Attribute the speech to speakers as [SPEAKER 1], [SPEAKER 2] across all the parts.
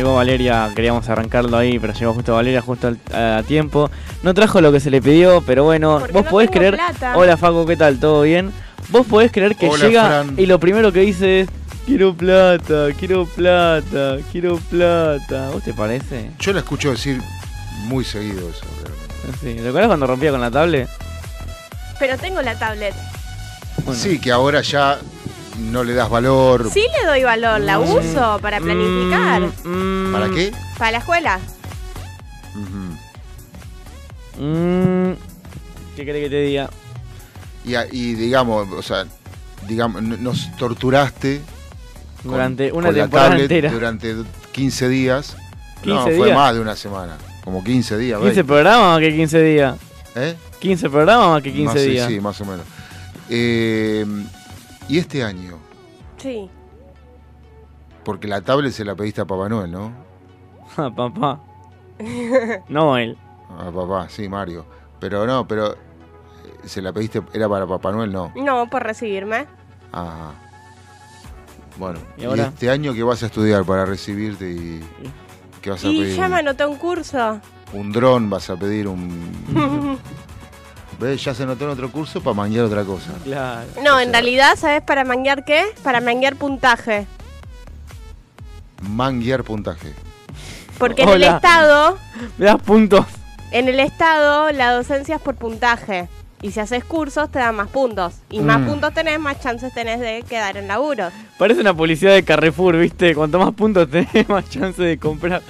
[SPEAKER 1] llegó Valeria, queríamos arrancarlo ahí, pero llegó justo Valeria, justo al- a tiempo. No trajo lo que se le pidió, pero bueno,
[SPEAKER 2] Porque
[SPEAKER 1] vos
[SPEAKER 2] no
[SPEAKER 1] podés creer.
[SPEAKER 2] plata.
[SPEAKER 1] Hola Facu, ¿qué tal? ¿Todo bien? Vos podés creer que
[SPEAKER 3] Hola,
[SPEAKER 1] llega
[SPEAKER 3] Fran.
[SPEAKER 1] y lo primero que dice es: Quiero plata, quiero plata, quiero plata. ¿Vos te parece?
[SPEAKER 3] Yo la escucho decir muy seguido eso. realmente.
[SPEAKER 1] Sí. ¿Recuerdas cuando rompía con la tablet?
[SPEAKER 2] Pero tengo la tablet.
[SPEAKER 1] Bueno.
[SPEAKER 3] Sí, que ahora ya no le das valor.
[SPEAKER 2] Sí le doy valor, la
[SPEAKER 1] Mm,
[SPEAKER 2] uso para planificar.
[SPEAKER 1] Mm, mm,
[SPEAKER 3] ¿Para qué?
[SPEAKER 2] Para la escuela.
[SPEAKER 3] Ujú.
[SPEAKER 1] mm, ¿Qué querés que te diga?
[SPEAKER 3] y, y digamos, o sea, digamos, nos torturaste con-
[SPEAKER 1] Durante una
[SPEAKER 3] con la
[SPEAKER 1] temporada
[SPEAKER 3] tablet
[SPEAKER 1] entera.
[SPEAKER 3] durante 15 días.
[SPEAKER 1] 15
[SPEAKER 3] no, fue
[SPEAKER 1] días.
[SPEAKER 3] más de una semana. Como 15 días.
[SPEAKER 1] 15
[SPEAKER 3] 20.
[SPEAKER 1] programas más que 15 días.
[SPEAKER 3] ¿Eh?
[SPEAKER 1] 15 programas más que 15
[SPEAKER 3] Más, sí,
[SPEAKER 1] días.
[SPEAKER 3] Sí, más o menos. Eh, y este año,
[SPEAKER 2] Sí.
[SPEAKER 3] porque la tablet se la pediste a Papá Noel, ¿no?
[SPEAKER 1] Ah, papá. No él.
[SPEAKER 3] A papá, sí, Mario. Pero no, pero eh, se la pediste, era para Papá Noel, no.
[SPEAKER 2] No, por recibirme.
[SPEAKER 3] Ajá. Bueno,
[SPEAKER 1] ¿Y
[SPEAKER 3] ¿y,
[SPEAKER 1] ahora?
[SPEAKER 3] este año qué vas a estudiar para recibirte y qué vas a
[SPEAKER 2] Y
[SPEAKER 3] pedir?
[SPEAKER 2] ya me anoté un curso.
[SPEAKER 3] Un dron, vas a pedir un... ¿Ves? Ya se anotó en otro curso para manguear otra cosa.
[SPEAKER 1] Claro.
[SPEAKER 2] No,
[SPEAKER 3] O
[SPEAKER 2] en realidad, ¿sabes para manguear qué? Para manguear puntaje.
[SPEAKER 3] Manguear puntaje.
[SPEAKER 2] Porque en el. Estado,
[SPEAKER 1] Me das puntos.
[SPEAKER 2] en el Estado, la docencia es por puntaje. Y si haces cursos, te dan más puntos. Y más
[SPEAKER 3] Mm.
[SPEAKER 2] puntos tenés, más chances tenés de quedar en laburos.
[SPEAKER 1] Parece una publicidad de Carrefour, ¿viste? Cuanto más puntos tenés, más chance de comprar.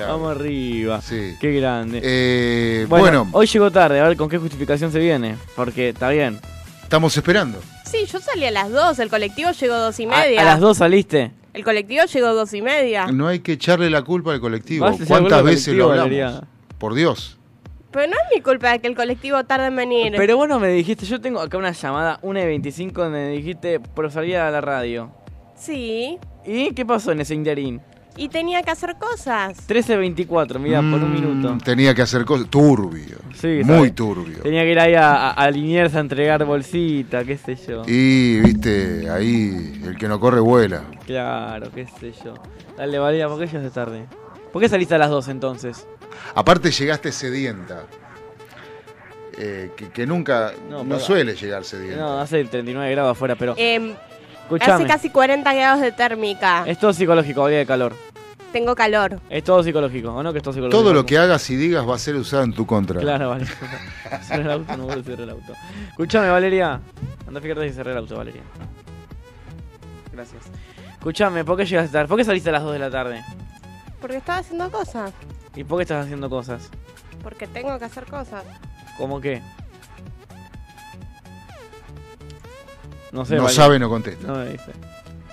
[SPEAKER 3] Claro.
[SPEAKER 1] Vamos arriba.
[SPEAKER 3] Sí.
[SPEAKER 1] Qué grande.
[SPEAKER 3] Eh,
[SPEAKER 1] bueno,
[SPEAKER 3] bueno,
[SPEAKER 1] hoy llegó tarde, a ver con qué justificación se viene. Porque está bien.
[SPEAKER 3] estamos esperando.
[SPEAKER 2] Sí, yo salí a las dos, el colectivo llegó dos y
[SPEAKER 1] A,
[SPEAKER 2] media.
[SPEAKER 1] a las dos saliste.
[SPEAKER 2] El colectivo llegó dos y media.
[SPEAKER 3] No hay que echarle la culpa al colectivo.
[SPEAKER 1] A
[SPEAKER 3] ¿Cuántas veces lo hablamos?
[SPEAKER 1] Valeria.
[SPEAKER 3] Por Dios.
[SPEAKER 2] Pero no es mi culpa de que el colectivo tarde en venir.
[SPEAKER 1] Pero bueno, me dijiste, yo tengo acá una llamada, una de 25, donde me dijiste, pero salía a la radio.
[SPEAKER 2] Sí.
[SPEAKER 1] ¿Y qué pasó en ese interín?
[SPEAKER 2] Y tenía que hacer cosas.
[SPEAKER 1] 13.24, mira, por un
[SPEAKER 3] Mm,
[SPEAKER 1] minuto.
[SPEAKER 3] Tenía que hacer cosas. Turbio.
[SPEAKER 1] Sí,
[SPEAKER 3] Muy
[SPEAKER 1] ¿sabes?
[SPEAKER 3] turbio.
[SPEAKER 1] Tenía que ir ahí a, a, a Liniers a entregar bolsita, qué sé yo.
[SPEAKER 3] Y, viste, ahí el que no corre vuela.
[SPEAKER 1] Claro, qué sé yo. Dale, Valeria, ¿por qué llegaste tarde? ¿Por qué saliste a las dos entonces?
[SPEAKER 3] Aparte llegaste sedienta. Eh, que, que nunca,
[SPEAKER 1] No,
[SPEAKER 3] suele llegar sedienta.
[SPEAKER 1] No, hace 39 grados afuera, pero escuchame.
[SPEAKER 2] hace casi 40 grados de térmica.
[SPEAKER 1] Es todo psicológico, día de calor.
[SPEAKER 2] Tengo calor.
[SPEAKER 1] Es todo psicológico, ¿o no? Que es todo psicológico.
[SPEAKER 3] Todo lo que hagas y digas va a ser usado en tu contra.
[SPEAKER 1] Claro, vale. cerré el auto, no vuelvo a cerrar el auto. Escuchame, Valeria. Anda a fijarte si cerré el auto, Valeria. Gracias. Escuchame, ¿por qué llegaste tarde? ¿Por qué saliste a las 2 de la tarde?
[SPEAKER 2] Porque estaba haciendo cosas.
[SPEAKER 1] ¿Y por qué estás haciendo cosas?
[SPEAKER 2] Porque tengo que hacer cosas.
[SPEAKER 1] ¿Cómo qué? No sé,
[SPEAKER 3] no
[SPEAKER 1] Valeria.
[SPEAKER 3] sabe, no contesta.
[SPEAKER 1] No me dice.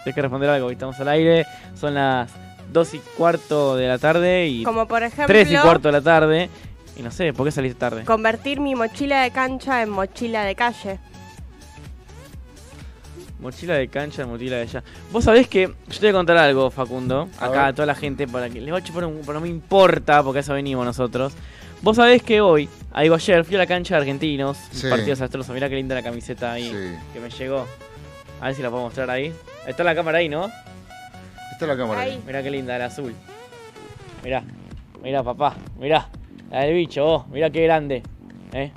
[SPEAKER 1] Tienes que responder algo, estamos al aire. Son las 2 y cuarto de la tarde y
[SPEAKER 2] Como por ejemplo,
[SPEAKER 1] 3 y cuarto de la tarde. Y no sé, ¿por qué saliste tarde?
[SPEAKER 2] convertir mi mochila de cancha en mochila de calle.
[SPEAKER 1] Mochila de cancha, mochila de allá. Vos sabés que. Yo te voy a contar algo, Facundo.
[SPEAKER 3] A
[SPEAKER 1] Acá
[SPEAKER 3] ver.
[SPEAKER 1] a toda la gente, para que les voy a chupar un. Pero no me importa, porque a eso venimos nosotros. Vos sabés que hoy, digo ayer, fui a la cancha de argentinos.
[SPEAKER 3] Sí.
[SPEAKER 1] Partido desastroso. Mirá qué linda la camiseta ahí
[SPEAKER 3] Sí.
[SPEAKER 1] que me llegó. A ver si la puedo mostrar ahí. Está la cámara ahí, ¿no?
[SPEAKER 3] Está la cámara ahí.
[SPEAKER 2] Ahí.
[SPEAKER 1] Mirá qué linda, la azul. Mirá, mirá, papá, mirá. La del bicho, vos, mirá qué grande. ¿Eh?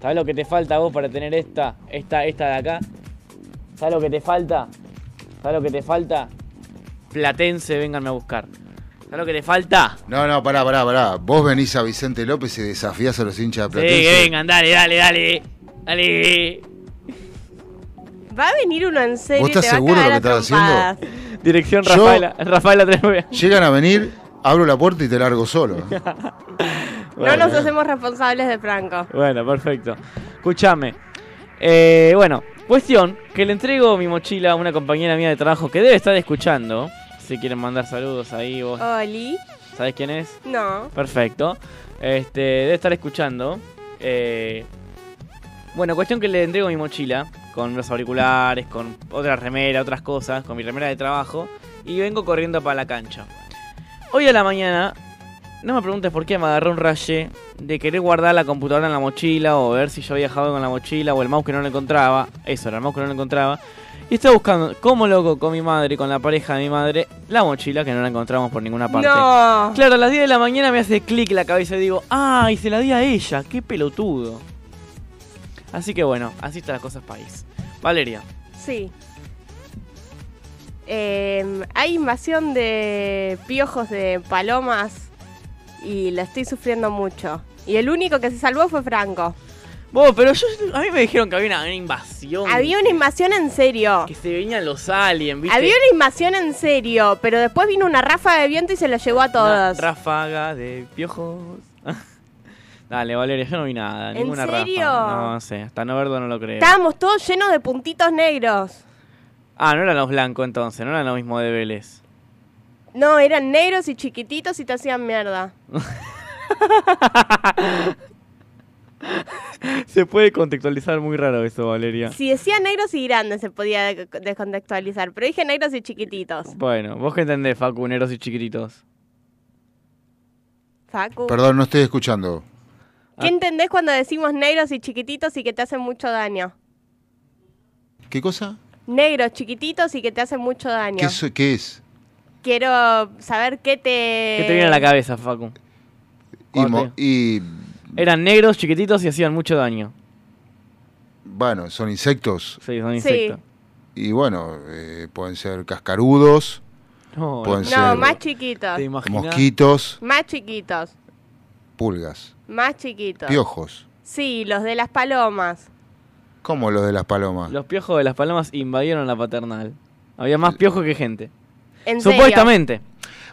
[SPEAKER 1] ¿Sabés lo que te falta vos para tener esta, esta, esta de acá? ¿Sabés lo que te falta? ¿Sabés lo que te falta? Platense, vénganme a buscar. ¿Sabés lo que te falta?
[SPEAKER 3] No, no, pará, pará, pará. Vos venís a Vicente López y desafías a los hinchas de
[SPEAKER 1] Sí,
[SPEAKER 3] Platense.
[SPEAKER 1] que vengan, dale, dale, dale. Dale.
[SPEAKER 2] Va a venir uno en serio.
[SPEAKER 3] ¿Vos
[SPEAKER 2] y te
[SPEAKER 3] estás
[SPEAKER 2] a
[SPEAKER 3] seguro
[SPEAKER 2] cagar
[SPEAKER 3] lo que estás
[SPEAKER 2] trompadas.
[SPEAKER 1] Dirección
[SPEAKER 3] Yo-
[SPEAKER 1] Rafaela, Rafaela 39.
[SPEAKER 3] Llegan a venir, abro la puerta y te largo solo.
[SPEAKER 2] No nos hacemos responsables de Franco.
[SPEAKER 1] Bueno, perfecto. Escúchame. Eh, bueno, cuestión que le entrego mi mochila a una compañera mía de trabajo que debe estar escuchando. Si quieren mandar saludos ahí, vos
[SPEAKER 2] Oli.
[SPEAKER 1] sabés quién es.
[SPEAKER 2] No.
[SPEAKER 1] Perfecto. Este, debe estar escuchando. Eh, bueno, cuestión que le entrego mi mochila con los auriculares, con otra remera, otras cosas, con mi remera de trabajo y vengo corriendo para la cancha. Hoy a la mañana, no me preguntes por qué me agarró un raye de querer guardar la computadora en la mochila o ver si yo había dejado en la mochila o el mouse que no lo encontraba. Eso, era el mouse que no lo encontraba. Y estaba buscando, como loco, con mi madre, con la pareja de mi madre, la mochila que no la encontramos por ninguna parte.
[SPEAKER 2] No.
[SPEAKER 1] Claro, a las 10 de la mañana me hace clic la cabeza y digo, ¡ay! Se la di a ella, qué pelotudo. Así que bueno, así están las cosas país. Valeria,
[SPEAKER 2] Sí. Eh, hay invasión de piojos de palomas y la estoy sufriendo mucho. Y el único que se salvó fue Franco.
[SPEAKER 1] vos, pero yo, a mí me dijeron que había una, una invasión.
[SPEAKER 2] Había una invasión en serio.
[SPEAKER 1] Que se venían los aliens, ¿viste?
[SPEAKER 2] Había una invasión en serio, pero después vino una ráfaga de viento y se los llevó a
[SPEAKER 1] Una
[SPEAKER 2] todos.
[SPEAKER 1] ráfaga de piojos. Dale, Valeria, yo no vi nada.
[SPEAKER 2] ¿En
[SPEAKER 1] ninguna
[SPEAKER 2] serio?
[SPEAKER 1] ráfaga. No, no sé, hasta no verlo no lo creo.
[SPEAKER 2] Estábamos todos llenos de puntitos negros.
[SPEAKER 1] Ah, no eran los blancos entonces, no eran lo mismo de Vélez.
[SPEAKER 2] No, eran negros y chiquititos y te hacían mierda.
[SPEAKER 1] Se puede contextualizar muy raro eso, Valeria.
[SPEAKER 2] Si decía negros y grandes se podía de- descontextualizar, pero dije negros y chiquititos.
[SPEAKER 1] Bueno, vos que entendés, Facu, negros y chiquititos.
[SPEAKER 2] Facu.
[SPEAKER 3] Perdón, no estoy escuchando.
[SPEAKER 2] ¿Qué entendés cuando decimos negros y chiquititos y que te hacen mucho daño?
[SPEAKER 3] ¿Qué cosa?
[SPEAKER 2] Negros, chiquititos y que te hacen mucho daño.
[SPEAKER 3] ¿Qué, es- qué es?
[SPEAKER 2] Quiero saber qué te...
[SPEAKER 1] ¿Qué te viene a la cabeza, Facu?
[SPEAKER 3] Y,
[SPEAKER 1] ¿Cuál
[SPEAKER 3] mo-
[SPEAKER 1] te-
[SPEAKER 3] y,
[SPEAKER 1] Eran negros, chiquititos y hacían mucho daño.
[SPEAKER 3] bueno, son insectos.
[SPEAKER 1] Sí, son
[SPEAKER 2] Sí.
[SPEAKER 1] insectos.
[SPEAKER 3] Y bueno, eh, pueden ser cascarudos,
[SPEAKER 1] No,
[SPEAKER 3] Pueden
[SPEAKER 2] No,
[SPEAKER 3] ser-
[SPEAKER 2] más chiquitos.
[SPEAKER 1] ¿Te imaginas?
[SPEAKER 3] mosquitos,
[SPEAKER 2] Más chiquitos.
[SPEAKER 3] Pulgas,
[SPEAKER 2] Más chiquitos.
[SPEAKER 3] piojos.
[SPEAKER 2] Sí, los de las palomas.
[SPEAKER 3] ¿Cómo los de las palomas?
[SPEAKER 1] Los piojos de las palomas invadieron la paternal. Había más piojos que gente.
[SPEAKER 2] En serio.
[SPEAKER 1] Supuestamente.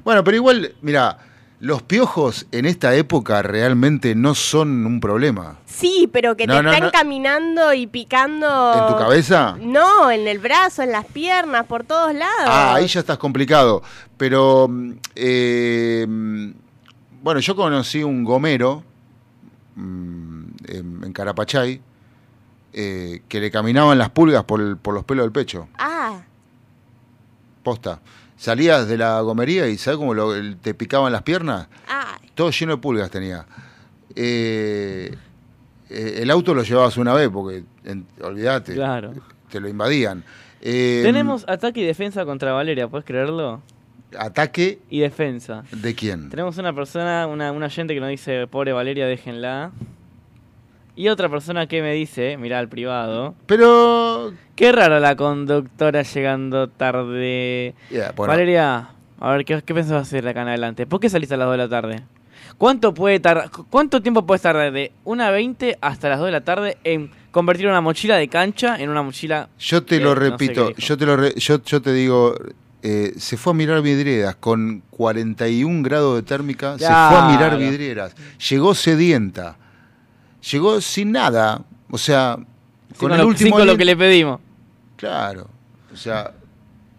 [SPEAKER 3] Bueno, pero igual, mira, los piojos en esta época realmente no son un problema.
[SPEAKER 2] Sí, pero que
[SPEAKER 3] No,
[SPEAKER 2] te
[SPEAKER 3] no,
[SPEAKER 2] están
[SPEAKER 3] no.
[SPEAKER 2] caminando y picando...
[SPEAKER 3] ¿En tu cabeza?
[SPEAKER 2] No, en el brazo, en las piernas, por todos lados.
[SPEAKER 3] Ah, ahí ya estás complicado. Pero, mm, eh, bueno, yo conocí un gomero mm, en, en Carapachay eh, que le caminaban las pulgas por, el- por los pelos del pecho.
[SPEAKER 2] Ah,
[SPEAKER 3] Posta. Salías de la gomería y ¿sabes cómo lo- te picaban las piernas?
[SPEAKER 2] ah.
[SPEAKER 3] Todo lleno de pulgas tenía. Eh, eh, el auto lo llevabas una vez porque, en- olvídate,
[SPEAKER 1] Claro.
[SPEAKER 3] te lo invadían. Eh,
[SPEAKER 1] Tenemos ataque y defensa contra Valeria, ¿puedes creerlo?
[SPEAKER 3] ¿Ataque
[SPEAKER 1] Y defensa.
[SPEAKER 3] de quién?
[SPEAKER 1] Tenemos una persona, una, una gente que nos dice, pobre Valeria, déjenla. Y otra persona que me dice, mirá al privado,
[SPEAKER 3] Pero...
[SPEAKER 1] qué raro la conductora llegando tarde.
[SPEAKER 3] bueno,
[SPEAKER 1] Valeria, a ver, ¿qué, qué pensás hacer acá en adelante? ¿Por qué saliste a las 2 de la tarde? ¿Cuánto puede tardar, cuánto tiempo puedes tardar de 1.20 hasta las 2 de la tarde en convertir una mochila de cancha en una mochila...
[SPEAKER 3] Yo te lo
[SPEAKER 1] no sé qué
[SPEAKER 3] repito, yo te lo re- yo, yo te digo, eh, se fue a mirar vidrieras con 41 grados de térmica, se fue a mirar vidrieras, llegó sedienta, llegó sin nada, o sea, con el
[SPEAKER 1] lo,
[SPEAKER 3] último
[SPEAKER 1] cinco lo que le pedimos.
[SPEAKER 3] claro, o sea,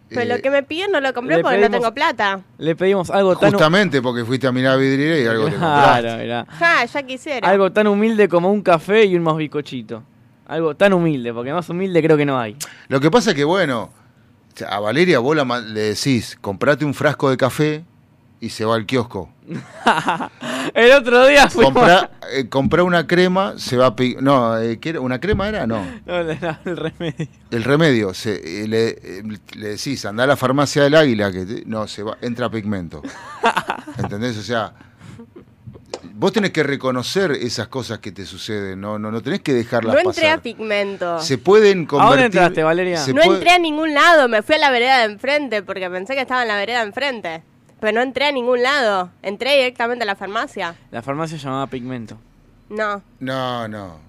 [SPEAKER 2] Pero
[SPEAKER 3] eh,
[SPEAKER 2] lo que me piden no lo compré porque
[SPEAKER 1] pedimos-
[SPEAKER 2] no tengo plata.
[SPEAKER 1] Le pedimos algo tan...
[SPEAKER 3] justamente porque fuiste a mirar vidriera y algo te
[SPEAKER 1] Claro,
[SPEAKER 3] compraste.
[SPEAKER 1] mirá.
[SPEAKER 2] Ja, ya quisiera.
[SPEAKER 1] Algo tan humilde como un café y un más bicochito. Algo tan humilde, porque más humilde creo que no hay.
[SPEAKER 3] Lo que pasa es que bueno, a Valeria vos la le decís, comprate un frasco de café y se va al kiosco.
[SPEAKER 1] El otro día fuimos...
[SPEAKER 3] Comprá, eh, comprá una crema, se va a No, eh. ¿una crema era? No.
[SPEAKER 1] No, da el remedio.
[SPEAKER 3] El remedio, se, eh, le, le decís, anda a la farmacia del águila, que te- no, se va, entra pigmento. ¿Entendés? O sea, vos tenés que reconocer esas cosas que te suceden, no, no, no tenés que dejarlas
[SPEAKER 2] no entré a
[SPEAKER 3] pasar.
[SPEAKER 2] pigmento.
[SPEAKER 3] Se pueden convertir...
[SPEAKER 1] dónde entraste, Valeria?
[SPEAKER 2] No
[SPEAKER 3] puede-
[SPEAKER 2] entré a ningún lado, me fui a la vereda de enfrente porque pensé que estaba en la vereda de enfrente. Pero no entré a ningún lado. Entré directamente a la farmacia.
[SPEAKER 1] La farmacia llamaba Pigmento.
[SPEAKER 2] No.
[SPEAKER 3] No, no.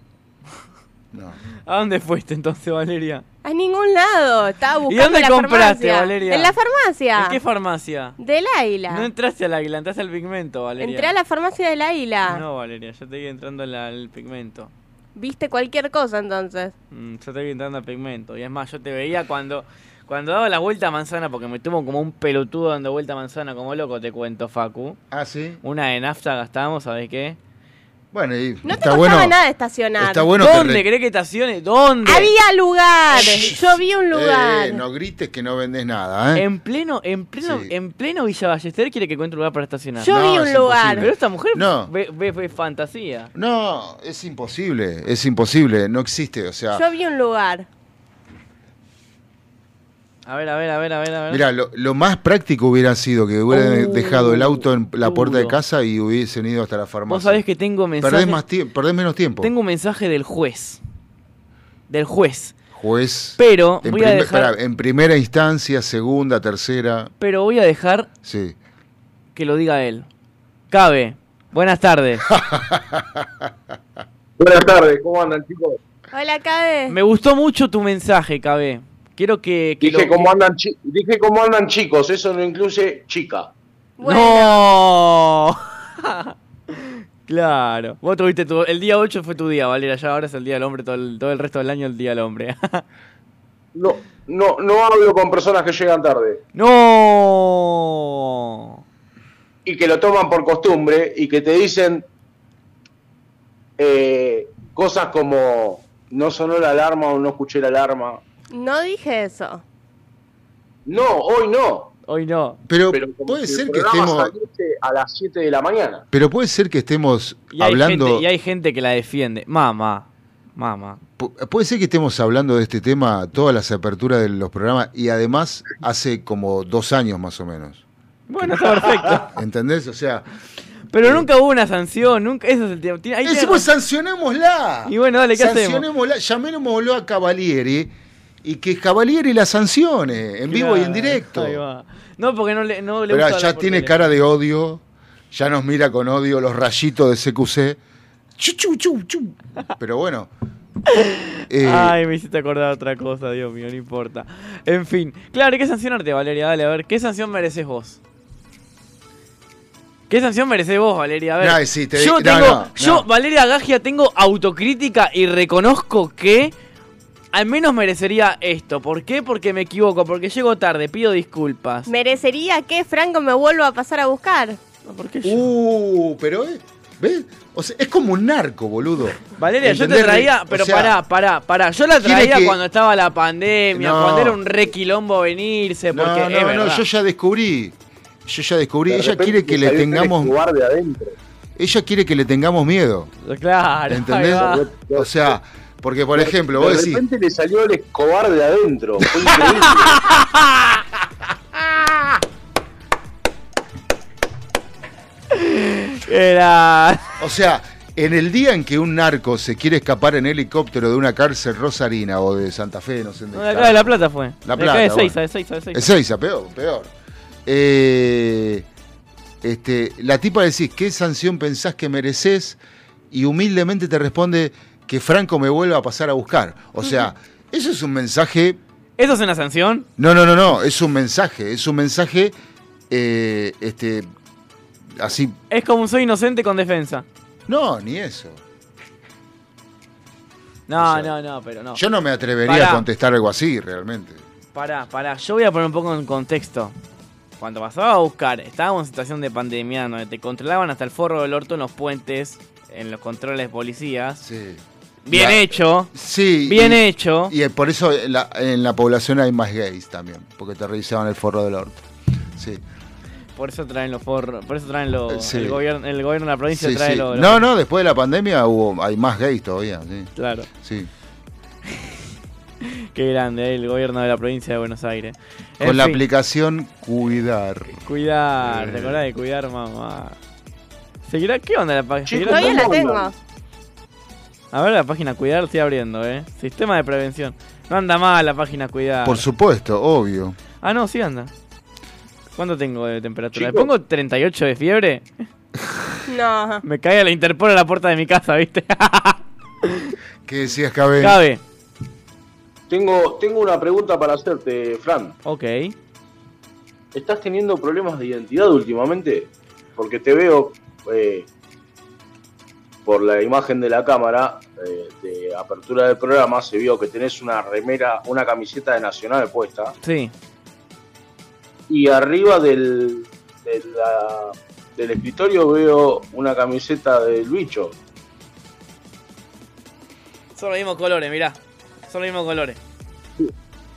[SPEAKER 3] No.
[SPEAKER 1] ¿A dónde fuiste entonces, Valeria?
[SPEAKER 2] A ningún lado. Estaba
[SPEAKER 1] ¿Y
[SPEAKER 2] buscando
[SPEAKER 1] dónde
[SPEAKER 2] la
[SPEAKER 1] compraste,
[SPEAKER 2] farmacia.
[SPEAKER 1] Valeria?
[SPEAKER 2] En la farmacia.
[SPEAKER 1] ¿En qué farmacia?
[SPEAKER 2] Del Águila.
[SPEAKER 1] No entraste al águila, entraste al pigmento, Valeria.
[SPEAKER 2] Entré a la farmacia del Águila.
[SPEAKER 1] No, Valeria, yo te vi entrando al, al pigmento.
[SPEAKER 2] Viste cualquier cosa entonces.
[SPEAKER 1] Mm, yo te vi entrando al pigmento. Y es más, yo te veía cuando cuando daba la vuelta a manzana, porque me tuvo como un pelotudo dando vuelta a manzana como loco, te cuento, Facu.
[SPEAKER 3] Ah, sí.
[SPEAKER 1] Una de nafta gastamos, ¿sabes qué?
[SPEAKER 3] Bueno, y
[SPEAKER 2] No te
[SPEAKER 3] está
[SPEAKER 2] costaba
[SPEAKER 3] bueno.
[SPEAKER 2] nada estacionar.
[SPEAKER 3] Está bueno
[SPEAKER 1] ¿Dónde
[SPEAKER 3] re-
[SPEAKER 1] querés que estacione? ¿Dónde?
[SPEAKER 2] Había lugar. Yo vi un lugar.
[SPEAKER 3] Eh, no grites que no vendes nada, ¿eh?
[SPEAKER 1] En pleno, en pleno,
[SPEAKER 3] Sí.
[SPEAKER 1] en pleno Villa Ballester quiere que encuentre un lugar para estacionar.
[SPEAKER 2] Yo
[SPEAKER 3] No,
[SPEAKER 2] vi un lugar.
[SPEAKER 3] imposible.
[SPEAKER 1] Pero esta mujer
[SPEAKER 3] No.
[SPEAKER 1] ve, ve- ve fantasía.
[SPEAKER 3] No, es imposible, es imposible, no existe, o sea,
[SPEAKER 2] Yo vi un lugar.
[SPEAKER 1] A ver, a ver, a ver, a ver, a ver.
[SPEAKER 3] Mira, lo, lo más práctico hubiera sido que hubieran
[SPEAKER 1] Uh,
[SPEAKER 3] dejado el auto en la puerta de casa y hubiesen ido hasta la farmacia.
[SPEAKER 1] Vos sabés que tengo mensaje.
[SPEAKER 3] Perdés, más tie- perdés menos tiempo.
[SPEAKER 1] Tengo un mensaje del juez. Del juez.
[SPEAKER 3] Juez.
[SPEAKER 1] Pero
[SPEAKER 3] en,
[SPEAKER 1] voy a dejar.
[SPEAKER 3] pará, en primera instancia, segunda, tercera.
[SPEAKER 1] Pero voy a dejar
[SPEAKER 3] Sí.
[SPEAKER 1] que lo diga él. Cabe. Buenas tardes.
[SPEAKER 4] Buenas tardes, ¿cómo andan chicos?
[SPEAKER 2] Hola, Cabe.
[SPEAKER 1] Me gustó mucho tu mensaje, Cabe. Quiero que. que
[SPEAKER 4] Dije
[SPEAKER 1] lo-
[SPEAKER 4] cómo andan chi- dije cómo andan chicos, eso no incluye chica.
[SPEAKER 2] Bueno,
[SPEAKER 1] ¡No! claro. Vos tuviste tu... El día 8 fue tu día, Valera. Ya ahora es el Día del Hombre. Todo el, todo el resto del año el Día del Hombre.
[SPEAKER 4] No, no, no hablo con personas que llegan tarde
[SPEAKER 1] ¡No!
[SPEAKER 4] y que lo toman por costumbre y que te dicen eh, cosas como no sonó la alarma o no escuché la alarma.
[SPEAKER 2] No dije eso.
[SPEAKER 4] No, hoy no.
[SPEAKER 1] Hoy no.
[SPEAKER 3] Pero, puede
[SPEAKER 4] si
[SPEAKER 3] ser que estemos.
[SPEAKER 4] a las 7 de la mañana.
[SPEAKER 3] Pero puede ser que estemos
[SPEAKER 1] Y
[SPEAKER 3] hablando.
[SPEAKER 1] gente, y hay gente que la defiende. Mamá. Mamá.
[SPEAKER 3] pu- Puede ser que estemos hablando de este tema todas las aperturas de los programas y además hace como dos años más o menos.
[SPEAKER 1] Bueno, está perfecto.
[SPEAKER 3] ¿Entendés? O sea,
[SPEAKER 1] Pero nunca hubo una sanción. Nunca... Eso es el tema. Ahí
[SPEAKER 3] eh,
[SPEAKER 1] tiene
[SPEAKER 3] pues sancionémosla.
[SPEAKER 1] Y bueno, dale, ¿qué hacemos?
[SPEAKER 3] Sancionémosla, llamémoslo a Cavalieri y que Cavalieri la sancione en vivo y en directo.
[SPEAKER 1] ahí va. No, porque no le, no le
[SPEAKER 3] Pero
[SPEAKER 1] gusta
[SPEAKER 3] ya tiene cara de odio, ya nos mira con odio los rayitos de CQC. Chu, chu, chu. Pero bueno. eh,
[SPEAKER 1] Ay, me hiciste acordar otra cosa, Dios mío, no importa. En fin, claro, hay que sancionarte, Valeria. Dale, a ver, ¿qué sanción mereces vos? ¿Qué sanción mereces vos, Valeria? A ver.
[SPEAKER 3] No, sí, te
[SPEAKER 1] yo
[SPEAKER 3] no,
[SPEAKER 1] tengo,
[SPEAKER 3] no,
[SPEAKER 1] yo. Valeria Gagia, tengo autocrítica y reconozco que al menos merecería esto. ¿Por qué? Porque me equivoco, porque llego tarde, pido disculpas.
[SPEAKER 2] Merecería que Franco me vuelva a pasar a buscar.
[SPEAKER 1] No, ¿Por qué yo?
[SPEAKER 3] Uh, pero eh, ¿ves? O sea, es como un narco, boludo.
[SPEAKER 1] Valeria, yo te traía,
[SPEAKER 3] O
[SPEAKER 1] pero
[SPEAKER 3] sea,
[SPEAKER 1] pará, pará, pará. Yo la traía
[SPEAKER 3] que-
[SPEAKER 1] cuando estaba la pandemia,
[SPEAKER 3] No.
[SPEAKER 1] cuando era un re quilombo venirse,
[SPEAKER 3] No,
[SPEAKER 1] porque
[SPEAKER 3] no,
[SPEAKER 1] es
[SPEAKER 3] no,
[SPEAKER 1] verdad.
[SPEAKER 3] yo ya descubrí. Yo ya descubrí.
[SPEAKER 4] De
[SPEAKER 3] Ella quiere que le tengamos. Ella quiere que le tengamos miedo.
[SPEAKER 1] Claro,
[SPEAKER 3] ¿Entendés? O sea, porque por ejemplo,
[SPEAKER 4] de
[SPEAKER 3] vos decís.
[SPEAKER 4] repente le salió el Escobar de adentro. Fue increíble.
[SPEAKER 1] Era.
[SPEAKER 3] O sea, en el día en que un narco se quiere escapar en helicóptero de una cárcel rosarina o de Santa Fe, no sé dónde
[SPEAKER 1] No, de acá de La Plata fue.
[SPEAKER 3] La
[SPEAKER 1] De acá de
[SPEAKER 3] Plata,
[SPEAKER 1] Seiza,
[SPEAKER 3] bueno.
[SPEAKER 1] de Seiza, de Seiza.
[SPEAKER 3] Es Seiza, peor, peor. Eh, este, la tipa decís, ¿qué sanción pensás que mereces? Y humildemente te responde que Franco me vuelva a pasar a buscar. O sea, eso es un mensaje.
[SPEAKER 1] ¿Eso es una sanción?
[SPEAKER 3] No, no, no, no, es un mensaje. Es un mensaje. eh, este. Así.
[SPEAKER 1] Es como un soy inocente con defensa.
[SPEAKER 3] No, ni eso.
[SPEAKER 1] No,
[SPEAKER 3] O sea,
[SPEAKER 1] no, no, pero no.
[SPEAKER 3] Yo no me atrevería
[SPEAKER 1] Pará.
[SPEAKER 3] a contestar algo así, realmente.
[SPEAKER 1] Pará, pará. Yo voy a poner un poco en contexto. Cuando pasaba a buscar, estábamos en situación de pandemia donde te controlaban hasta el forro del orto en los puentes, en los controles de policías.
[SPEAKER 3] Sí.
[SPEAKER 1] Bien
[SPEAKER 3] La-
[SPEAKER 1] hecho.
[SPEAKER 3] Sí.
[SPEAKER 1] Bien
[SPEAKER 3] y-
[SPEAKER 1] hecho.
[SPEAKER 3] Y eh, por eso en la, en la población hay más gays también, porque te revisaban el forro del orto. Sí.
[SPEAKER 1] Por eso traen los forros. Por eso traen los.
[SPEAKER 3] Sí.
[SPEAKER 1] El, gobierno, el gobierno de la provincia
[SPEAKER 3] Sí,
[SPEAKER 1] trae
[SPEAKER 3] sí.
[SPEAKER 1] los.
[SPEAKER 3] No, no, después de la pandemia hubo, hay más gays todavía, sí.
[SPEAKER 1] Claro.
[SPEAKER 3] sí.
[SPEAKER 1] Qué grande, eh, el gobierno de la provincia de Buenos Aires. En
[SPEAKER 3] Con la
[SPEAKER 1] fin,
[SPEAKER 3] aplicación Cuidar.
[SPEAKER 1] Cuidar,
[SPEAKER 3] Eh.
[SPEAKER 1] te acordás de cuidar, mamá. ¿Seguirá? ¿Qué onda la página?
[SPEAKER 2] Todavía la
[SPEAKER 4] ¿cómo
[SPEAKER 2] tengo.
[SPEAKER 1] A ver la página cuidar, estoy abriendo, eh. Sistema de prevención. No anda mal la página cuidar.
[SPEAKER 3] Por supuesto, obvio.
[SPEAKER 1] Ah, no, sí anda. ¿Cuánto tengo de temperatura? ¿Le pongo 38 de fiebre?
[SPEAKER 2] No.
[SPEAKER 1] Me cae la Interpol a la puerta de mi casa, ¿viste?
[SPEAKER 3] ¿Qué decías, Cabe?
[SPEAKER 1] Cabe.
[SPEAKER 4] Tengo, tengo una pregunta para hacerte, Fran.
[SPEAKER 1] Ok.
[SPEAKER 4] ¿Estás teniendo problemas de identidad últimamente? Porque te veo eh, por la imagen de la cámara eh, de apertura del programa, se vio que tenés una remera, una camiseta de Nacional puesta
[SPEAKER 1] Sí.
[SPEAKER 4] y arriba del, de la- del escritorio veo una camiseta del bicho.
[SPEAKER 1] Son los mismos colores, mirá. Son los mismos colores.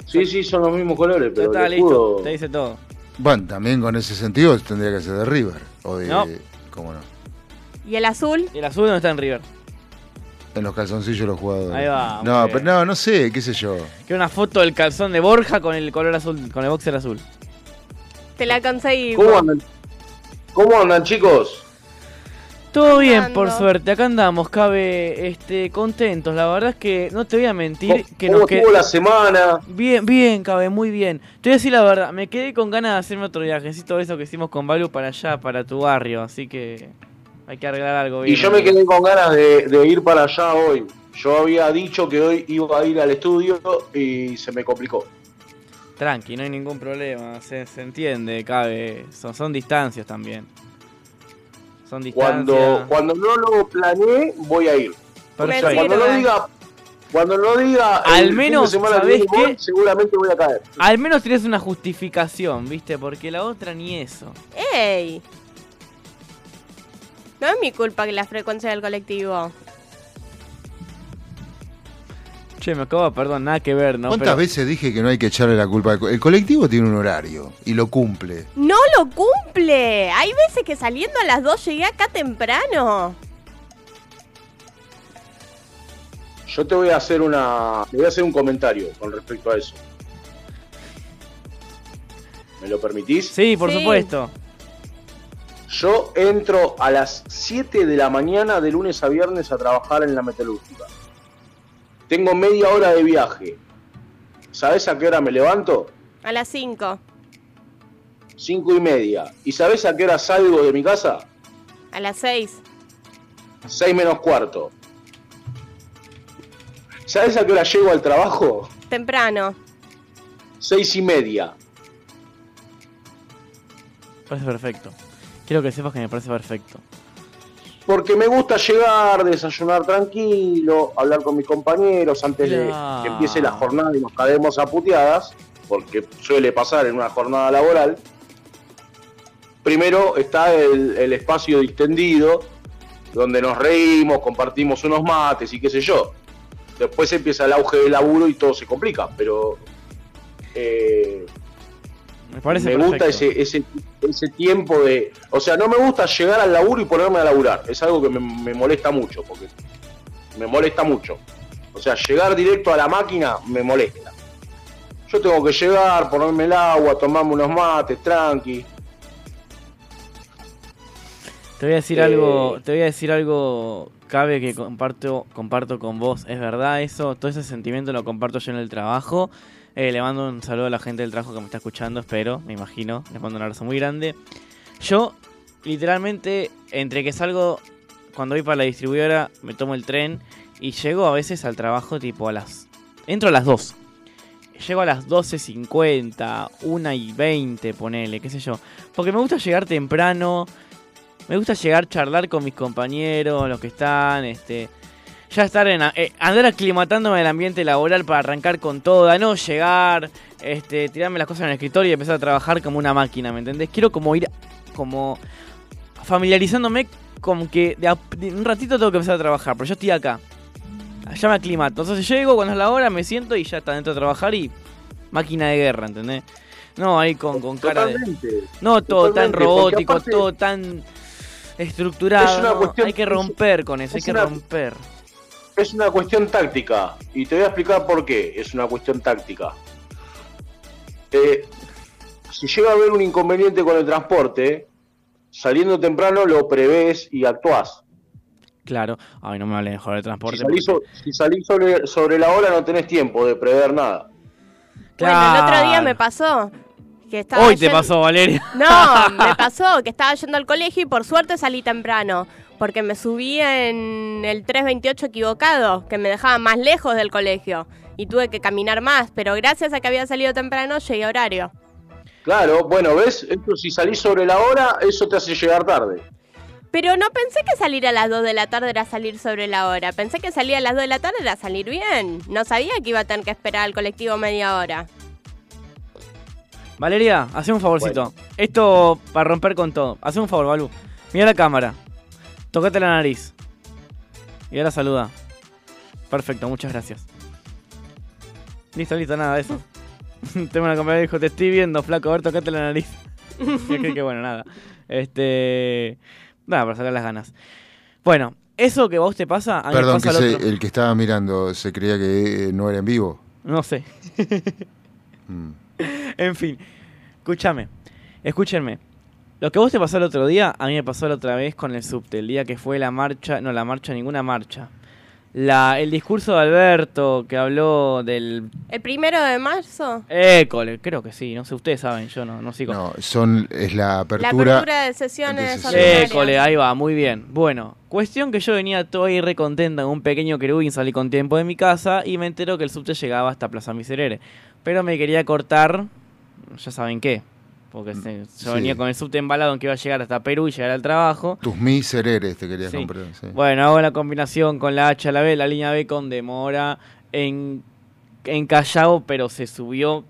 [SPEAKER 4] Sí, sí, son los mismos colores,
[SPEAKER 1] Ya
[SPEAKER 4] pero
[SPEAKER 1] está listo. Te dice todo.
[SPEAKER 3] Bueno, también con ese sentido tendría que ser de River. O de.
[SPEAKER 1] No.
[SPEAKER 3] ¿Cómo no?
[SPEAKER 2] ¿Y el azul?
[SPEAKER 1] ¿Y el azul dónde está en River?
[SPEAKER 3] en los calzoncillos de los jugadores.
[SPEAKER 1] Ahí va,
[SPEAKER 3] No,
[SPEAKER 1] bien.
[SPEAKER 3] pero no, no sé, qué sé yo.
[SPEAKER 1] Que una foto del calzón de Borja con el color azul, con el boxer azul.
[SPEAKER 2] Te la conseguimos.
[SPEAKER 4] ¿Cómo andan? ¿Cómo andan, chicos?
[SPEAKER 1] Todo bien,
[SPEAKER 2] Andando.
[SPEAKER 1] por suerte. Acá andamos, cabe, este, contentos. La verdad es que no te voy a mentir que
[SPEAKER 4] ¿Cómo
[SPEAKER 1] nos que
[SPEAKER 4] estuvo la semana?
[SPEAKER 1] Bien, bien, cabe, muy bien. Te voy a decir la verdad, me quedé con ganas de hacerme otro viajecito eso que hicimos con Balu para allá, para tu barrio, así que hay que arreglar algo bien.
[SPEAKER 4] Y yo me quedé con ganas de, de ir para allá hoy. Yo había dicho que hoy iba a ir al estudio y se me complicó.
[SPEAKER 1] Tranqui, no hay ningún problema, se, se entiende, cabe. Son, son distancias también. Son distancias.
[SPEAKER 4] Cuando, cuando no lo planeé, voy a ir.
[SPEAKER 1] Perfecto.
[SPEAKER 2] Me
[SPEAKER 4] Cuando no
[SPEAKER 2] sirve.
[SPEAKER 4] diga, cuando no diga
[SPEAKER 1] Al menos,
[SPEAKER 4] que
[SPEAKER 1] ¿sabés qué?
[SPEAKER 4] seguramente voy a caer.
[SPEAKER 1] Al menos tienes una justificación, ¿viste? Porque la otra ni eso.
[SPEAKER 2] ¡Ey! No es mi culpa que la frecuencia del colectivo.
[SPEAKER 1] Che, me acabo, perdón, nada que ver, ¿no?
[SPEAKER 3] ¿Cuántas
[SPEAKER 1] Pero-
[SPEAKER 3] veces dije que no hay que echarle la culpa al co- El colectivo tiene un horario y lo cumple.
[SPEAKER 2] ¡No lo cumple! Hay veces que saliendo a las 2 llegué acá temprano.
[SPEAKER 4] Yo te voy a hacer una, te voy a hacer un comentario con respecto a eso. ¿Me lo permitís?
[SPEAKER 1] Sí, por
[SPEAKER 2] Sí.
[SPEAKER 1] supuesto.
[SPEAKER 4] Yo entro a las 7 de la mañana de lunes a viernes a trabajar en la metalúrgica. Tengo media hora de viaje. ¿Sabes a qué hora me levanto?
[SPEAKER 2] A las 5.
[SPEAKER 4] Cinco y media. ¿Y sabes a qué hora salgo de mi casa?
[SPEAKER 2] A las 6.
[SPEAKER 4] 6 menos cuarto. ¿Sabes a qué hora llego al trabajo?
[SPEAKER 2] Temprano.
[SPEAKER 4] Seis y media.
[SPEAKER 1] Parece perfecto. Quiero que sepas que me parece perfecto.
[SPEAKER 4] Porque me gusta llegar, desayunar tranquilo, hablar con mis compañeros antes de que empiece la jornada y nos caemos a puteadas, porque suele pasar en una jornada laboral. Primero está el, el espacio distendido, donde nos reímos, compartimos unos mates y qué sé yo. Después empieza el auge del laburo y todo se complica, pero eh,
[SPEAKER 1] Me parece
[SPEAKER 4] me
[SPEAKER 1] perfecto.
[SPEAKER 4] gusta ese, ese, ese tiempo de... O sea, no me gusta llegar al laburo y ponerme a laburar. Es algo que me, me molesta mucho, porque me molesta mucho. O sea, llegar directo a la máquina me molesta. Yo tengo que llegar, ponerme el agua, tomarme unos mates, tranqui.
[SPEAKER 1] Te voy a decir
[SPEAKER 4] Eh,
[SPEAKER 1] algo, te voy a decir algo, cabe que comparto, comparto con vos, es verdad eso, todo ese sentimiento lo comparto yo en el trabajo. Eh, le mando un saludo a la gente del trabajo que me está escuchando, espero, me imagino, les mando un abrazo muy grande. Yo, literalmente, entre que salgo, cuando voy para la distribuidora, me tomo el tren y llego a veces al trabajo tipo a las... Entro a las 2. Llego a las 12.50, 1 y 20, ponele, qué sé yo. Porque me gusta llegar temprano, me gusta llegar, charlar con mis compañeros, los que están, este, ya estar en, eh, andar aclimatándome al ambiente laboral para arrancar con toda, no llegar, este, tirarme las cosas en el escritorio y empezar a trabajar como una máquina, ¿me entendés? Quiero como ir, como familiarizándome con que de a- de un ratito tengo que empezar a trabajar, pero yo estoy acá, ya me aclimato, entonces llego cuando es la hora, me siento y ya está dentro de trabajar y máquina de guerra, ¿entendés? No, ahí con, con cara de... No todo tan
[SPEAKER 4] Totalmente,
[SPEAKER 1] robótico,
[SPEAKER 4] aparte-
[SPEAKER 1] todo tan estructurado.
[SPEAKER 4] Es una
[SPEAKER 1] ¿no? hay que romper con eso, hay que
[SPEAKER 4] una-
[SPEAKER 1] romper.
[SPEAKER 4] Es una cuestión táctica. Y te voy a explicar por qué es una cuestión táctica. Eh, si llega a haber un inconveniente con el transporte, saliendo temprano lo prevés y actuás.
[SPEAKER 1] Claro. Ay, no me hables mejor de
[SPEAKER 4] Si
[SPEAKER 1] transporte.
[SPEAKER 4] salís,
[SPEAKER 1] porque-
[SPEAKER 4] so- si salís sobre, sobre la hora no tenés tiempo de prever nada.
[SPEAKER 2] Bueno, el otro día
[SPEAKER 1] Claro.
[SPEAKER 2] me pasó que estaba
[SPEAKER 1] Hoy te pasó, Valeria.
[SPEAKER 2] No, me pasó que estaba yendo al colegio y por suerte salí temprano. Porque me subí en el 328 equivocado, que me dejaba más lejos del colegio. Y tuve que caminar más, pero gracias a que había salido temprano llegué a horario.
[SPEAKER 4] Claro, bueno, ¿ves? Esto, si salís sobre la hora, eso te hace llegar tarde.
[SPEAKER 2] Pero no pensé que salir a las 2 de la tarde era salir sobre la hora. Pensé que salir a las 2 de la tarde era salir bien. No sabía que iba a tener que esperar al colectivo media hora.
[SPEAKER 1] Valeria, haz un favorcito. Esto para romper con todo. Haz un favor, Balú. Mira la cámara. Tocate la nariz. Y ahora saluda. Perfecto, muchas gracias. Listo, listo, nada eso. Tengo una compañera que dijo, te estoy viendo, flaco, a ver, tocate la nariz. que, que- que bueno, nada. Este. Nada, para sacar las ganas. Bueno, Eso que a vos te pasa, a mí
[SPEAKER 3] Perdón, que se- el que estaba mirando se creía que eh, no era en vivo.
[SPEAKER 1] No sé.
[SPEAKER 3] Mm.
[SPEAKER 1] En fin, escúchame, escúchenme. Lo que a vos te pasó el otro día, a mí me pasó la otra vez con el subte, el día que fue la marcha, no la marcha, ninguna marcha. La, el discurso de Alberto que habló del
[SPEAKER 2] ¿El primero de marzo?
[SPEAKER 1] école, creo que sí, no sé, ustedes saben, yo no, no sigo.
[SPEAKER 3] No, son, es la
[SPEAKER 2] La
[SPEAKER 3] apertura.
[SPEAKER 2] apertura de sesiones
[SPEAKER 3] de sesiones.
[SPEAKER 1] École, ahí va, muy bien. Bueno, cuestión que yo venía todo ahí re contenta en un pequeño querubín, salí con tiempo de mi casa y me enteró que el subte llegaba hasta Plaza Miserere. Pero me quería cortar, ya saben qué, porque se- yo
[SPEAKER 3] Sí.
[SPEAKER 1] venía con el subte embalado en que iba a llegar hasta Perú y llegar al trabajo.
[SPEAKER 3] Tus misereres te querías
[SPEAKER 1] Sí.
[SPEAKER 3] comprar. sí.
[SPEAKER 1] Bueno, hago la combinación con la H a la B, la línea B con demora en, en Callao, pero se subió...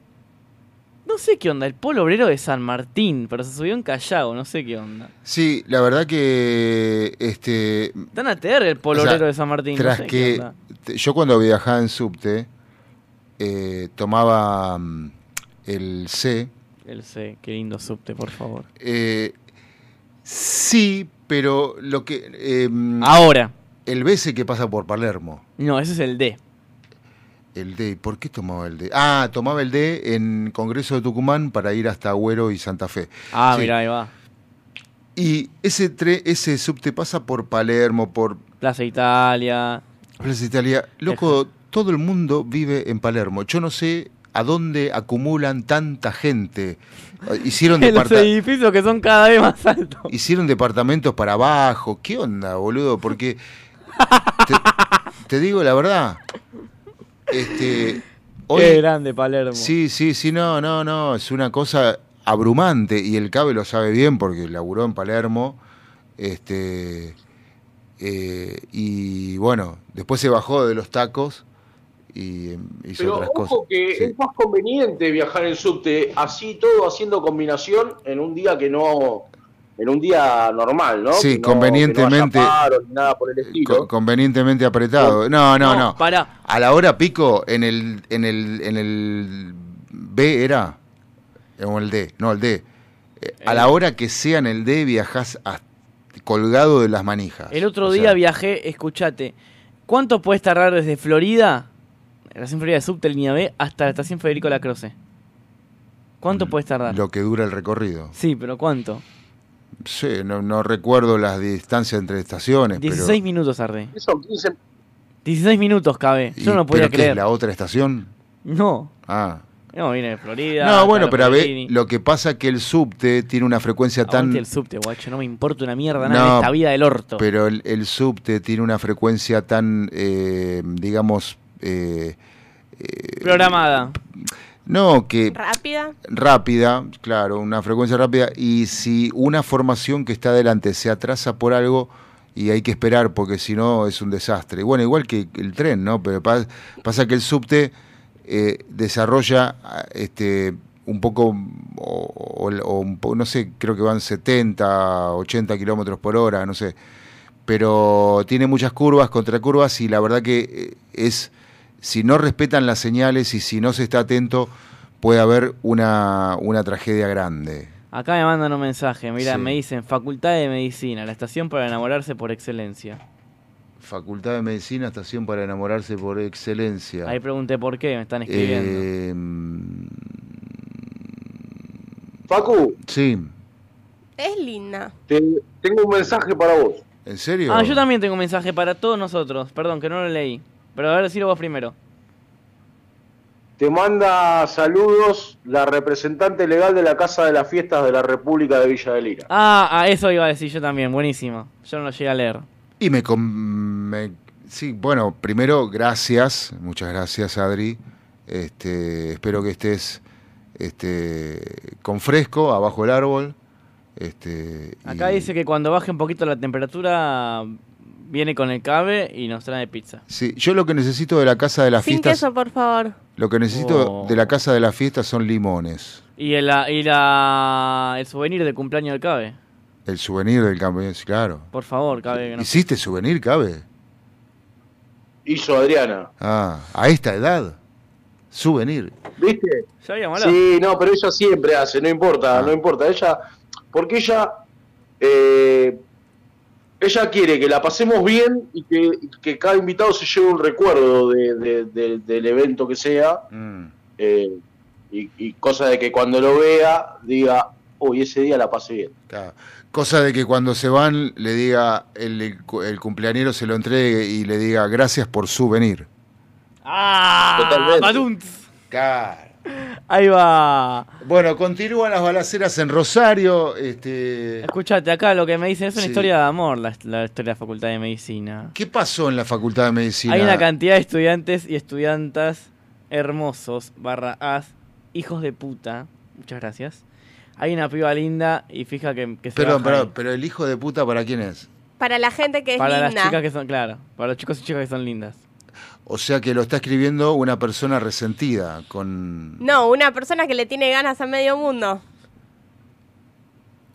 [SPEAKER 1] No sé qué onda, el polo obrero de San Martín, pero se subió en Callao, no sé qué onda.
[SPEAKER 3] Sí, la verdad que este
[SPEAKER 1] Tan a TR el polo
[SPEAKER 3] O sea,
[SPEAKER 1] obrero de San Martín. no sé qué
[SPEAKER 3] que
[SPEAKER 1] onda.
[SPEAKER 3] te- yo cuando viajaba en subte eh, tomaba mm, el C.
[SPEAKER 1] El C, qué lindo subte, por favor.
[SPEAKER 3] eh, sí, pero lo que eh,
[SPEAKER 1] Ahora.
[SPEAKER 3] el BC que pasa por Palermo.
[SPEAKER 1] No, ese es el D.
[SPEAKER 3] El D, ¿por qué tomaba el D? Ah, tomaba el D en Congreso de Tucumán para ir hasta Agüero y Santa Fe.
[SPEAKER 1] Ah,
[SPEAKER 3] Sí.
[SPEAKER 1] mira, ahí va.
[SPEAKER 3] Y ese tre- ese subte pasa por Palermo, por
[SPEAKER 1] Plaza Italia.
[SPEAKER 3] Plaza Italia. Loco, todo el mundo vive en Palermo. Yo no sé a dónde acumulan tanta gente. Hicieron,
[SPEAKER 1] En los edificios que son cada vez más altos.
[SPEAKER 3] hicieron departamentos para abajo. ¿Qué onda, boludo? Porque te, te digo la verdad. Este, hoy,
[SPEAKER 1] Qué grande Palermo.
[SPEAKER 3] Sí, sí, sí, no, no, no, es una cosa abrumante y el Cabe lo sabe bien porque laburó en Palermo, este, eh, y bueno, después se bajó de los tacos y hizo
[SPEAKER 4] Pero
[SPEAKER 3] otras
[SPEAKER 4] ojo
[SPEAKER 3] cosas.
[SPEAKER 4] que
[SPEAKER 3] Sí.
[SPEAKER 4] es más conveniente viajar en subte, así todo haciendo combinación en un día que no, en un día normal, ¿no?
[SPEAKER 3] Sí,
[SPEAKER 4] Que no-
[SPEAKER 3] convenientemente-
[SPEAKER 4] que no haya paro ni nada por el estilo.
[SPEAKER 3] Co- convenientemente apretado. No, no, no.
[SPEAKER 1] Pará.
[SPEAKER 3] A la hora pico, en el, en el, en el B era, o el D, no, el D. Eh, A la hora que sea en el D viajás hasta- colgado de las manijas.
[SPEAKER 1] El otro
[SPEAKER 3] O
[SPEAKER 1] día
[SPEAKER 3] sea,
[SPEAKER 1] viajé, escuchate. ¿Cuánto puedes tardar desde Florida, la estación Florida de subte, línea B, hasta la estación Federico Lacroce? ¿Cuánto puedes tardar?
[SPEAKER 3] Lo que dura el recorrido.
[SPEAKER 1] Sí, pero ¿cuánto?
[SPEAKER 3] Sí, no, no recuerdo las distancias entre estaciones,
[SPEAKER 1] 16 minutos tardé.
[SPEAKER 4] Eso 15
[SPEAKER 1] 16 minutos cabe. Yo no
[SPEAKER 3] ¿y-
[SPEAKER 1] podía
[SPEAKER 3] pero qué es,
[SPEAKER 1] creer.
[SPEAKER 3] la otra estación?
[SPEAKER 1] No.
[SPEAKER 3] Ah.
[SPEAKER 1] No, vine de Florida.
[SPEAKER 3] No, bueno, pero a ver,
[SPEAKER 1] ver
[SPEAKER 3] lo que pasa es que el subte tiene una frecuencia tan...
[SPEAKER 1] el subte, guacho. No me importa una mierda nada
[SPEAKER 3] No,
[SPEAKER 1] en esta vida del orto.
[SPEAKER 3] Pero el, el subte tiene una frecuencia tan, eh, digamos... eh, eh,
[SPEAKER 1] Programada.
[SPEAKER 3] no, que
[SPEAKER 2] Rápida.
[SPEAKER 3] rápida, claro, una frecuencia rápida, y si una formación que está adelante se atrasa por algo, y hay que esperar, porque si no es un desastre. Bueno, igual que el tren, ¿no? Pero pa- pasa que el subte eh, desarrolla ah, este un poco, o, o- o no sé, creo que van 70, 80 kilómetros por hora, no sé. Pero tiene muchas curvas, contracurvas, y la verdad que eh, es, si no respetan las señales y si no se está atento, puede haber una, una tragedia grande.
[SPEAKER 1] Acá me mandan un mensaje. Mira,
[SPEAKER 3] Sí.
[SPEAKER 1] me dicen Facultad de Medicina, la estación para enamorarse por excelencia.
[SPEAKER 3] Facultad de Medicina, estación para enamorarse por excelencia.
[SPEAKER 1] Ahí pregunté por qué, me están escribiendo.
[SPEAKER 3] Eh, mm,
[SPEAKER 4] Facu,
[SPEAKER 3] sí,
[SPEAKER 2] Es linda.
[SPEAKER 4] te, tengo un mensaje para vos.
[SPEAKER 3] ¿en serio?
[SPEAKER 1] ah, yo también tengo un mensaje para todos nosotros. Perdón, que no lo leí. Pero a ver, decirlo vos primero.
[SPEAKER 4] Te manda saludos la representante legal de la Casa de las Fiestas de la República de Villa de Lira.
[SPEAKER 1] Ah, ah, eso iba a decir yo también. Buenísimo. Yo no lo llegué a leer.
[SPEAKER 3] Y me, com- me- Sí, bueno, primero, gracias. Muchas gracias, Adri. Este, espero que estés este, con fresco, abajo del árbol. Este,
[SPEAKER 1] Acá
[SPEAKER 3] y-
[SPEAKER 1] dice que cuando baje un poquito la temperatura, viene con el cabe y nos trae pizza.
[SPEAKER 3] Sí, yo lo que necesito de la casa de las
[SPEAKER 2] Sin
[SPEAKER 3] fiestas...
[SPEAKER 2] queso, por favor.
[SPEAKER 3] Lo que necesito
[SPEAKER 1] Oh.
[SPEAKER 3] de la casa de las fiestas son limones.
[SPEAKER 1] Y, el, y la, el souvenir de cumpleaños del cabe.
[SPEAKER 3] El souvenir del campeón, claro.
[SPEAKER 1] Por favor, cabe. que no-
[SPEAKER 3] ¿Hiciste souvenir, cabe?
[SPEAKER 4] Hizo Adriana.
[SPEAKER 3] Ah, a esta edad. Souvenir.
[SPEAKER 4] ¿Viste?
[SPEAKER 1] Ya habíamos hablado.
[SPEAKER 4] Sí, no, pero ella siempre hace, no importa,
[SPEAKER 3] Ah.
[SPEAKER 4] no importa. Ella, porque ella, eh, ella quiere que la pasemos bien y que, que cada invitado se lleve un recuerdo de- de- de- del evento que sea.
[SPEAKER 3] Mm.
[SPEAKER 4] eh, y, y cosa de que cuando lo vea diga, uy, ese día la pasé bien.
[SPEAKER 3] Claro. Cosa de que cuando se van le diga, el, el, cu- el cumpleañero se lo entregue y le diga gracias por su venir.
[SPEAKER 1] ¡Ah!
[SPEAKER 4] Totalmente.
[SPEAKER 3] Claro.
[SPEAKER 1] Ahí va.
[SPEAKER 3] Bueno, continúan las balaceras en Rosario. Este,
[SPEAKER 1] Escuchate, acá lo que me dicen es una
[SPEAKER 3] Sí.
[SPEAKER 1] historia de amor, la, la historia de la Facultad de Medicina.
[SPEAKER 3] ¿Qué pasó en la Facultad de Medicina?
[SPEAKER 1] Hay una cantidad de estudiantes y estudiantas hermosos, barra as, hijos de puta. Muchas gracias. Hay una piba linda y fija que, que se
[SPEAKER 3] Perdón, perdón,
[SPEAKER 1] ahí.
[SPEAKER 3] pero el hijo de puta, ¿para quién es?
[SPEAKER 2] Para la gente que es
[SPEAKER 1] Para las
[SPEAKER 2] linda.
[SPEAKER 1] chicas que son, claro, para los chicos y chicas que son lindas.
[SPEAKER 3] O sea que lo está escribiendo una persona resentida, con...
[SPEAKER 2] No, una persona que le tiene ganas a medio mundo.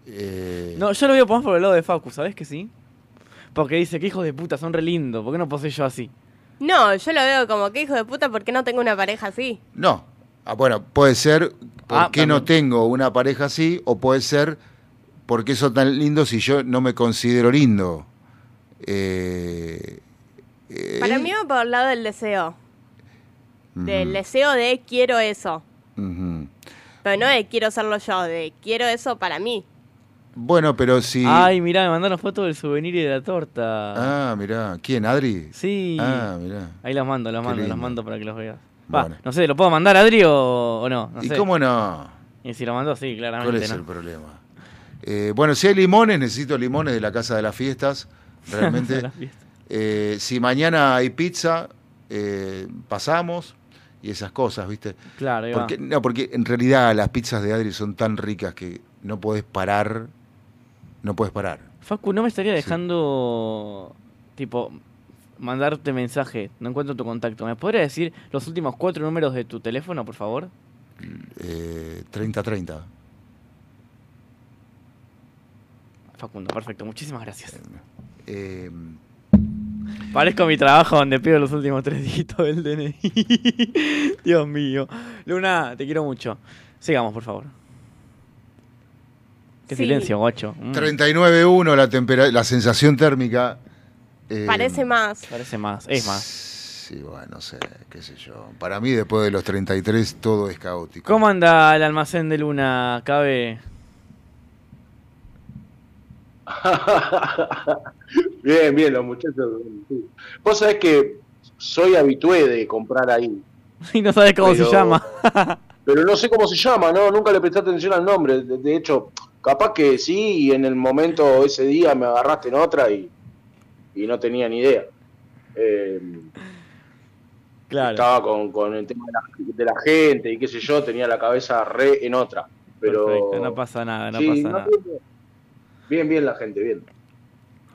[SPEAKER 3] eh,
[SPEAKER 1] No, yo lo veo más por el lado de Facu, ¿sabes que sí? Porque dice que hijos de puta son re lindos, ¿por qué no posee yo así?
[SPEAKER 2] No, yo lo veo como que hijo de puta porque no tengo una pareja así.
[SPEAKER 3] No. Ah, bueno, puede ser
[SPEAKER 1] Ah,
[SPEAKER 3] porque no tengo una pareja así, o puede ser porque son tan lindos y yo no me considero lindo. Eh, eh,
[SPEAKER 2] Para mí va por el lado del deseo. Del deseo de quiero eso. Pero no de quiero serlo yo, de quiero eso para mí.
[SPEAKER 3] Bueno, pero si...
[SPEAKER 1] Ay, mirá, me mandaron fotos del souvenir y de la torta.
[SPEAKER 3] Ah, mirá. ¿Quién? ¿Adri?
[SPEAKER 1] Sí.
[SPEAKER 3] Ah, mirá.
[SPEAKER 1] Ahí los mando, los
[SPEAKER 3] Qué
[SPEAKER 1] mando, los
[SPEAKER 3] lindo.
[SPEAKER 1] mando para que los veas. Va,
[SPEAKER 3] Bueno.
[SPEAKER 1] no sé, ¿lo puedo mandar a Adri o, o no? no
[SPEAKER 3] ¿Y
[SPEAKER 1] sé.
[SPEAKER 3] cómo no?
[SPEAKER 1] Y si lo mando, sí, claramente.
[SPEAKER 3] ¿Cuál es
[SPEAKER 1] no.
[SPEAKER 3] el problema? Eh, bueno, si hay limones, necesito limones de la Casa de las Fiestas. Realmente.
[SPEAKER 1] Las fiestas.
[SPEAKER 3] Eh, si mañana hay pizza, eh, pasamos y esas cosas, ¿viste?
[SPEAKER 1] Claro.
[SPEAKER 3] Porque, no, porque en realidad las pizzas de Adri son tan ricas que no podés parar. No puedes parar.
[SPEAKER 1] Facu, ¿no me estaría dejando, tipo, mandarte mensaje? No encuentro tu contacto. ¿Me podría decir los últimos cuatro números de tu teléfono, por favor?
[SPEAKER 3] Eh, 30-30.
[SPEAKER 1] Facundo, perfecto. Muchísimas gracias.
[SPEAKER 3] Eh,
[SPEAKER 1] Parezco mi trabajo donde pido los últimos tres dígitos del DNI. Dios mío. Luna, te quiero mucho. Sigamos, por favor. Qué
[SPEAKER 2] Sí.
[SPEAKER 1] silencio, guacho. Mm,
[SPEAKER 3] 39.1 la, tempera- la sensación térmica. eh,
[SPEAKER 2] Parece más.
[SPEAKER 1] Parece más, es más.
[SPEAKER 3] Sí, bueno, no sé, qué sé yo. Para mí, después de los 33, todo es caótico.
[SPEAKER 1] ¿Cómo anda el almacén de Luna? ¿Cabe?
[SPEAKER 4] bien, bien, los muchachos. sí. Vos sabés que soy habitué de comprar ahí,
[SPEAKER 1] Y no sabes cómo se llama.
[SPEAKER 4] pero no sé cómo se llama, ¿no? Nunca le presté atención al nombre. De, de hecho, capaz que sí, y en el momento, ese día, me agarraste en otra y, y no tenía ni idea. Eh,
[SPEAKER 1] claro.
[SPEAKER 4] Estaba con, con el tema de la, de la gente y qué sé yo, tenía la cabeza re en otra. Pero
[SPEAKER 1] Perfecto, no pasa nada, no
[SPEAKER 4] Sí,
[SPEAKER 1] pasa
[SPEAKER 4] no,
[SPEAKER 1] nada.
[SPEAKER 4] Bien. bien, la gente, bien.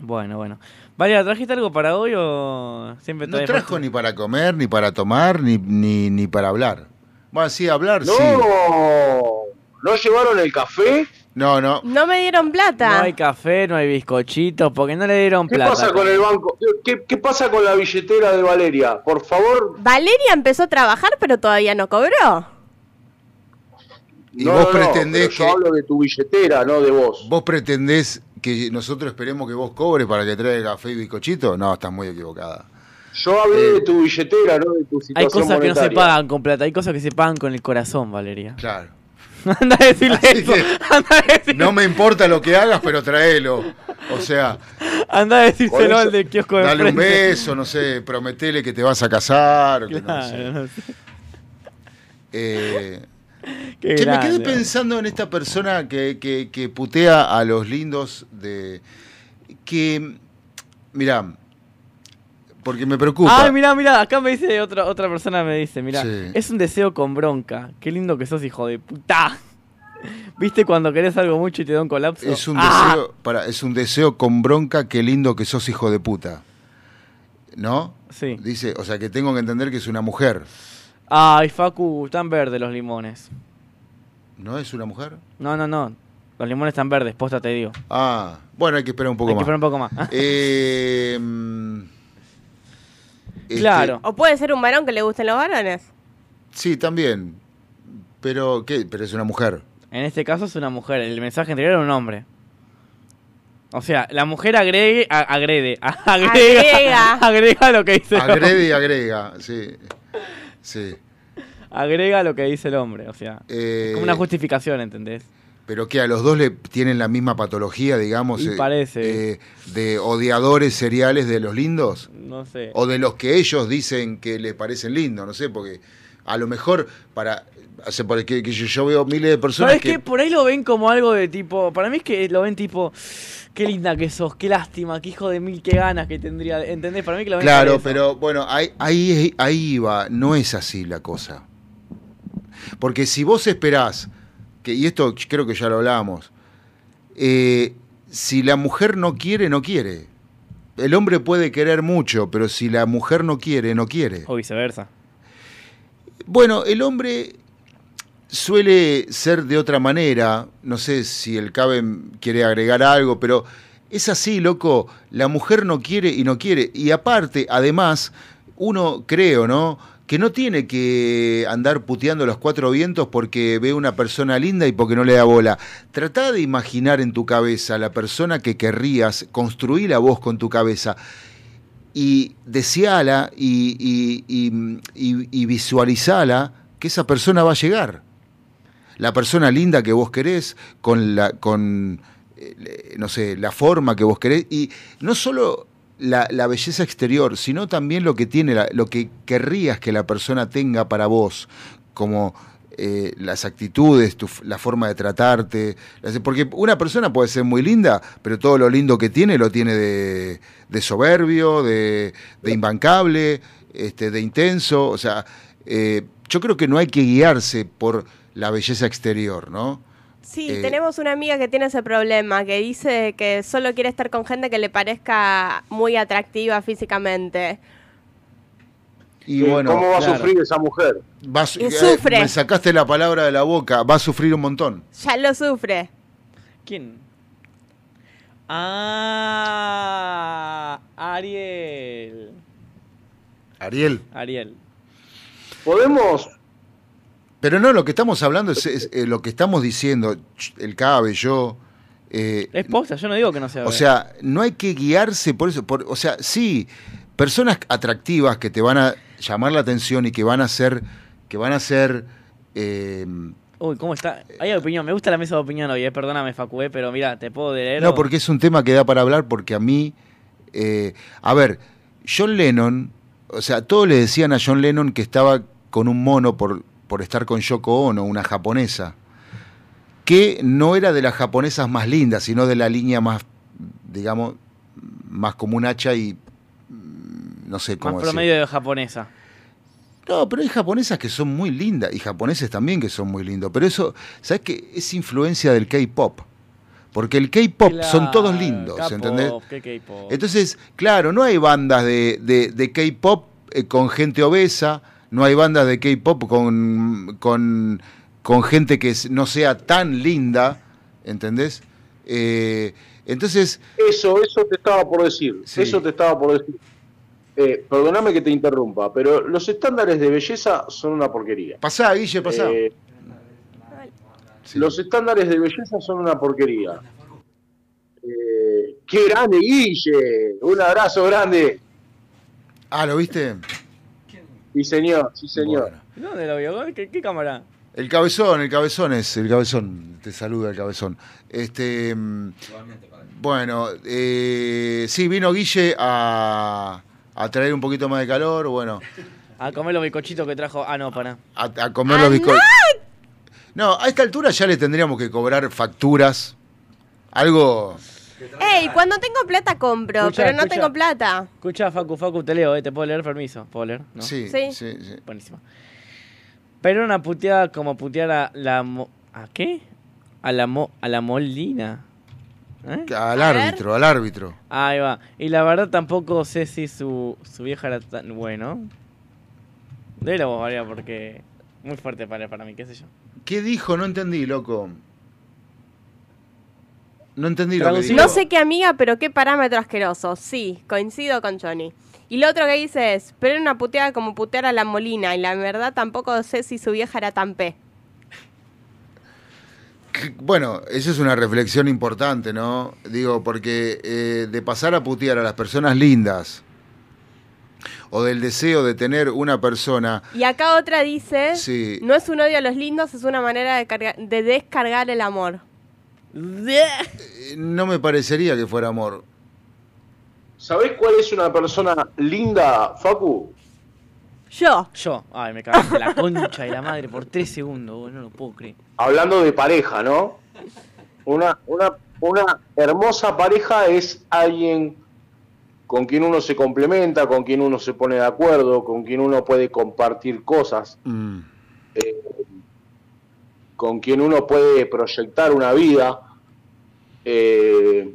[SPEAKER 1] Bueno, bueno. Valeria, ¿trajiste algo para hoy o siempre
[SPEAKER 3] No trajo ni para comer, ni para tomar, ni, ni, ni para hablar. Bueno, sí, hablar,
[SPEAKER 4] No,
[SPEAKER 3] sí.
[SPEAKER 4] ¿no llevaron el café?
[SPEAKER 3] No, no.
[SPEAKER 2] No me dieron
[SPEAKER 1] No
[SPEAKER 2] plata.
[SPEAKER 1] hay café, no hay bizcochitos, porque no le dieron
[SPEAKER 4] ¿Qué
[SPEAKER 1] plata.
[SPEAKER 4] pasa con el banco? ¿Qué, qué, qué pasa con la billetera de Valeria? Por favor,
[SPEAKER 2] Valeria empezó a trabajar, pero todavía no cobró.
[SPEAKER 3] Y
[SPEAKER 4] no,
[SPEAKER 3] vos
[SPEAKER 4] no, no,
[SPEAKER 3] pretendés
[SPEAKER 4] pero yo
[SPEAKER 3] que.
[SPEAKER 4] hablo de tu billetera, no de vos.
[SPEAKER 3] ¿Vos pretendés que nosotros esperemos que vos cobres para que traiga café y bizcochito? No, estás muy equivocada.
[SPEAKER 4] Yo hablé
[SPEAKER 3] Eh,
[SPEAKER 4] de tu billetera, no de tu
[SPEAKER 1] Hay
[SPEAKER 4] situación
[SPEAKER 1] cosas que no se pagan con plata, hay cosas que se pagan con el corazón, Valeria.
[SPEAKER 3] Claro.
[SPEAKER 1] Anda a decirle
[SPEAKER 3] Así
[SPEAKER 1] eso.
[SPEAKER 3] que-
[SPEAKER 1] Anda a decirle,
[SPEAKER 3] No me importa lo que hagas, pero tráelo. O sea,
[SPEAKER 1] anda a decírselo al del kiosco de
[SPEAKER 3] dale un beso, no sé, prometele que te vas a casar. o que no
[SPEAKER 1] Claro,
[SPEAKER 3] sé.
[SPEAKER 1] no sé.
[SPEAKER 3] Eh,
[SPEAKER 1] Qué
[SPEAKER 3] Che, me quedé pensando en esta persona que, que, que putea a los lindos de. que. Mirá. Porque me preocupa.
[SPEAKER 1] Ay, mirá, mirá, acá me dice otra, otra persona, me dice, mirá,
[SPEAKER 3] Sí.
[SPEAKER 1] es un deseo con bronca. Qué lindo que sos, hijo de puta. ¿Viste cuando querés algo mucho y te da un colapso?
[SPEAKER 3] Es un
[SPEAKER 1] ¡Ah!
[SPEAKER 3] deseo. Para, es un deseo con bronca, qué lindo que sos hijo de puta. ¿No?
[SPEAKER 1] Sí.
[SPEAKER 3] Dice, o sea que tengo que entender que es una mujer.
[SPEAKER 1] Ay, Facu, están verdes los limones.
[SPEAKER 3] ¿No es una mujer?
[SPEAKER 1] No, no, no. Los limones están verdes, posta te digo.
[SPEAKER 3] Ah, bueno, hay que esperar un poco
[SPEAKER 1] Hay que
[SPEAKER 3] más.
[SPEAKER 1] esperar un poco más.
[SPEAKER 3] Eh, este,
[SPEAKER 1] Claro.
[SPEAKER 2] O puede ser un varón que le gusten los varones.
[SPEAKER 3] sí, también. Pero, ¿qué? Pero es una mujer.
[SPEAKER 1] En este caso es una mujer. El mensaje anterior era un hombre. O sea, la mujer agregue, a- agrede, a- agrega,
[SPEAKER 2] Agrega.
[SPEAKER 1] agrega lo que dice el hombre.
[SPEAKER 3] Agrede y agrega, sí. Sí.
[SPEAKER 1] Agrega lo que dice el hombre, o sea,
[SPEAKER 3] Eh,
[SPEAKER 1] como una justificación, ¿entendés?
[SPEAKER 3] Pero que a los dos le tienen la misma patología, digamos,
[SPEAKER 1] Y parece.
[SPEAKER 3] eh, de odiadores seriales de los lindos,
[SPEAKER 1] No sé.
[SPEAKER 3] o de los que ellos dicen que les parecen lindos, no sé, porque a lo mejor para hace por que, que yo, yo veo miles de personas
[SPEAKER 1] ¿Sabes
[SPEAKER 3] que
[SPEAKER 1] qué? Por ahí lo ven como algo de tipo. Para mí es que lo ven tipo. Qué linda que sos, qué lástima, qué hijo de mil, qué ganas que tendría. ¿Entendés? Para mí que lo ven
[SPEAKER 3] Claro, pero bueno, ahí, ahí, ahí va, no es así la cosa. Porque si vos esperás, que, y esto creo que ya lo hablábamos, eh, si la mujer no quiere, no quiere. El hombre puede querer mucho, pero si la mujer no quiere, no quiere.
[SPEAKER 1] O viceversa.
[SPEAKER 3] Bueno, el hombre suele ser de otra manera. No sé si el Cabe quiere agregar algo, pero es así, loco. La mujer no quiere y no quiere. Y aparte, además, uno creo, ¿no? Que no tiene que andar puteando los cuatro vientos porque ve una persona linda y porque no le da bola. Trata de imaginar en tu cabeza la persona que querrías, construir la voz con tu cabeza y deseala y- y- y visualizala que esa persona va a llegar. La persona linda que vos querés, con la, con eh, no sé, la forma que vos querés, y no solo la, la belleza exterior, sino también lo que tiene, lo que querrías que la persona tenga para vos, como eh, las actitudes, la forma de tratarte. Porque una persona puede ser muy linda, pero todo lo lindo que tiene lo tiene de, de soberbio, de, de imbancable, este, de intenso. O sea, eh, yo creo que no hay que guiarse por la belleza exterior, ¿no?
[SPEAKER 2] Sí,
[SPEAKER 3] Eh,
[SPEAKER 2] tenemos una amiga que tiene ese problema, que dice que solo quiere estar con gente que le parezca muy atractiva físicamente.
[SPEAKER 3] Y bueno,
[SPEAKER 4] ¿Cómo va
[SPEAKER 1] claro.
[SPEAKER 4] a sufrir esa mujer?
[SPEAKER 3] va eh,
[SPEAKER 2] sufre.
[SPEAKER 3] me sacaste la palabra de la boca, va a sufrir un montón.
[SPEAKER 2] Ya lo sufre.
[SPEAKER 1] ¿Quién? Ah, Ariel.
[SPEAKER 3] Ariel.
[SPEAKER 1] Ariel.
[SPEAKER 4] ¿Podemos?
[SPEAKER 3] Pero no, lo que estamos hablando es, es, eh, lo que estamos diciendo, el Cabe, yo. eh,
[SPEAKER 1] Es posta, yo no digo que no sea.
[SPEAKER 3] o sea, no hay que guiarse por eso. Por, o sea, sí, personas atractivas que te van a llamar la atención y que van a ser. Que van a ser. eh,
[SPEAKER 1] Uy, ¿cómo está? Hay opinión, me gusta la mesa de opinión hoy, eh. perdóname, Facu, eh, pero mira, te puedo leer.
[SPEAKER 3] No,
[SPEAKER 1] o-
[SPEAKER 3] porque es un tema que da para hablar, porque a mí. eh, a ver, John Lennon, o sea, todos le decían a John Lennon que estaba con un mono por, por estar con Yoko Ono, una japonesa, que no era de las japonesas más lindas, sino de la línea más, digamos, más como un hacha y. mm, No sé cómo
[SPEAKER 1] Más
[SPEAKER 3] decir.
[SPEAKER 1] promedio de japonesa.
[SPEAKER 3] No, pero hay japonesas que son muy lindas y japoneses también que son muy lindos. Pero eso, ¿sabes qué? Es influencia del K-pop. Porque el K-pop son todos lindos, ¿entendés?
[SPEAKER 1] ¿qué K-pop?
[SPEAKER 3] Entonces, claro, no hay bandas de, de- de K-pop eh, con gente obesa, no hay bandas de K-pop con, con, con gente que no sea tan linda, ¿entendés? Eh, entonces,
[SPEAKER 4] Eso, eso te estaba por decir.
[SPEAKER 3] Sí.
[SPEAKER 4] Eso te estaba por decir. Eh, perdóname que te interrumpa, pero los estándares de belleza son una porquería.
[SPEAKER 3] pasá, Guille, pasá.
[SPEAKER 4] Eh,
[SPEAKER 3] Sí.
[SPEAKER 4] Los estándares de belleza son una porquería. Eh, ¡Qué grande, Guille! Un abrazo grande.
[SPEAKER 3] Ah, ¿lo viste?
[SPEAKER 4] Sí, señor, sí, señor.
[SPEAKER 3] Bueno.
[SPEAKER 1] ¿Dónde lo vio? ¿Qué, qué cámara?
[SPEAKER 3] El cabezón, el cabezón es, el cabezón, te saluda el cabezón. Este, mm, bueno, eh, sí, vino Guille a, a traer un poquito más de calor, bueno,
[SPEAKER 1] A comer los bicochitos que trajo. Ah, no, para.
[SPEAKER 3] a, a comer los bizcochos. No, a esta altura ya le tendríamos que cobrar facturas, algo...
[SPEAKER 2] Ey, cuando tengo plata compro,
[SPEAKER 1] Escucha,
[SPEAKER 2] pero no
[SPEAKER 1] escucha.
[SPEAKER 2] tengo plata.
[SPEAKER 1] Escucha, Facu, Facu, te leo, eh. ¿Te puedo leer? Permiso. ¿Puedo leer? ¿No?
[SPEAKER 3] Sí,
[SPEAKER 2] Sí.
[SPEAKER 3] sí, sí.
[SPEAKER 1] Buenísimo. Pero una puteada como putear a la... mo- ¿A qué? A la, mo- a la Molina. ¿Eh?
[SPEAKER 3] Al
[SPEAKER 2] A ver.
[SPEAKER 3] árbitro, al árbitro.
[SPEAKER 1] Ahí va. Y la verdad tampoco sé si su, su vieja era tan... Bueno. De la voz, María, porque... Muy fuerte para, para mí, qué sé yo.
[SPEAKER 3] ¿Qué dijo? No entendí, loco. No entendí lo que dijo.
[SPEAKER 2] No sé qué amiga, pero qué parámetro asqueroso. Sí, coincido con Johnny. Y lo otro que dice es, pero era una puteada como putear a la Molina. Y la verdad tampoco sé si su vieja era tan P.
[SPEAKER 3] Bueno, esa es una reflexión importante, ¿no? Digo, porque eh, de pasar a putear a las personas lindas o del deseo de tener una persona,
[SPEAKER 2] Y acá otra dice,
[SPEAKER 3] Sí.
[SPEAKER 2] no es un odio a los lindos, es una manera de, carga- de descargar el amor.
[SPEAKER 3] Eh, no me parecería que fuera amor.
[SPEAKER 4] ¿Sabés cuál es una persona linda, Facu?
[SPEAKER 2] Yo.
[SPEAKER 1] Yo, ay, me cagaste la concha de la madre por tres segundos, no lo puedo creer.
[SPEAKER 4] Hablando de pareja, ¿no? Una, una, una hermosa pareja es alguien con quien uno se complementa, con quien uno se pone de acuerdo, con quien uno puede compartir cosas,
[SPEAKER 3] Mm,
[SPEAKER 4] con quien uno puede proyectar una vida, eh,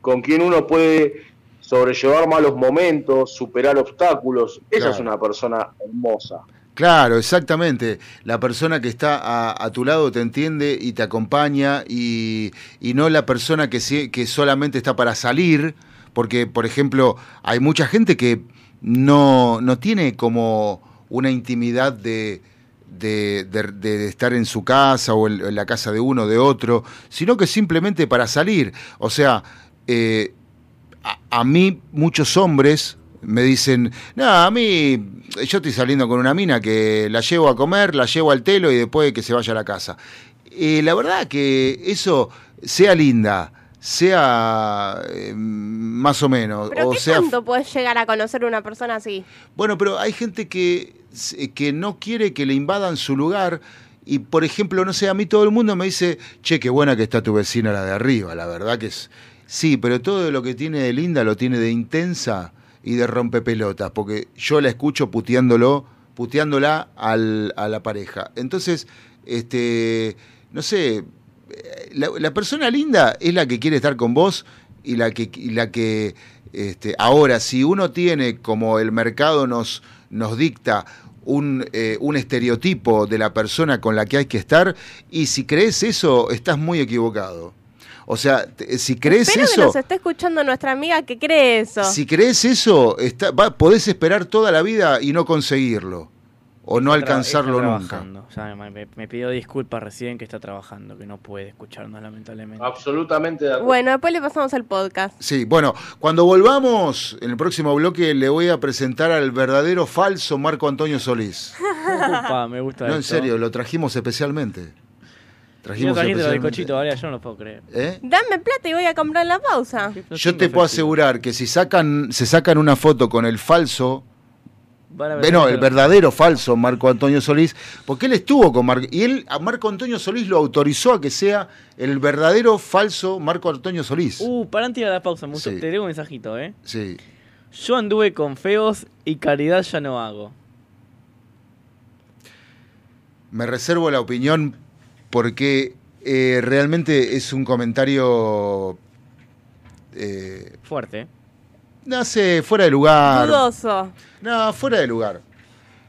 [SPEAKER 4] con quien uno puede sobrellevar malos momentos, superar obstáculos. Esa
[SPEAKER 3] Claro.
[SPEAKER 4] es una persona hermosa.
[SPEAKER 3] Claro, exactamente. La persona que está a, a tu lado te entiende y te acompaña y, y no la persona que, sí- que solamente está para salir, porque, por ejemplo, hay mucha gente que no, no tiene como una intimidad de, de, de- de estar en su casa o en, la casa de uno o de otro, sino que simplemente para salir. O sea, eh, a, mí muchos hombres me dicen, no, a mí yo estoy saliendo con una mina que la llevo a comer, la llevo al telo y después que se vaya a la casa. Eh, la verdad que eso sea linda, sea eh, más o menos,
[SPEAKER 2] ¿Pero
[SPEAKER 3] o
[SPEAKER 2] qué
[SPEAKER 3] sea
[SPEAKER 2] tanto puedes llegar a conocer una persona así?
[SPEAKER 3] bueno, pero hay gente que, que no quiere que le invadan su lugar. Y, por ejemplo, no sé, a mí todo el mundo me dice, che, qué buena que está tu vecina la de arriba. La verdad que es... Sí, pero todo lo que tiene de linda lo tiene de intensa y de rompepelotas, porque yo la escucho puteándolo, puteándola al- a la pareja. Entonces, este, no sé, eh, la, la persona linda es la que quiere estar con vos y la que, y la que este, ahora, si uno tiene, como el mercado nos, nos dicta, un, eh, un estereotipo de la persona con la que hay que estar, y si crees eso, estás muy equivocado. O sea, si crees
[SPEAKER 2] Espero que
[SPEAKER 3] eso,
[SPEAKER 2] nos esté escuchando nuestra amiga que cree eso.
[SPEAKER 3] si crees eso, está, va- podés esperar toda la vida y no conseguirlo. O no alcanzarlo
[SPEAKER 1] está
[SPEAKER 3] nunca.
[SPEAKER 1] Ya me, me- pidió disculpas recién que está trabajando, que no puede escucharnos lamentablemente.
[SPEAKER 4] Absolutamente de acuerdo.
[SPEAKER 2] Bueno, después le pasamos el podcast.
[SPEAKER 3] Sí, bueno, cuando volvamos, en el próximo bloque le voy a presentar al verdadero falso Marco Antonio Solís.
[SPEAKER 1] Upa, me gusta
[SPEAKER 3] No, en serio, lo trajimos especialmente. Trajimos
[SPEAKER 1] del
[SPEAKER 3] especialmente.
[SPEAKER 1] cochito, Valeria, yo no lo puedo creer.
[SPEAKER 3] ¿Eh?
[SPEAKER 2] Dame plata y voy a comprar la pausa.
[SPEAKER 3] Yo te puedo asegurar que si sacan, se sacan una foto con el falso, no, el verdadero falso Marco Antonio Solís, porque él estuvo con Marco, y él a Marco Antonio Solís lo autorizó a que sea el verdadero falso Marco Antonio Solís.
[SPEAKER 1] Uh, para antes de la pausa, me.
[SPEAKER 3] Sí.
[SPEAKER 1] te digo un mensajito, ¿eh?
[SPEAKER 3] Sí.
[SPEAKER 1] Yo anduve con feos y caridad ya no hago.
[SPEAKER 3] Me reservo la opinión porque eh, realmente es un comentario, eh,
[SPEAKER 1] Fuerte.
[SPEAKER 3] No sé, fuera de lugar.
[SPEAKER 2] Dudoso.
[SPEAKER 3] No, fuera de lugar.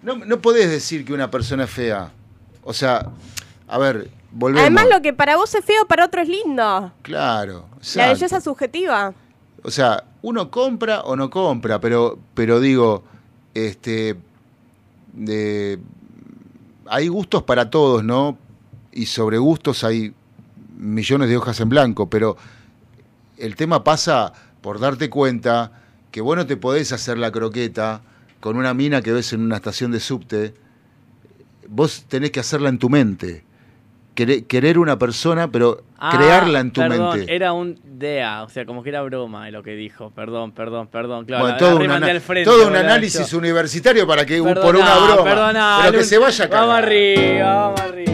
[SPEAKER 3] No, no podés decir que una persona es fea. O sea, a ver, volvemos.
[SPEAKER 2] Además, lo que para vos es feo, para otro es lindo.
[SPEAKER 3] Claro.
[SPEAKER 2] La belleza subjetiva.
[SPEAKER 3] O sea, uno compra o no compra, pero, pero digo, este, de- hay gustos para todos, ¿no? Y sobre gustos hay millones de hojas en blanco, pero el tema pasa por darte cuenta que vos no te podés hacer la croqueta con una mina que ves en una estación de subte. Vos tenés que hacerla en tu mente. Querer, querer una persona, pero
[SPEAKER 1] Ah,
[SPEAKER 3] crearla en tu
[SPEAKER 1] perdón,
[SPEAKER 3] mente.
[SPEAKER 1] Era un DEA, o sea, como que era broma de lo que dijo. Perdón, perdón, perdón. Claro,
[SPEAKER 3] Bueno, todo, un,
[SPEAKER 1] frente,
[SPEAKER 3] todo análisis
[SPEAKER 1] yo.
[SPEAKER 3] universitario para que por
[SPEAKER 1] Perdoná,
[SPEAKER 3] una broma. pero que se vaya a cagar.
[SPEAKER 1] Vamos arriba, vamos arriba.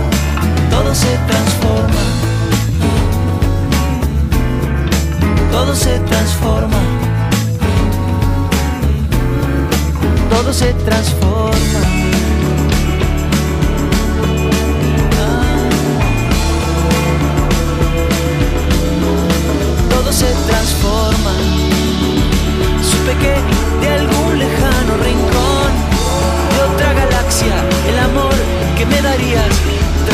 [SPEAKER 5] todo se transforma. Todo se transforma. todo se transforma. Todo se transforma. Supe que de algún lejano rincón de otra galaxia el amor que me darías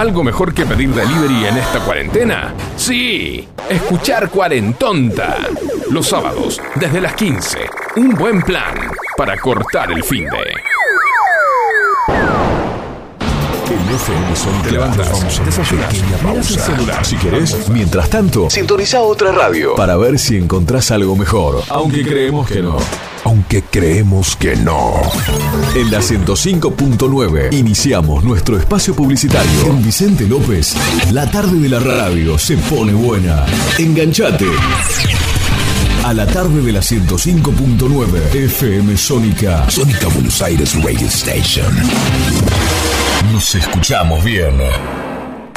[SPEAKER 6] ¿Algo mejor que pedir delivery en esta cuarentena? Sí, escuchar Cuarentonta. Los sábados, desde las 15. Un buen plan para cortar el fin de.
[SPEAKER 7] El FM son
[SPEAKER 6] Te levantas, desayunas, miras el celular.
[SPEAKER 7] Si querés, mientras tanto, sintoniza otra radio para ver si encontrás algo mejor. Aunque creemos que no. Aunque creemos que no. En la 105.9 iniciamos nuestro espacio publicitario. En Vicente López, la tarde de la radio se pone buena. Enganchate. A la tarde de la 105.9 FM Sónica. Sónica Buenos Aires Radio Station. Nos escuchamos bien.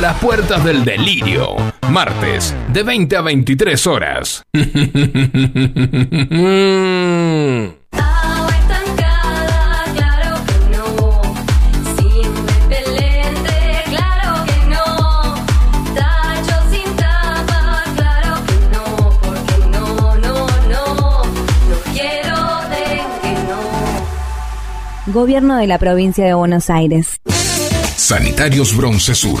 [SPEAKER 6] A las puertas del delirio, martes, de 20 a 23 horas.
[SPEAKER 8] Agua estancada, claro que no. Sin repelente, claro que no. Tacho sin tapa, claro que no. Porque no, no, no. No quiero de que no.
[SPEAKER 9] Gobierno de la provincia de Buenos Aires.
[SPEAKER 6] Sanitarios Bronce Sur,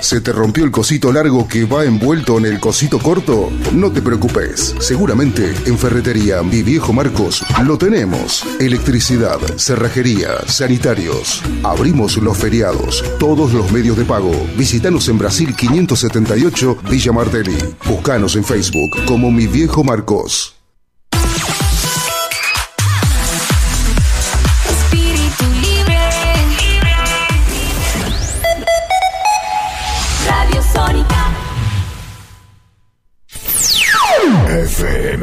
[SPEAKER 10] ¿Se te rompió el cosito largo que va envuelto en el cosito corto? No te preocupes. Seguramente en Ferretería Mi Viejo Marcos lo tenemos. Electricidad, cerrajería, sanitarios. Abrimos los feriados, todos los medios de pago. Visítanos en Brasil 578 Villa Martelli. Buscanos en Facebook como Mi Viejo Marcos.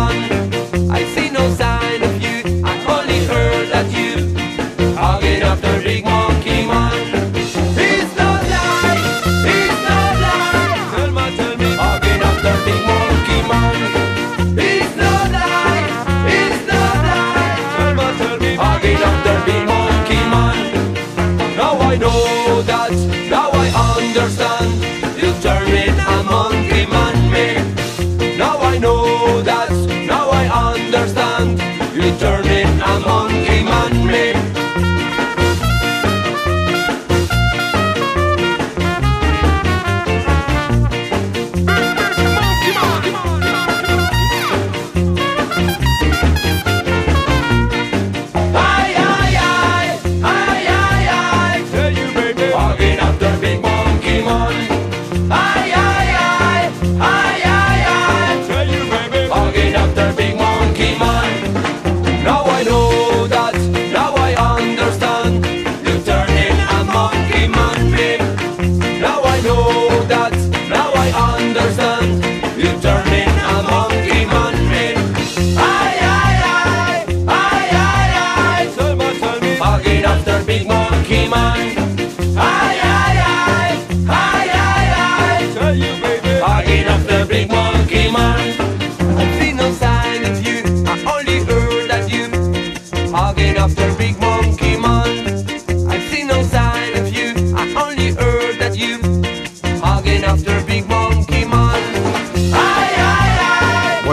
[SPEAKER 11] Monkey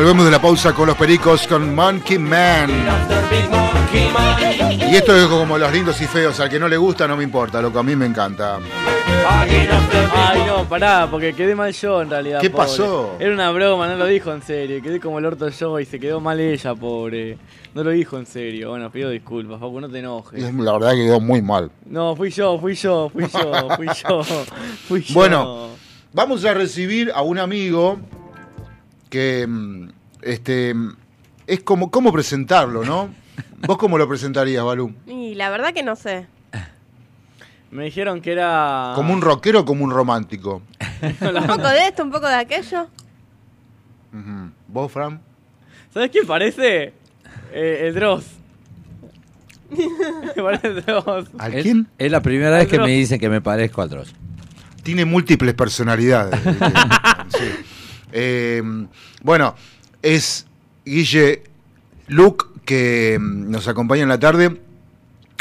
[SPEAKER 3] Volvemos de la pausa con los pericos con Monkey Man. Y esto es como los lindos y feos. Al que no le gusta no me importa, lo que a mí me encanta.
[SPEAKER 1] Ay, no, pará, porque quedé mal yo en realidad.
[SPEAKER 3] ¿Qué
[SPEAKER 1] pobre.
[SPEAKER 3] pasó?
[SPEAKER 1] Era una broma, no lo dijo en serio. Quedé como el orto yo y se quedó mal ella, pobre. No lo dijo en serio. Bueno, pido disculpas, Facu, no te enojes.
[SPEAKER 3] La verdad que quedó muy mal.
[SPEAKER 1] No, fui yo, fui yo, fui yo, fui yo, fui yo.
[SPEAKER 3] Bueno, vamos a recibir a un amigo que mm, este es como cómo presentarlo, ¿no? ¿Vos cómo lo presentarías, Balú?
[SPEAKER 2] Y la verdad que no sé.
[SPEAKER 1] Me dijeron que era.
[SPEAKER 3] ¿Como un rockero o como un romántico?
[SPEAKER 2] Un poco de esto, un poco de aquello.
[SPEAKER 3] ¿Vos, Fran?
[SPEAKER 1] ¿Sabes quién parece? Eh, el Dross. Me parece el Dross.
[SPEAKER 3] ¿Al
[SPEAKER 12] Es-
[SPEAKER 3] quién?
[SPEAKER 12] Es la primera vez que me dicen que me parezco al Dross.
[SPEAKER 3] Tiene múltiples personalidades. Sí. Eh, bueno, es Guille Luke que mm, nos acompaña en la tarde.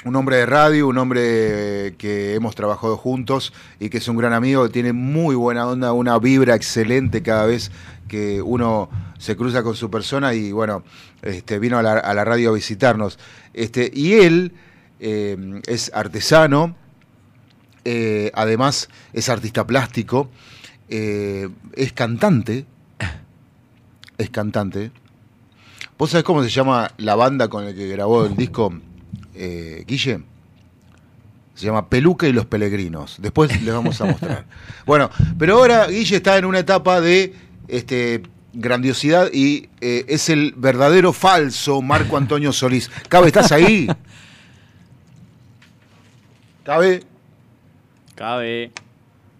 [SPEAKER 3] un hombre de radio, un hombre que hemos trabajado juntos y que es un gran amigo, tiene muy buena onda, una vibra excelente cada vez que uno se cruza con su persona y bueno, este, vino a la, radio a visitarnos. Este, y él eh, es artesano, eh, además es artista plástico, eh, es cantante, es cantante. ¿Vos sabés cómo se llama la banda con la que grabó el disco eh, Guille? Se llama Peluca y los Peregrinos. Después les vamos a mostrar. bueno, pero ahora Guille está en una etapa de este, grandiosidad y eh, es el verdadero falso Marco Antonio Solís. Cabe, ¿estás ahí? Cabe.
[SPEAKER 1] Cabe.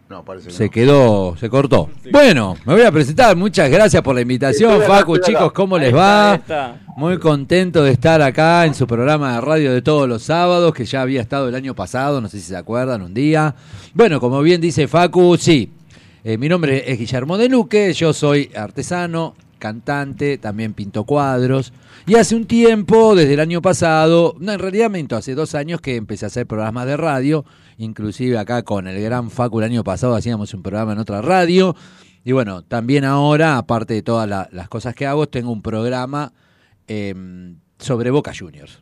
[SPEAKER 3] No, parece que
[SPEAKER 12] Se
[SPEAKER 3] no.
[SPEAKER 12] quedó, se cortó. Bueno, me voy a presentar. Muchas gracias por la invitación,
[SPEAKER 4] Estoy
[SPEAKER 12] Facu.
[SPEAKER 4] acá.
[SPEAKER 12] Chicos, ¿cómo les va?
[SPEAKER 1] está, ahí está.
[SPEAKER 12] Muy contento de estar acá en su programa de radio de todos los sábados, que ya había estado el año pasado, no sé si se acuerdan, un día. Bueno, como bien dice Facu, sí. Eh, mi nombre es Guillermo de Luque, yo soy artesano, cantante, también pinto cuadros. Y hace un tiempo, desde el año pasado, no, en realidad miento, hace dos años que empecé a hacer programas de radio, inclusive acá con el gran Facu el año pasado hacíamos un programa en otra radio. Y bueno, también ahora, aparte de todas la- las cosas que hago, tengo un programa eh, sobre Boca Juniors.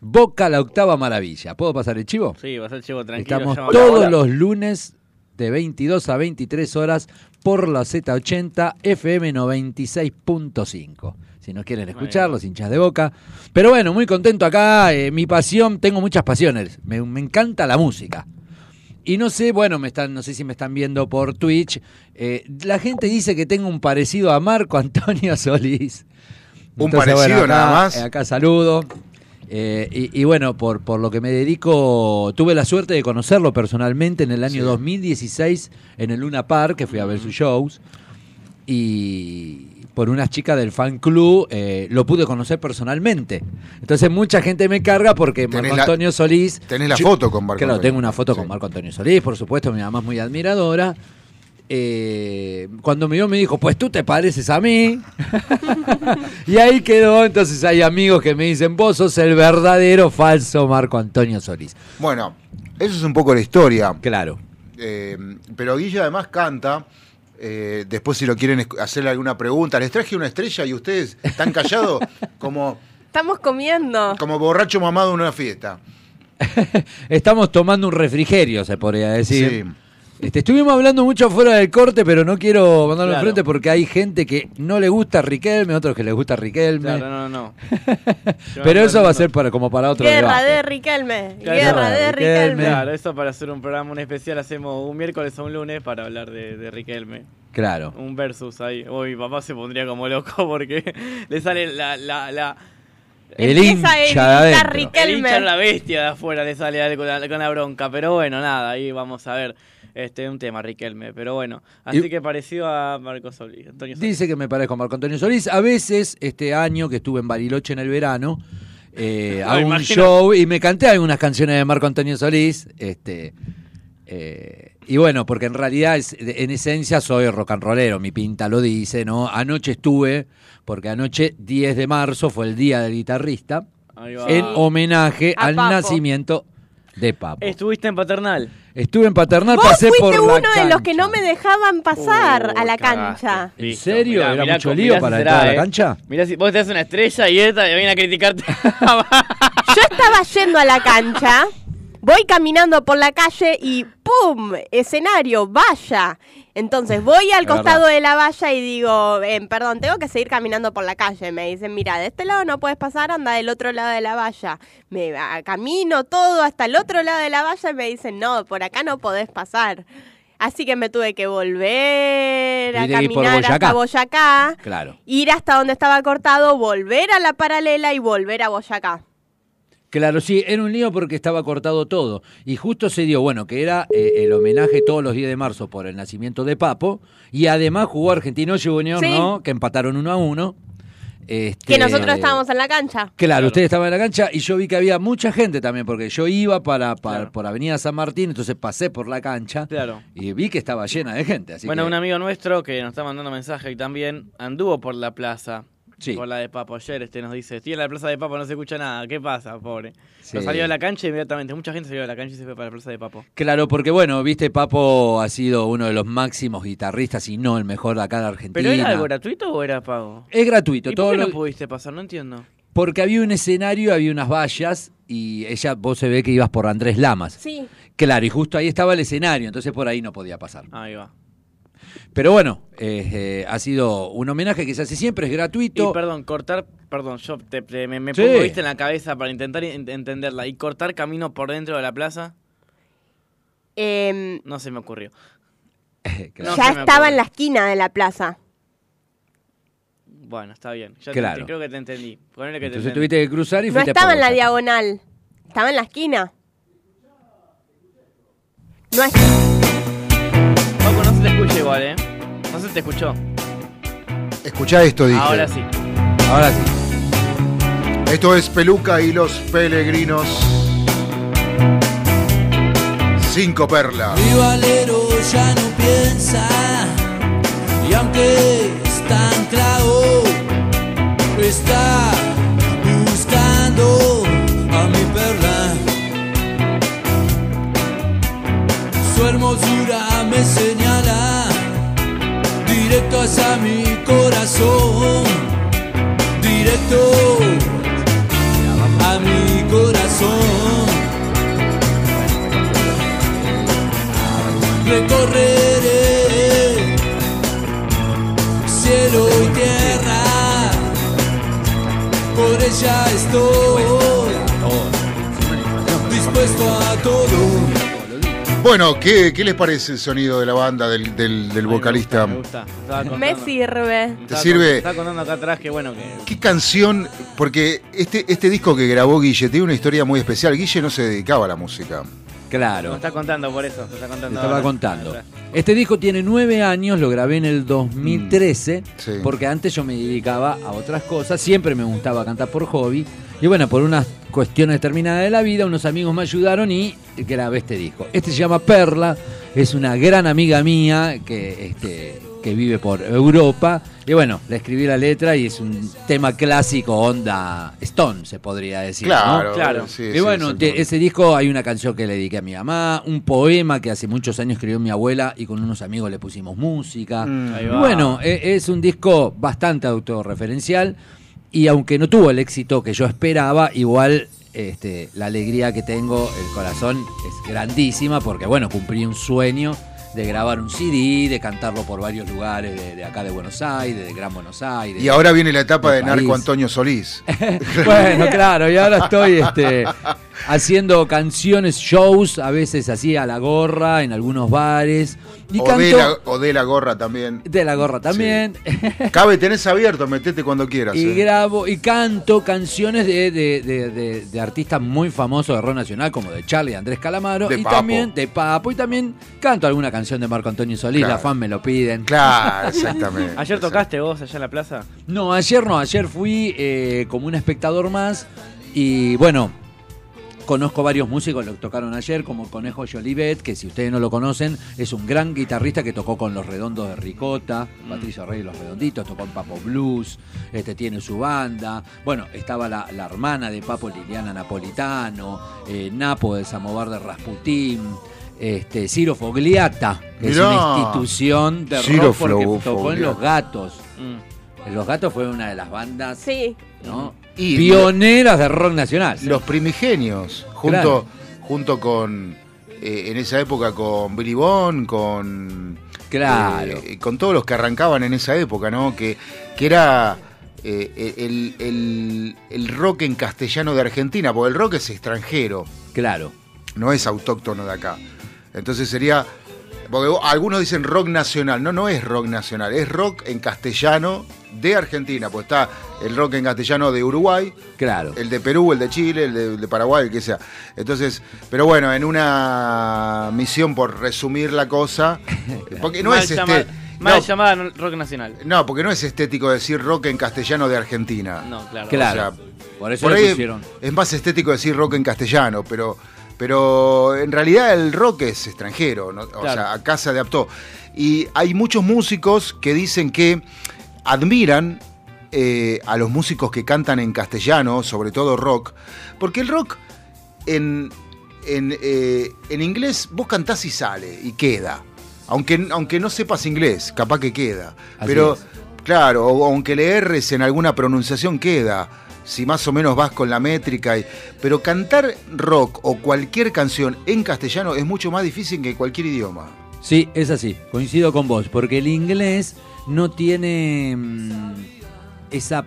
[SPEAKER 12] Boca la octava maravilla. ¿Puedo pasar el chivo?
[SPEAKER 1] Sí, va a ser chivo tranquilo.
[SPEAKER 12] Estamos
[SPEAKER 1] llama-
[SPEAKER 12] todos
[SPEAKER 1] Hola.
[SPEAKER 12] los lunes de 22 a 23 horas por la Z80 FM 96.5. Si nos quieren escuchar, los hinchas de boca. Pero bueno, muy contento acá. eh, mi pasión, tengo muchas pasiones. Me, me encanta la música. Y no sé, bueno, me están, no sé si me están viendo por Twitch. eh, la gente dice que tengo un parecido a Marco Antonio Solís.
[SPEAKER 3] Un parecido
[SPEAKER 12] acá-
[SPEAKER 3] nada más.
[SPEAKER 12] eh, Acá saludo. Eh, y, y bueno, por, por lo que me dedico, tuve la suerte de conocerlo personalmente en el año 2016 en el Luna Park, que fui a ver sus shows. Y por unas chicas del fan club eh, lo pude conocer personalmente. Entonces mucha gente me carga porque Marco
[SPEAKER 3] la-
[SPEAKER 12] Antonio Solís...
[SPEAKER 3] tenés la
[SPEAKER 12] yo-
[SPEAKER 3] foto con Marco
[SPEAKER 12] Claro,
[SPEAKER 3] Antonio.
[SPEAKER 12] tengo una foto con Marco Antonio Solís, por supuesto, mi mamá es muy admiradora. Eh, cuando me vio me dijo, pues tú te pareces a mí. y ahí quedó, entonces hay amigos que me dicen, vos sos el verdadero falso Marco Antonio Solís.
[SPEAKER 3] Bueno, eso es un poco la historia.
[SPEAKER 12] Claro.
[SPEAKER 3] Eh, pero Guille además canta. Eh, después, si lo quieren hacerle alguna pregunta, les traje una estrella y ustedes están callados como,
[SPEAKER 2] Estamos comiendo.
[SPEAKER 3] como borracho mamado en una fiesta.
[SPEAKER 12] Estamos tomando un refrigerio, se podría decir.
[SPEAKER 3] Sí.
[SPEAKER 12] Este, estuvimos hablando mucho fuera del corte, pero no quiero mandarlo
[SPEAKER 1] Claro.
[SPEAKER 12] enfrente porque hay gente que no le gusta Riquelme, otros que les gusta Riquelme.
[SPEAKER 1] Claro, no, no.
[SPEAKER 12] pero eso va a ser para, como para otro
[SPEAKER 2] Guerra
[SPEAKER 12] debate.
[SPEAKER 2] de Riquelme.
[SPEAKER 1] Claro.
[SPEAKER 2] Guerra de Riquelme.
[SPEAKER 1] Claro, eso para hacer un programa, un especial, hacemos un miércoles o un lunes para hablar de, de Riquelme.
[SPEAKER 12] Claro.
[SPEAKER 1] Un versus ahí. Uy, mi papá se pondría como loco porque le sale la... la, la
[SPEAKER 12] El
[SPEAKER 2] Empieza
[SPEAKER 12] hincha de adentro.
[SPEAKER 2] Riquelme.
[SPEAKER 1] el hincha la bestia de afuera le sale con la, con la bronca. Pero bueno, nada, ahí vamos a ver. Este un tema, Riquelme. Pero bueno, así
[SPEAKER 12] Y-
[SPEAKER 1] que parecido a Marco Solís. Antonio Solís.
[SPEAKER 12] Dice que me parezco a Marco Antonio Solís. A veces, este año que estuve en Bariloche en el verano, eh,
[SPEAKER 1] No,
[SPEAKER 12] hago un
[SPEAKER 1] imagino.
[SPEAKER 12] show y me canté algunas canciones de Marco Antonio Solís. Este, eh, y bueno, porque en realidad, es- en esencia, soy rock and rollero. Mi pinta lo dice, ¿no? Anoche estuve, porque anoche, 10 de marzo, fue el día del guitarrista,
[SPEAKER 1] Ahí va.
[SPEAKER 12] en homenaje
[SPEAKER 2] A
[SPEAKER 12] al
[SPEAKER 2] Papo.
[SPEAKER 12] nacimiento de Papo.
[SPEAKER 1] Estuviste en Paternal.
[SPEAKER 12] Estuve en Paternal,
[SPEAKER 2] Vos
[SPEAKER 12] pasé por
[SPEAKER 2] fuiste
[SPEAKER 12] la
[SPEAKER 2] uno de los que
[SPEAKER 12] cancha.
[SPEAKER 2] no me dejaban pasar
[SPEAKER 1] Uh,
[SPEAKER 2] a la
[SPEAKER 1] cagaste.
[SPEAKER 2] cancha.
[SPEAKER 12] ¿En
[SPEAKER 1] Listo.
[SPEAKER 12] serio?
[SPEAKER 1] Mirá,
[SPEAKER 12] ¿Era
[SPEAKER 1] mirá
[SPEAKER 12] mucho
[SPEAKER 1] cómo-
[SPEAKER 12] lío
[SPEAKER 1] mirá
[SPEAKER 12] para entrar a la
[SPEAKER 1] eh.
[SPEAKER 12] cancha?
[SPEAKER 1] Mirá si vos te das una estrella y esta viene a criticarte.
[SPEAKER 2] Yo estaba yendo a la cancha, voy caminando por la calle y ¡pum! Escenario, valla. Entonces voy al costado de la valla y digo, eh, perdón, tengo que seguir caminando por la calle. Me dicen, mira, de este lado no puedes pasar, anda del otro lado de la valla. Me ah, camino todo hasta el otro lado de la valla y me dicen, no, por acá no podés pasar. Así que me tuve que volver a caminar hasta Boyacá,
[SPEAKER 12] Claro.
[SPEAKER 2] ir hasta donde estaba cortado, volver a la paralela y volver a Boyacá.
[SPEAKER 12] Claro, sí, era un lío porque estaba cortado todo. Y justo se dio, bueno, que era eh, el homenaje todos los días de marzo por el nacimiento de Papo. Y además jugó Argentino Junior,
[SPEAKER 2] Sí.
[SPEAKER 12] ¿no? Que empataron uno a uno. Este,
[SPEAKER 2] Que nosotros estábamos en la cancha.
[SPEAKER 12] Claro, ustedes estaban en la cancha y yo vi que había mucha gente también, porque yo iba para, para- por Avenida San Martín, entonces pasé por la cancha
[SPEAKER 1] Claro.
[SPEAKER 12] y vi que estaba llena de gente. Así
[SPEAKER 1] bueno,
[SPEAKER 12] que-
[SPEAKER 1] un amigo nuestro que nos está mandando mensaje y también anduvo por la plaza
[SPEAKER 12] Sí.
[SPEAKER 1] Por la de Papo. Ayer este nos dice, estoy en la plaza de Papo, no se escucha nada. ¿Qué pasa, pobre?
[SPEAKER 12] Sí.
[SPEAKER 1] Lo salió de la cancha inmediatamente. Mucha gente salió de la cancha y se fue para la plaza de Papo.
[SPEAKER 12] Claro, porque bueno, viste, Papo ha sido uno de los máximos guitarristas y no el mejor de acá de Argentina.
[SPEAKER 1] ¿Pero era algo gratuito o era pago?
[SPEAKER 12] Es gratuito,
[SPEAKER 1] ¿Y
[SPEAKER 12] todo
[SPEAKER 1] por qué
[SPEAKER 12] lo-
[SPEAKER 1] no pudiste pasar? No entiendo.
[SPEAKER 12] porque había un escenario, había unas vallas y ella, vos se ve que ibas por Andrés Lamas.
[SPEAKER 2] Sí.
[SPEAKER 12] Claro, y justo ahí estaba el escenario, entonces por ahí no podía pasar.
[SPEAKER 1] Ahí va.
[SPEAKER 12] Pero bueno, eh, eh, ha sido un homenaje que se hace siempre, es gratuito.
[SPEAKER 1] Y perdón, cortar, perdón, yo te- te- me, me
[SPEAKER 12] Sí.
[SPEAKER 1] pongo viste en la cabeza para intentar en- entenderla. ¿Y cortar camino por dentro de la plaza?
[SPEAKER 2] Em,
[SPEAKER 1] No se me ocurrió.
[SPEAKER 12] Claro.
[SPEAKER 1] No
[SPEAKER 2] ya estaba en la esquina de la plaza.
[SPEAKER 1] Bueno, está bien. Ya te-
[SPEAKER 12] Claro.
[SPEAKER 1] te- creo que te entendí. Que te
[SPEAKER 12] Entonces
[SPEAKER 1] entendí.
[SPEAKER 12] tuviste que cruzar y
[SPEAKER 2] No
[SPEAKER 12] fuiste a
[SPEAKER 2] estaba en la diagonal. Estaba en la esquina. No es-
[SPEAKER 1] Paco, no se te escucha igual, ¿eh? Te escuchó.
[SPEAKER 3] Escuchá esto, dije.
[SPEAKER 1] Ahora sí.
[SPEAKER 12] Ahora sí.
[SPEAKER 3] Esto es Peluca y los Peregrinos. Cinco perlas.
[SPEAKER 5] Mi valero ya no piensa y aunque está anclado está buscando a mi perla. Su hermosura me señala directo hacia mi corazón, directo a mi corazón. recorreré cielo y tierra, por ella estoy dispuesto a todo.
[SPEAKER 3] Bueno, ¿qué, qué les parece el sonido de la banda, del, del- del vocalista?
[SPEAKER 1] Me gusta. Estaba contando.
[SPEAKER 2] Me sirve.
[SPEAKER 1] Estaba
[SPEAKER 3] sirve?
[SPEAKER 1] Estaba contando acá atrás que bueno que.
[SPEAKER 3] ¿Qué canción? Porque este, este disco que grabó Guille tiene una historia muy especial. Guille no se dedicaba a la música.
[SPEAKER 1] Me
[SPEAKER 12] Claro.
[SPEAKER 1] está contando por eso. Te está
[SPEAKER 12] Te
[SPEAKER 1] contando.
[SPEAKER 12] estaba contando. Este disco tiene nueve años, lo grabé en el 2013,
[SPEAKER 3] Mm, sí.
[SPEAKER 12] porque antes yo me dedicaba a otras cosas, siempre me gustaba cantar por hobby, y bueno, por unas cuestiones determinadas de la vida, unos amigos me ayudaron y grabé este disco. Este se llama Perla, es una gran amiga mía que, este, que vive por Europa, y bueno, le escribí la letra y es un tema clásico, onda Stone, se podría decir. ¿no?
[SPEAKER 3] Claro,
[SPEAKER 1] Claro.
[SPEAKER 3] sí,
[SPEAKER 12] y bueno,
[SPEAKER 3] sí,
[SPEAKER 12] ese disco hay una canción que le dediqué a mi mamá, un poema que hace muchos años escribió mi abuela y con unos amigos le pusimos música.
[SPEAKER 3] Mm.
[SPEAKER 12] Bueno, e- es un disco bastante autorreferencial y aunque no tuvo el éxito que yo esperaba, igual este, la alegría que tengo, el corazón es grandísima porque bueno, cumplí un sueño de grabar un CD, de cantarlo por varios lugares de, de acá de Buenos Aires, de Gran Buenos Aires.
[SPEAKER 3] Y ahora viene la etapa de Narco. Antonio Solís.
[SPEAKER 12] bueno, claro, y ahora estoy este, haciendo canciones, shows, a veces así a la gorra, en algunos bares. Y
[SPEAKER 3] o,
[SPEAKER 12] canto
[SPEAKER 3] de la, o de la gorra también.
[SPEAKER 12] de la gorra también.
[SPEAKER 3] Cabe, tenés abierto, metete cuando quieras.
[SPEAKER 12] Y
[SPEAKER 3] eh.
[SPEAKER 12] grabo y canto canciones de, de- de- de- de artistas muy famosos de rock nacional, como de Charlie y Andrés Calamaro,
[SPEAKER 3] De
[SPEAKER 12] y
[SPEAKER 3] Papo.
[SPEAKER 12] también de Papo, y también canto alguna canción de Marco Antonio Solís,
[SPEAKER 3] Claro.
[SPEAKER 12] la fan me lo piden.
[SPEAKER 3] Claro, exactamente.
[SPEAKER 1] Ayer tocaste vos allá en la plaza.
[SPEAKER 12] No, ayer no, ayer fui eh, como un espectador más y bueno, conozco varios músicos, lo tocaron ayer, como Conejo Jolivet, que si ustedes no lo conocen, es un gran guitarrista que tocó con Los Redondos de Ricota, Patricio Rey y Los Redonditos, tocó en Papo Blues, este tiene su banda, bueno, estaba la, la hermana de Papo, Liliana Napolitano, eh, Napo de Samovar de Rasputín, este, Ciro Fogliata, que es una institución de
[SPEAKER 3] Ciro
[SPEAKER 12] rock porque
[SPEAKER 3] Flo-
[SPEAKER 12] tocó en. Los Gatos.
[SPEAKER 1] Mm.
[SPEAKER 12] Los Gatos fue una de las bandas
[SPEAKER 2] Sí.
[SPEAKER 12] ¿no?
[SPEAKER 3] Y-
[SPEAKER 12] pioneras de rock nacional.
[SPEAKER 3] Los primigenios, junto,
[SPEAKER 12] Claro.
[SPEAKER 3] junto con, eh, en esa época con Billy Bond, con...
[SPEAKER 12] Claro.
[SPEAKER 3] eh, con todos los que arrancaban en esa época, ¿no? Que, que era eh, el, el- el rock en castellano de Argentina, porque el rock es extranjero,
[SPEAKER 12] Claro.
[SPEAKER 3] no es autóctono de acá. Entonces sería... Porque algunos dicen rock nacional, no, no es rock nacional, es rock en castellano de Argentina, pues está el rock en castellano de Uruguay,
[SPEAKER 12] Claro.
[SPEAKER 3] el de Perú, el de Chile, el de, el de Paraguay, el que sea. Entonces, pero bueno, en una misión por resumir la cosa, porque no
[SPEAKER 1] mal
[SPEAKER 3] es este,
[SPEAKER 1] mal
[SPEAKER 3] no,
[SPEAKER 1] llamada rock nacional.
[SPEAKER 3] no, porque no es estético decir rock en castellano de Argentina.
[SPEAKER 1] No, claro.
[SPEAKER 12] Claro.
[SPEAKER 3] O sea,
[SPEAKER 12] Por eso
[SPEAKER 3] por
[SPEAKER 12] le
[SPEAKER 3] ahí
[SPEAKER 12] pusieron.
[SPEAKER 3] es más estético decir rock en castellano, pero pero en realidad el rock es extranjero, ¿no? o
[SPEAKER 1] Claro.
[SPEAKER 3] sea, acá se adaptó. Y hay muchos músicos que dicen que admiran eh, a los músicos que cantan en castellano, sobre todo rock, porque el rock en, en, eh, en inglés vos cantás y sale y queda. Aunque, aunque no sepas inglés, capaz que queda.
[SPEAKER 12] Así
[SPEAKER 3] Pero,
[SPEAKER 12] es.
[SPEAKER 3] claro, o aunque le erres en alguna pronunciación, queda. Si más o menos vas con la métrica. y- pero cantar rock o cualquier canción en castellano es mucho más difícil que cualquier idioma.
[SPEAKER 12] Sí, es así, coincido con vos, porque el inglés no tiene mm, esa...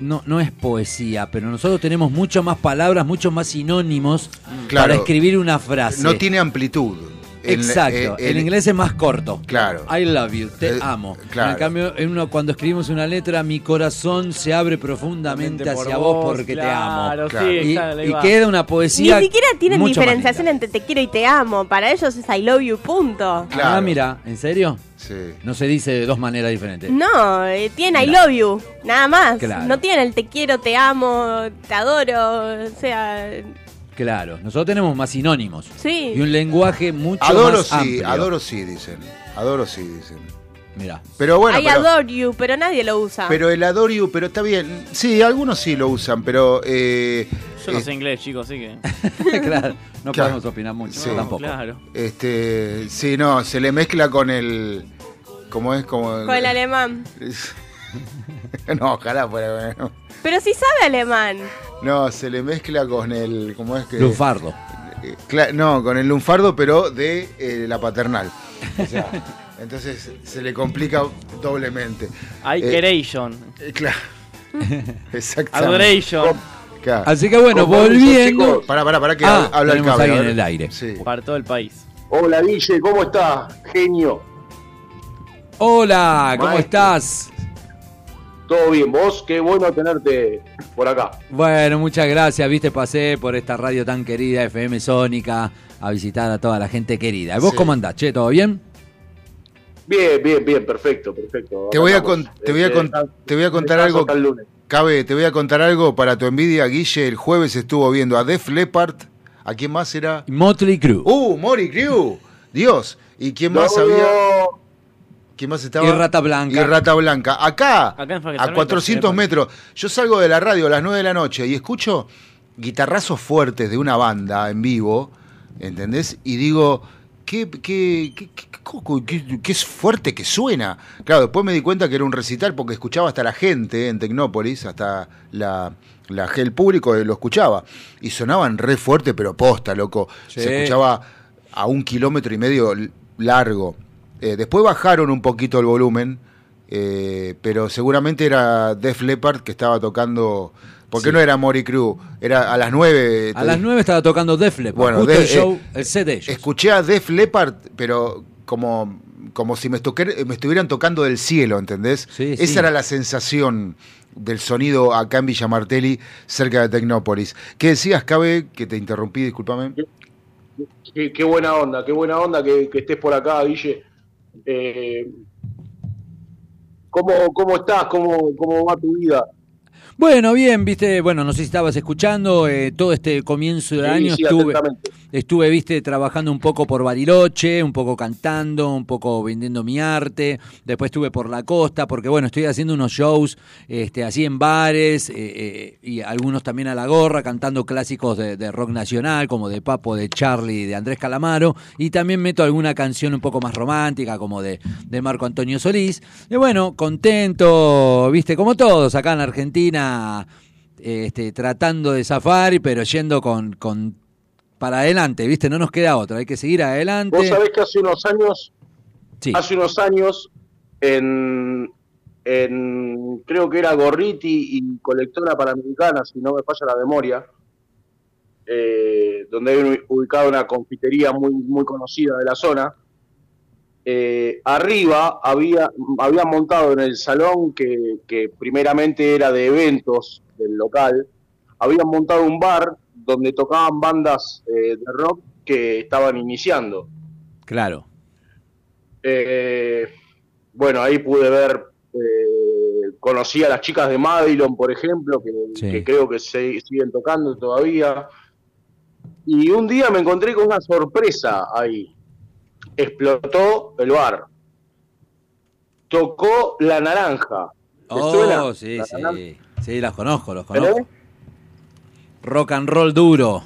[SPEAKER 12] No, no es poesía, pero nosotros tenemos mucho más palabras, mucho más sinónimos
[SPEAKER 3] Claro.
[SPEAKER 12] para escribir una frase.
[SPEAKER 3] No tiene amplitud.
[SPEAKER 12] Exacto,
[SPEAKER 3] eh,
[SPEAKER 12] el
[SPEAKER 3] en-
[SPEAKER 12] inglés es más corto.
[SPEAKER 3] Claro.
[SPEAKER 12] I love you, te
[SPEAKER 3] Eh,
[SPEAKER 12] amo.
[SPEAKER 3] claro.
[SPEAKER 12] En cambio, en uno, cuando escribimos una letra, mi corazón se abre profundamente
[SPEAKER 1] Por
[SPEAKER 12] hacia vos,
[SPEAKER 1] vos,
[SPEAKER 12] porque
[SPEAKER 1] claro,
[SPEAKER 12] te amo.
[SPEAKER 1] sí,
[SPEAKER 12] y,
[SPEAKER 1] claro, ahí
[SPEAKER 12] y
[SPEAKER 1] va.
[SPEAKER 12] queda una poesía.
[SPEAKER 2] Ni siquiera tienen diferenciación entre te quiero y te amo. Para ellos es I love you, punto.
[SPEAKER 12] Ah, mira, ¿en serio?
[SPEAKER 3] Sí.
[SPEAKER 12] No se dice de dos maneras diferentes.
[SPEAKER 2] No, eh, tienen I love you, nada más.
[SPEAKER 12] Claro.
[SPEAKER 2] No tienen el te quiero, te amo, te adoro. O sea,
[SPEAKER 12] Claro, nosotros tenemos más sinónimos.
[SPEAKER 2] sí.
[SPEAKER 12] Y un lenguaje mucho
[SPEAKER 3] Adoro
[SPEAKER 12] más
[SPEAKER 3] sí,
[SPEAKER 12] amplio.
[SPEAKER 3] adoro sí, dicen. Adoro sí, dicen.
[SPEAKER 12] Mira.
[SPEAKER 3] Pero bueno,
[SPEAKER 2] I
[SPEAKER 3] pero,
[SPEAKER 2] adore you, pero nadie lo usa.
[SPEAKER 3] pero el adore you, pero está bien. Sí, algunos sí lo usan, pero... eh,
[SPEAKER 1] Yo no
[SPEAKER 3] eh,
[SPEAKER 1] sé inglés, chicos, así que.
[SPEAKER 12] claro, no
[SPEAKER 3] Claro.
[SPEAKER 12] podemos opinar mucho.
[SPEAKER 3] Sí.
[SPEAKER 12] yo tampoco.
[SPEAKER 1] Claro.
[SPEAKER 3] Este, sí, no, se le mezcla con el... ¿Cómo es? Como,
[SPEAKER 2] Con el alemán.
[SPEAKER 3] no, ojalá fuera... bueno.
[SPEAKER 2] Pero sí sabe alemán.
[SPEAKER 3] No, se le mezcla con el... ¿Cómo es que...?
[SPEAKER 12] Lunfardo.
[SPEAKER 3] Eh, cla- no, con el lunfardo, pero de eh, la paternal. O sea, entonces se le complica doblemente.
[SPEAKER 1] I
[SPEAKER 3] Eh,
[SPEAKER 1] queration.
[SPEAKER 3] eh, claro. Exactamente.
[SPEAKER 1] Adoration.
[SPEAKER 3] Claro.
[SPEAKER 12] Así que bueno, volviendo.
[SPEAKER 4] chicos.
[SPEAKER 3] Pará, pará, pará que
[SPEAKER 12] Ah,
[SPEAKER 3] habla el cable.
[SPEAKER 12] en el aire.
[SPEAKER 3] Sí.
[SPEAKER 1] Para todo el país.
[SPEAKER 4] Hola Guille, ¿cómo estás? Genio.
[SPEAKER 12] Hola, ¿cómo
[SPEAKER 4] Maestro.
[SPEAKER 12] estás?
[SPEAKER 4] ¿Todo bien? ¿Vos? Qué bueno tenerte por acá.
[SPEAKER 12] Bueno, muchas gracias. Viste, pasé por esta radio tan querida, FM Sónica, a visitar a toda la gente querida. ¿Y ¿Vos
[SPEAKER 3] Sí.
[SPEAKER 12] cómo andás, che? ¿Todo bien?
[SPEAKER 4] Bien, bien, bien, perfecto, perfecto.
[SPEAKER 3] Te voy a, con- te voy a,
[SPEAKER 4] Este,
[SPEAKER 3] con-
[SPEAKER 4] descanso-
[SPEAKER 3] te voy a contar algo. Cabe, te voy a contar algo para tu envidia, Guille. El jueves estuvo viendo a Def Leppard. ¿A quién más era?
[SPEAKER 12] Motley Crue.
[SPEAKER 3] ¡Uh, Mori Crew! Dios. ¿Y quién más
[SPEAKER 4] No,
[SPEAKER 3] había? ¿Quién más estaba?
[SPEAKER 12] Y Rata Blanca.
[SPEAKER 3] Y Rata Blanca. Acá,
[SPEAKER 1] Acá en Parque
[SPEAKER 3] a
[SPEAKER 1] Sarmiento,
[SPEAKER 3] 400
[SPEAKER 1] sí,
[SPEAKER 3] metros. Yo salgo de la radio a las 9 de la noche y escucho guitarrazos fuertes de una banda en vivo, ¿entendés? Y digo, qué, qué, qué, qué- qué- qué- qué es fuerte que suena. Claro, después me di cuenta que era un recital porque escuchaba hasta la gente en Tecnópolis, hasta la, la el público lo escuchaba. Y sonaban re fuerte, pero posta, loco.
[SPEAKER 12] Sí.
[SPEAKER 3] Se escuchaba a un kilómetro y medio largo. Eh, después bajaron un poquito el volumen, eh, pero seguramente era Def Leppard que estaba tocando. Porque
[SPEAKER 12] Sí.
[SPEAKER 3] no era Mori Crew, era a las 9.
[SPEAKER 12] A las 9 estaba tocando Def Leppard.
[SPEAKER 3] Bueno,
[SPEAKER 12] justo
[SPEAKER 3] de-
[SPEAKER 12] el show,
[SPEAKER 3] eh,
[SPEAKER 12] el set de ellos.
[SPEAKER 3] Escuché a Def Leppard, pero como, como si me, estuvieran tocando del cielo, ¿entendés?
[SPEAKER 12] Sí,
[SPEAKER 3] Esa
[SPEAKER 12] sí.
[SPEAKER 3] era la sensación del sonido acá en Villa Martelli, cerca de Tecnópolis. ¿Qué decías, Cabe? Que te interrumpí, discúlpame.
[SPEAKER 4] Qué, qué buena onda, qué buena onda que, que estés por acá, Guille. Eh, ¿cómo, ¿Cómo estás? ¿Cómo, ¿Cómo va tu vida?
[SPEAKER 12] Bueno, bien, viste, bueno, no sé si estabas escuchando, eh, todo este comienzo de
[SPEAKER 4] Sí,
[SPEAKER 12] año
[SPEAKER 4] sí,
[SPEAKER 12] estuve, estuve, viste, trabajando un poco por Bariloche, un poco cantando, un poco vendiendo mi arte, después estuve por la costa, porque bueno, estoy haciendo unos shows este, así en bares eh, eh, y algunos también a la gorra, cantando clásicos de, de rock nacional, como de Papo, de Charlie, de Andrés Calamaro, y también meto alguna canción un poco más romántica, como de, de Marco Antonio Solís. Y bueno, contento, viste, como todos acá en Argentina, este, tratando de zafar, pero yendo con, con para adelante, ¿viste? No nos queda otra, hay que seguir adelante.
[SPEAKER 4] Vos sabés que hace unos años,
[SPEAKER 12] Sí.
[SPEAKER 4] hace unos años, en, en creo que era Gorriti y Colectora Panamericana, si no me falla la memoria, eh, donde hay ubicada una confitería muy, muy conocida de la zona. Eh, arriba había, había montado en el salón que, que primeramente era de eventos del local, habían montado un bar donde tocaban bandas eh, de rock que estaban iniciando.
[SPEAKER 12] Claro.
[SPEAKER 4] Eh, bueno, ahí pude ver, conocí a las chicas de Madilon, por ejemplo, que,
[SPEAKER 12] Sí.
[SPEAKER 4] que creo que se, siguen tocando todavía. Y un día me encontré con una sorpresa ahí. Explotó el bar. Tocó La Naranja.
[SPEAKER 12] Oh,
[SPEAKER 4] suena?
[SPEAKER 12] sí,
[SPEAKER 4] La
[SPEAKER 12] sí.
[SPEAKER 4] Naranja.
[SPEAKER 12] Sí, las conozco, los
[SPEAKER 4] ¿Pero?
[SPEAKER 12] conozco. Rock and roll duro.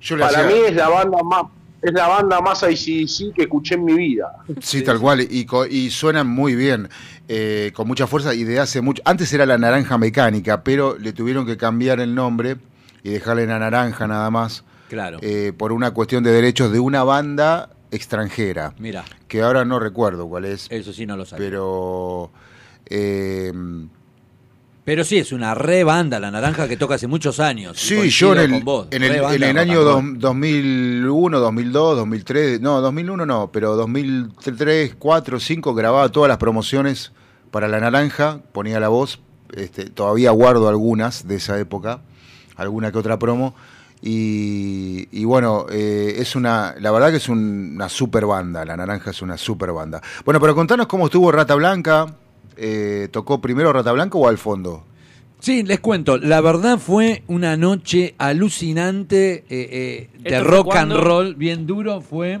[SPEAKER 3] Yo
[SPEAKER 4] Para
[SPEAKER 3] hacía-
[SPEAKER 4] mí es la banda más es la banda más ICDC que escuché en mi vida.
[SPEAKER 3] Sí, tal cual, y, y suenan muy bien, eh, con mucha fuerza y de hace mucho. Antes era la naranja mecánica, pero le tuvieron que cambiar el nombre y dejarle la naranja nada más,
[SPEAKER 12] Claro.
[SPEAKER 3] eh, por una cuestión de derechos de una banda extranjera,
[SPEAKER 12] Mira,
[SPEAKER 3] que ahora no recuerdo cuál es,
[SPEAKER 12] eso sí no lo sabía.
[SPEAKER 3] pero... eh,
[SPEAKER 12] Pero sí, es una re banda, la naranja que toca hace muchos años.
[SPEAKER 3] sí, yo en el,
[SPEAKER 12] vos,
[SPEAKER 3] en el, en el año dos-
[SPEAKER 12] roll.
[SPEAKER 3] 2001, 2002, 2003, no, 2001 no, pero 2003, 4, 5 grababa todas las promociones para La Naranja, ponía la voz, este, todavía guardo algunas de esa época, alguna que otra promo, y, y bueno, eh, es una, la verdad que es un- una super banda, La Naranja es una super banda. Bueno, pero contanos cómo estuvo Rata Blanca, eh, ¿tocó primero Rata Blanca o al fondo?
[SPEAKER 12] Sí, les cuento, la verdad fue una noche alucinante eh, eh, de
[SPEAKER 1] ¿Esto fue
[SPEAKER 12] rock and roll, bien duro, fue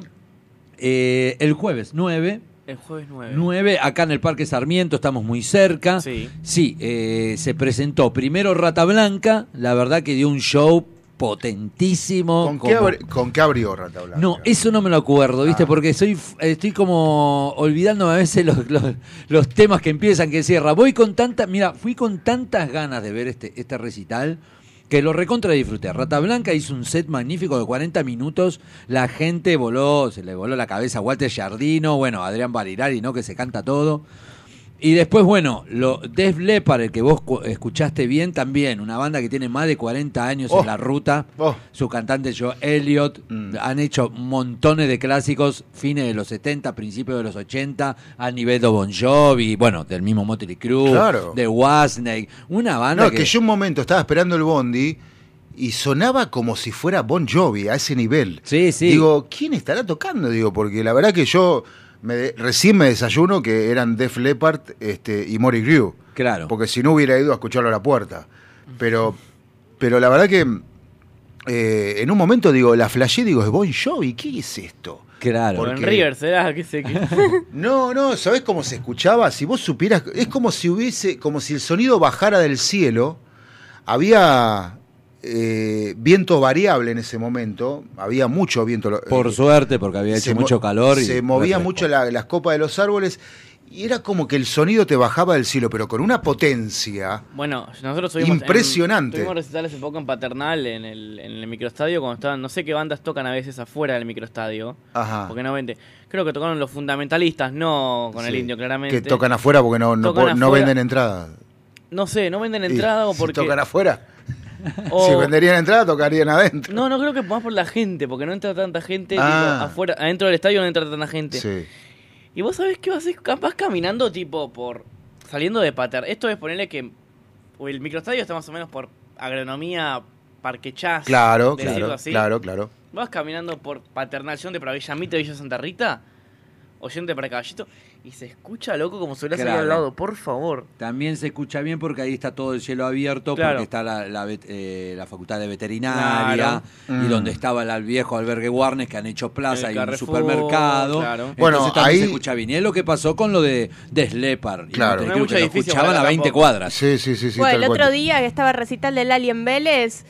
[SPEAKER 12] eh, el jueves 9.
[SPEAKER 1] El jueves 9.
[SPEAKER 12] 9, acá en el Parque Sarmiento, estamos muy cerca.
[SPEAKER 1] Sí.
[SPEAKER 12] Sí, eh, se presentó primero Rata Blanca, la verdad que dio un show potentísimo.
[SPEAKER 3] ¿Con qué, abri- con qué abrió Rata Blanca?
[SPEAKER 12] No, eso no me lo acuerdo,
[SPEAKER 3] Ah.
[SPEAKER 12] ¿viste? Porque soy estoy como olvidándome a veces los, los- los temas que empiezan, que cierra. Voy con tanta, mira, fui con tantas ganas de ver este, este recital que lo recontra disfruté. Rata Blanca hizo un set magnífico de 40 minutos, la gente voló, se le voló la cabeza a Walter Jardino, bueno, Adrián Barilari, ¿no? Que se canta todo. Y después, bueno, lo, Def Leppard, el que vos cu- escuchaste bien también, una banda que tiene más de 40 años
[SPEAKER 3] Oh.
[SPEAKER 12] en la ruta.
[SPEAKER 3] Oh.
[SPEAKER 12] Su cantante Joe Elliott.
[SPEAKER 3] Mm.
[SPEAKER 12] Han hecho montones de clásicos, fines de los 70, principios de los 80, a nivel de Bon Jovi, bueno, del mismo Motley Crue,
[SPEAKER 3] Claro.
[SPEAKER 12] de Wasnake. Una banda
[SPEAKER 3] No,
[SPEAKER 12] que...
[SPEAKER 3] que yo un momento estaba esperando el bondi y sonaba como si fuera Bon Jovi a ese nivel.
[SPEAKER 12] Sí, sí.
[SPEAKER 3] Digo, ¿quién estará tocando? Digo, porque la verdad que yo me de- recién me desayuno que eran Def Leppard este, y Mori Grew.
[SPEAKER 12] Claro.
[SPEAKER 3] Porque si no hubiera ido a escucharlo a la puerta. Pero, pero la verdad que eh, en un momento digo, la flashé, digo, es Bon Jovi, ¿qué es esto?
[SPEAKER 12] Claro.
[SPEAKER 1] Por en
[SPEAKER 3] porque-
[SPEAKER 1] River será, qué sé qué.
[SPEAKER 3] No, no, ¿sabés cómo se escuchaba? Si vos supieras, es como si hubiese, como si el sonido bajara del cielo. Había eh, viento variable en ese momento, había mucho viento.
[SPEAKER 12] Por
[SPEAKER 3] eh,
[SPEAKER 12] suerte, porque había hecho mucho calor. y
[SPEAKER 3] Se movía mucho la- las copas de los árboles y era como que el sonido te bajaba del cielo, pero con una potencia.
[SPEAKER 1] Bueno, nosotros tuvimos.
[SPEAKER 3] Impresionante.
[SPEAKER 1] En, tuvimos recital hace poco en Paternal, en el, en el microestadio, cuando estaban. No sé qué bandas tocan a veces afuera del microestadio.
[SPEAKER 3] Ajá.
[SPEAKER 1] Porque no vende. Creo que tocaron los fundamentalistas, no con el indio, claramente.
[SPEAKER 3] Que tocan afuera porque no, no, no
[SPEAKER 1] afuera.
[SPEAKER 3] venden entrada.
[SPEAKER 1] No sé, no venden entrada o
[SPEAKER 3] si
[SPEAKER 1] porque.
[SPEAKER 3] tocan afuera.
[SPEAKER 1] O-
[SPEAKER 3] Si venderían entrada, tocarían adentro.
[SPEAKER 1] No, no creo que más por la gente, porque no entra tanta gente
[SPEAKER 3] Ah.
[SPEAKER 1] tipo, afuera, adentro del estadio no entra tanta gente.
[SPEAKER 3] Sí.
[SPEAKER 1] Y vos sabés qué vas, vas caminando tipo por saliendo de Pater. Esto es ponerle que el microestadio está más o menos por agronomía Parque Chas.
[SPEAKER 3] Claro, claro,
[SPEAKER 1] así.
[SPEAKER 3] claro, claro.
[SPEAKER 1] Vas caminando por Paternal, yéndote para Villa Mitre, Villa Santa Rita, o yéndote para Caballito, y se escucha loco como si hubieras
[SPEAKER 12] Claro.
[SPEAKER 1] al lado, por favor.
[SPEAKER 12] También se escucha bien porque ahí está todo el cielo abierto,
[SPEAKER 1] Claro.
[SPEAKER 12] porque está la, eh, la facultad de veterinaria
[SPEAKER 1] Claro.
[SPEAKER 12] y
[SPEAKER 3] Mm.
[SPEAKER 12] donde estaba el, el viejo albergue Warnes que han hecho plaza
[SPEAKER 1] El
[SPEAKER 12] y un supermercado.
[SPEAKER 1] claro.
[SPEAKER 12] Entonces
[SPEAKER 3] Bueno,
[SPEAKER 12] también
[SPEAKER 3] ahí-
[SPEAKER 12] se escucha bien. Y es lo que pasó con lo de, de Slepar.
[SPEAKER 3] Claro.
[SPEAKER 1] No
[SPEAKER 12] que lo
[SPEAKER 1] edificio
[SPEAKER 12] escuchaban a 20
[SPEAKER 1] tampoco.
[SPEAKER 12] cuadras.
[SPEAKER 3] Sí, sí, sí, sí.
[SPEAKER 2] Bueno, el
[SPEAKER 3] cual.
[SPEAKER 2] otro día que estaba recital del Lali en Vélez,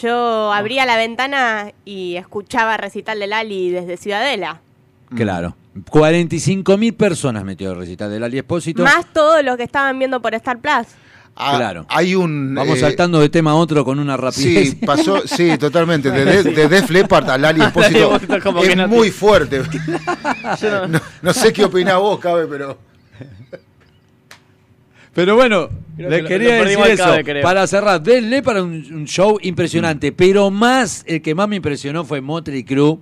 [SPEAKER 2] yo abría la ventana y escuchaba recital del Lali desde Ciudadela.
[SPEAKER 3] Mm.
[SPEAKER 12] Claro. 45 mil personas metió el recital del Ali Espósito.
[SPEAKER 2] Más todos los que estaban viendo por Star Plus.
[SPEAKER 3] Ah,
[SPEAKER 12] Claro.
[SPEAKER 3] Hay un.
[SPEAKER 12] Vamos
[SPEAKER 3] eh,
[SPEAKER 12] saltando de tema a otro con una rapidez.
[SPEAKER 3] Sí, pasó, sí, totalmente. De, de, de Def Leppard a Lali Espósito
[SPEAKER 1] que
[SPEAKER 3] es
[SPEAKER 1] te-
[SPEAKER 3] muy fuerte.
[SPEAKER 1] Yo no-
[SPEAKER 3] No, no sé qué opinás vos, Cabe, pero.
[SPEAKER 12] Pero bueno,
[SPEAKER 1] Creo
[SPEAKER 12] le
[SPEAKER 1] que lo-
[SPEAKER 12] quería
[SPEAKER 1] lo
[SPEAKER 12] decir
[SPEAKER 1] al
[SPEAKER 12] eso.
[SPEAKER 1] cabe,
[SPEAKER 12] para cerrar, denle para un, un show impresionante.
[SPEAKER 3] Mm.
[SPEAKER 12] Pero más, el que más me impresionó fue Motley Crue,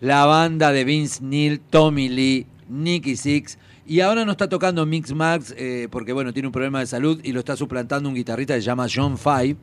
[SPEAKER 12] la banda de Vince Neil, Tommy Lee, Nicky Six. Y ahora no está tocando Mix Max eh, porque, bueno, tiene un problema de salud y lo está suplantando un guitarrista que se llama John Five,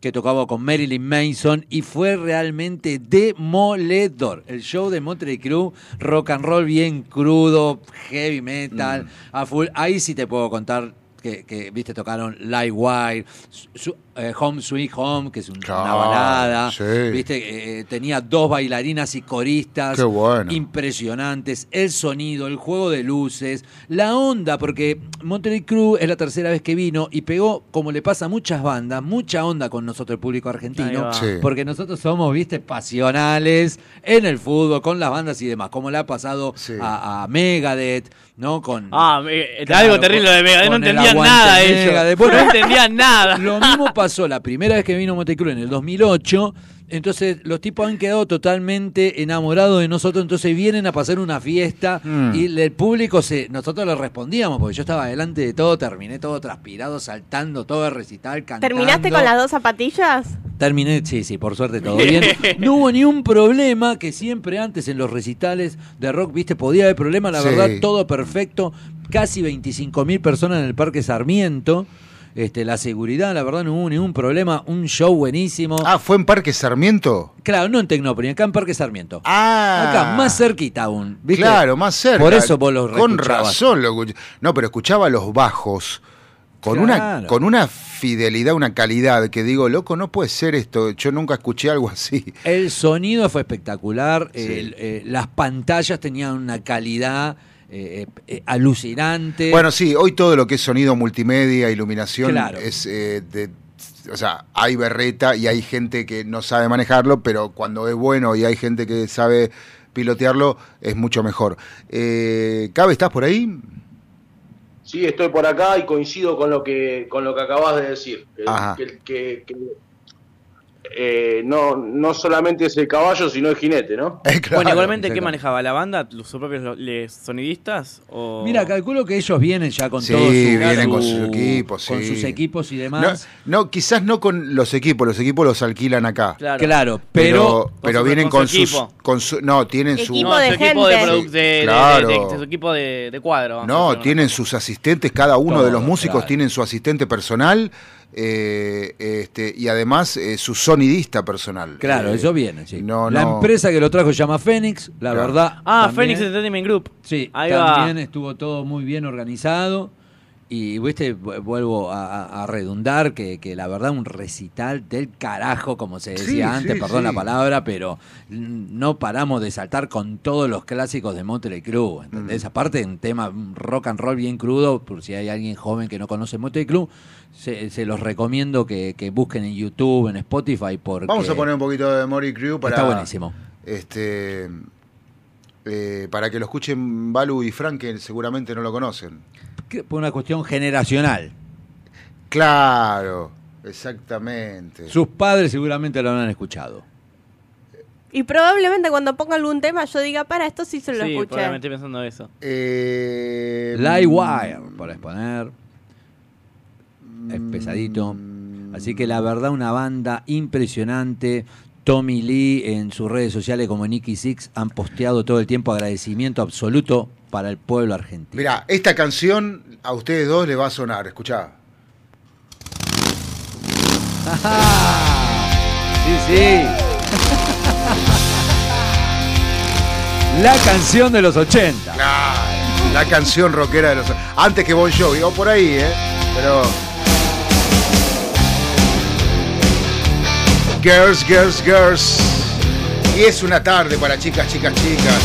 [SPEAKER 12] que tocaba con Marilyn Mason y fue realmente demoledor. El show de Motley Crue, rock and roll bien crudo, heavy metal,
[SPEAKER 3] Mm.
[SPEAKER 12] a full. Ahí sí te puedo contar que, que, viste, tocaron Live Wire, su- eh, Home Sweet Home, que es un- una balada,
[SPEAKER 3] sí.
[SPEAKER 12] viste, eh, tenía dos bailarinas y coristas
[SPEAKER 3] Qué bueno.
[SPEAKER 12] impresionantes, el sonido, el juego de luces, la onda, porque Monterey Crew es la tercera vez que vino y pegó, como le pasa a muchas bandas, mucha onda con nosotros, el público argentino.
[SPEAKER 3] Sí.
[SPEAKER 12] porque nosotros somos, viste, pasionales en el fútbol, con las bandas y demás, como le ha pasado
[SPEAKER 3] Sí.
[SPEAKER 12] a, a Megadeth, ¿no? Con,
[SPEAKER 1] Ah,
[SPEAKER 12] Claro,
[SPEAKER 1] algo terrible
[SPEAKER 12] con-
[SPEAKER 1] de Megadeth, no entendían nada ellos.
[SPEAKER 12] Megadeth. Bueno,
[SPEAKER 1] no entendían nada.
[SPEAKER 12] Lo mismo pasó la primera vez que vino Montecruz en el 2008. Entonces los tipos han quedado totalmente enamorados de nosotros, entonces vienen a pasar una fiesta
[SPEAKER 3] Mm.
[SPEAKER 12] y el público se, nosotros le respondíamos porque yo estaba delante de todo, terminé todo transpirado, saltando todo el recital, cantando.
[SPEAKER 2] ¿Terminaste con las dos zapatillas?
[SPEAKER 12] Terminé, sí, sí, por suerte todo bien. No hubo ni un problema que siempre antes en los recitales de rock, viste, podía haber problema, la
[SPEAKER 3] Sí.
[SPEAKER 12] verdad, todo perfecto. Casi 25 mil personas en el Parque Sarmiento. Este, la seguridad, la verdad, no hubo ningún problema. Un show buenísimo.
[SPEAKER 3] Ah, ¿fue en Parque Sarmiento?
[SPEAKER 12] Claro, no en Tecnópolis, acá en Parque Sarmiento.
[SPEAKER 3] Ah.
[SPEAKER 12] Acá, más cerquita aún. ¿viste?
[SPEAKER 3] Claro, más cerca.
[SPEAKER 12] Por eso vos lo
[SPEAKER 3] Con razón lo No, pero escuchaba los bajos con una con una fidelidad, una calidad que digo, loco, no puede ser esto. Yo nunca escuché algo así.
[SPEAKER 12] El sonido fue espectacular.
[SPEAKER 3] Sí.
[SPEAKER 12] el- eh, las pantallas tenían una calidad eh, eh, eh, alucinante.
[SPEAKER 3] Bueno, sí, hoy todo lo que es sonido multimedia, iluminación,
[SPEAKER 12] Claro.
[SPEAKER 3] es eh, de. O sea, hay berreta y hay gente que no sabe manejarlo, pero cuando es bueno y hay gente que sabe pilotearlo, es mucho mejor. Eh, ¿Cabe, estás por ahí?
[SPEAKER 4] Sí, estoy por acá y coincido con lo que con lo que acabas de decir. Que,
[SPEAKER 3] Ajá.
[SPEAKER 4] que- que- que, eh, no, no solamente es el caballo, sino el jinete, ¿no?
[SPEAKER 3] Eh, claro,
[SPEAKER 1] bueno, igualmente, ¿qué manejaba? ¿La banda? ¿Sus propios les- sonidistas? O...
[SPEAKER 12] Mira, calculo que ellos vienen ya con
[SPEAKER 3] Sí,
[SPEAKER 12] todos
[SPEAKER 3] vienen con sus equipos,
[SPEAKER 12] con
[SPEAKER 3] sí.
[SPEAKER 12] sus equipos y demás.
[SPEAKER 3] no, quizás no con los equipos, los equipos los alquilan acá.
[SPEAKER 1] Claro.
[SPEAKER 12] Claro,
[SPEAKER 3] Pero,
[SPEAKER 12] pero,
[SPEAKER 3] pero
[SPEAKER 1] su-
[SPEAKER 3] vienen
[SPEAKER 1] con
[SPEAKER 3] con,
[SPEAKER 1] su
[SPEAKER 3] sus.
[SPEAKER 1] equipo.
[SPEAKER 3] Con su, no, tienen su.
[SPEAKER 2] Equipo
[SPEAKER 1] No,
[SPEAKER 2] de
[SPEAKER 1] su equipo de,
[SPEAKER 2] gente.
[SPEAKER 1] produ- de, de-
[SPEAKER 3] Claro.
[SPEAKER 1] de- de su equipo de, de cuadro.
[SPEAKER 3] No, tienen sus asistentes, cada uno de los
[SPEAKER 12] Todo,
[SPEAKER 3] músicos
[SPEAKER 12] claro.
[SPEAKER 3] tienen su asistente personal eh, este, y además eh, su sonidista personal.
[SPEAKER 12] claro,
[SPEAKER 3] Eh,
[SPEAKER 12] eso viene. sí.
[SPEAKER 3] no,
[SPEAKER 12] la
[SPEAKER 3] no.
[SPEAKER 12] empresa que lo trajo se llama Fénix, la
[SPEAKER 3] Claro.
[SPEAKER 12] verdad.
[SPEAKER 1] Ah,
[SPEAKER 12] también-
[SPEAKER 1] Phoenix Entertainment Group.
[SPEAKER 12] Sí,
[SPEAKER 1] Ahí
[SPEAKER 12] también
[SPEAKER 1] va.
[SPEAKER 12] estuvo todo muy bien organizado. Y viste, vu- vuelvo a, redundar que, que la verdad un recital del carajo, como se decía
[SPEAKER 3] Sí,
[SPEAKER 12] antes,
[SPEAKER 3] sí,
[SPEAKER 12] perdón
[SPEAKER 3] sí.
[SPEAKER 12] la palabra, pero no paramos de saltar con todos los clásicos de Motley Crue, ¿entendés?
[SPEAKER 3] Mm.
[SPEAKER 12] Aparte, un tema rock and roll bien crudo, por si hay alguien joven que no conoce Motley Crue, se, se los recomiendo que, que busquen en YouTube, en Spotify, porque
[SPEAKER 3] Vamos a poner un poquito de Mori Crew para.
[SPEAKER 12] está buenísimo.
[SPEAKER 3] Este, eh, para que lo escuchen Balu y Frank, que seguramente no lo conocen.
[SPEAKER 12] Por una cuestión generacional.
[SPEAKER 3] Claro, exactamente.
[SPEAKER 12] Sus padres seguramente lo habrán escuchado.
[SPEAKER 2] Y probablemente cuando ponga algún tema yo diga, para, esto sí se lo
[SPEAKER 1] Sí,
[SPEAKER 2] escuché.
[SPEAKER 1] probablemente pensando eso.
[SPEAKER 3] Eh,
[SPEAKER 12] Livewire, por exponer. Es pesadito. Así que la verdad, una banda impresionante. Tommy Lee en sus redes sociales como Nicky Six han posteado todo el tiempo agradecimiento absoluto para el pueblo argentino.
[SPEAKER 3] Mira, esta canción a ustedes dos les va a sonar, escuchá.
[SPEAKER 12] Sí, sí. La canción de los 80.
[SPEAKER 3] La, la canción rockera de los... Antes que Bon Jovi, o por ahí, ¿eh? Pero... Girls, girls, girls. Y es una tarde para chicas, chicas, chicas.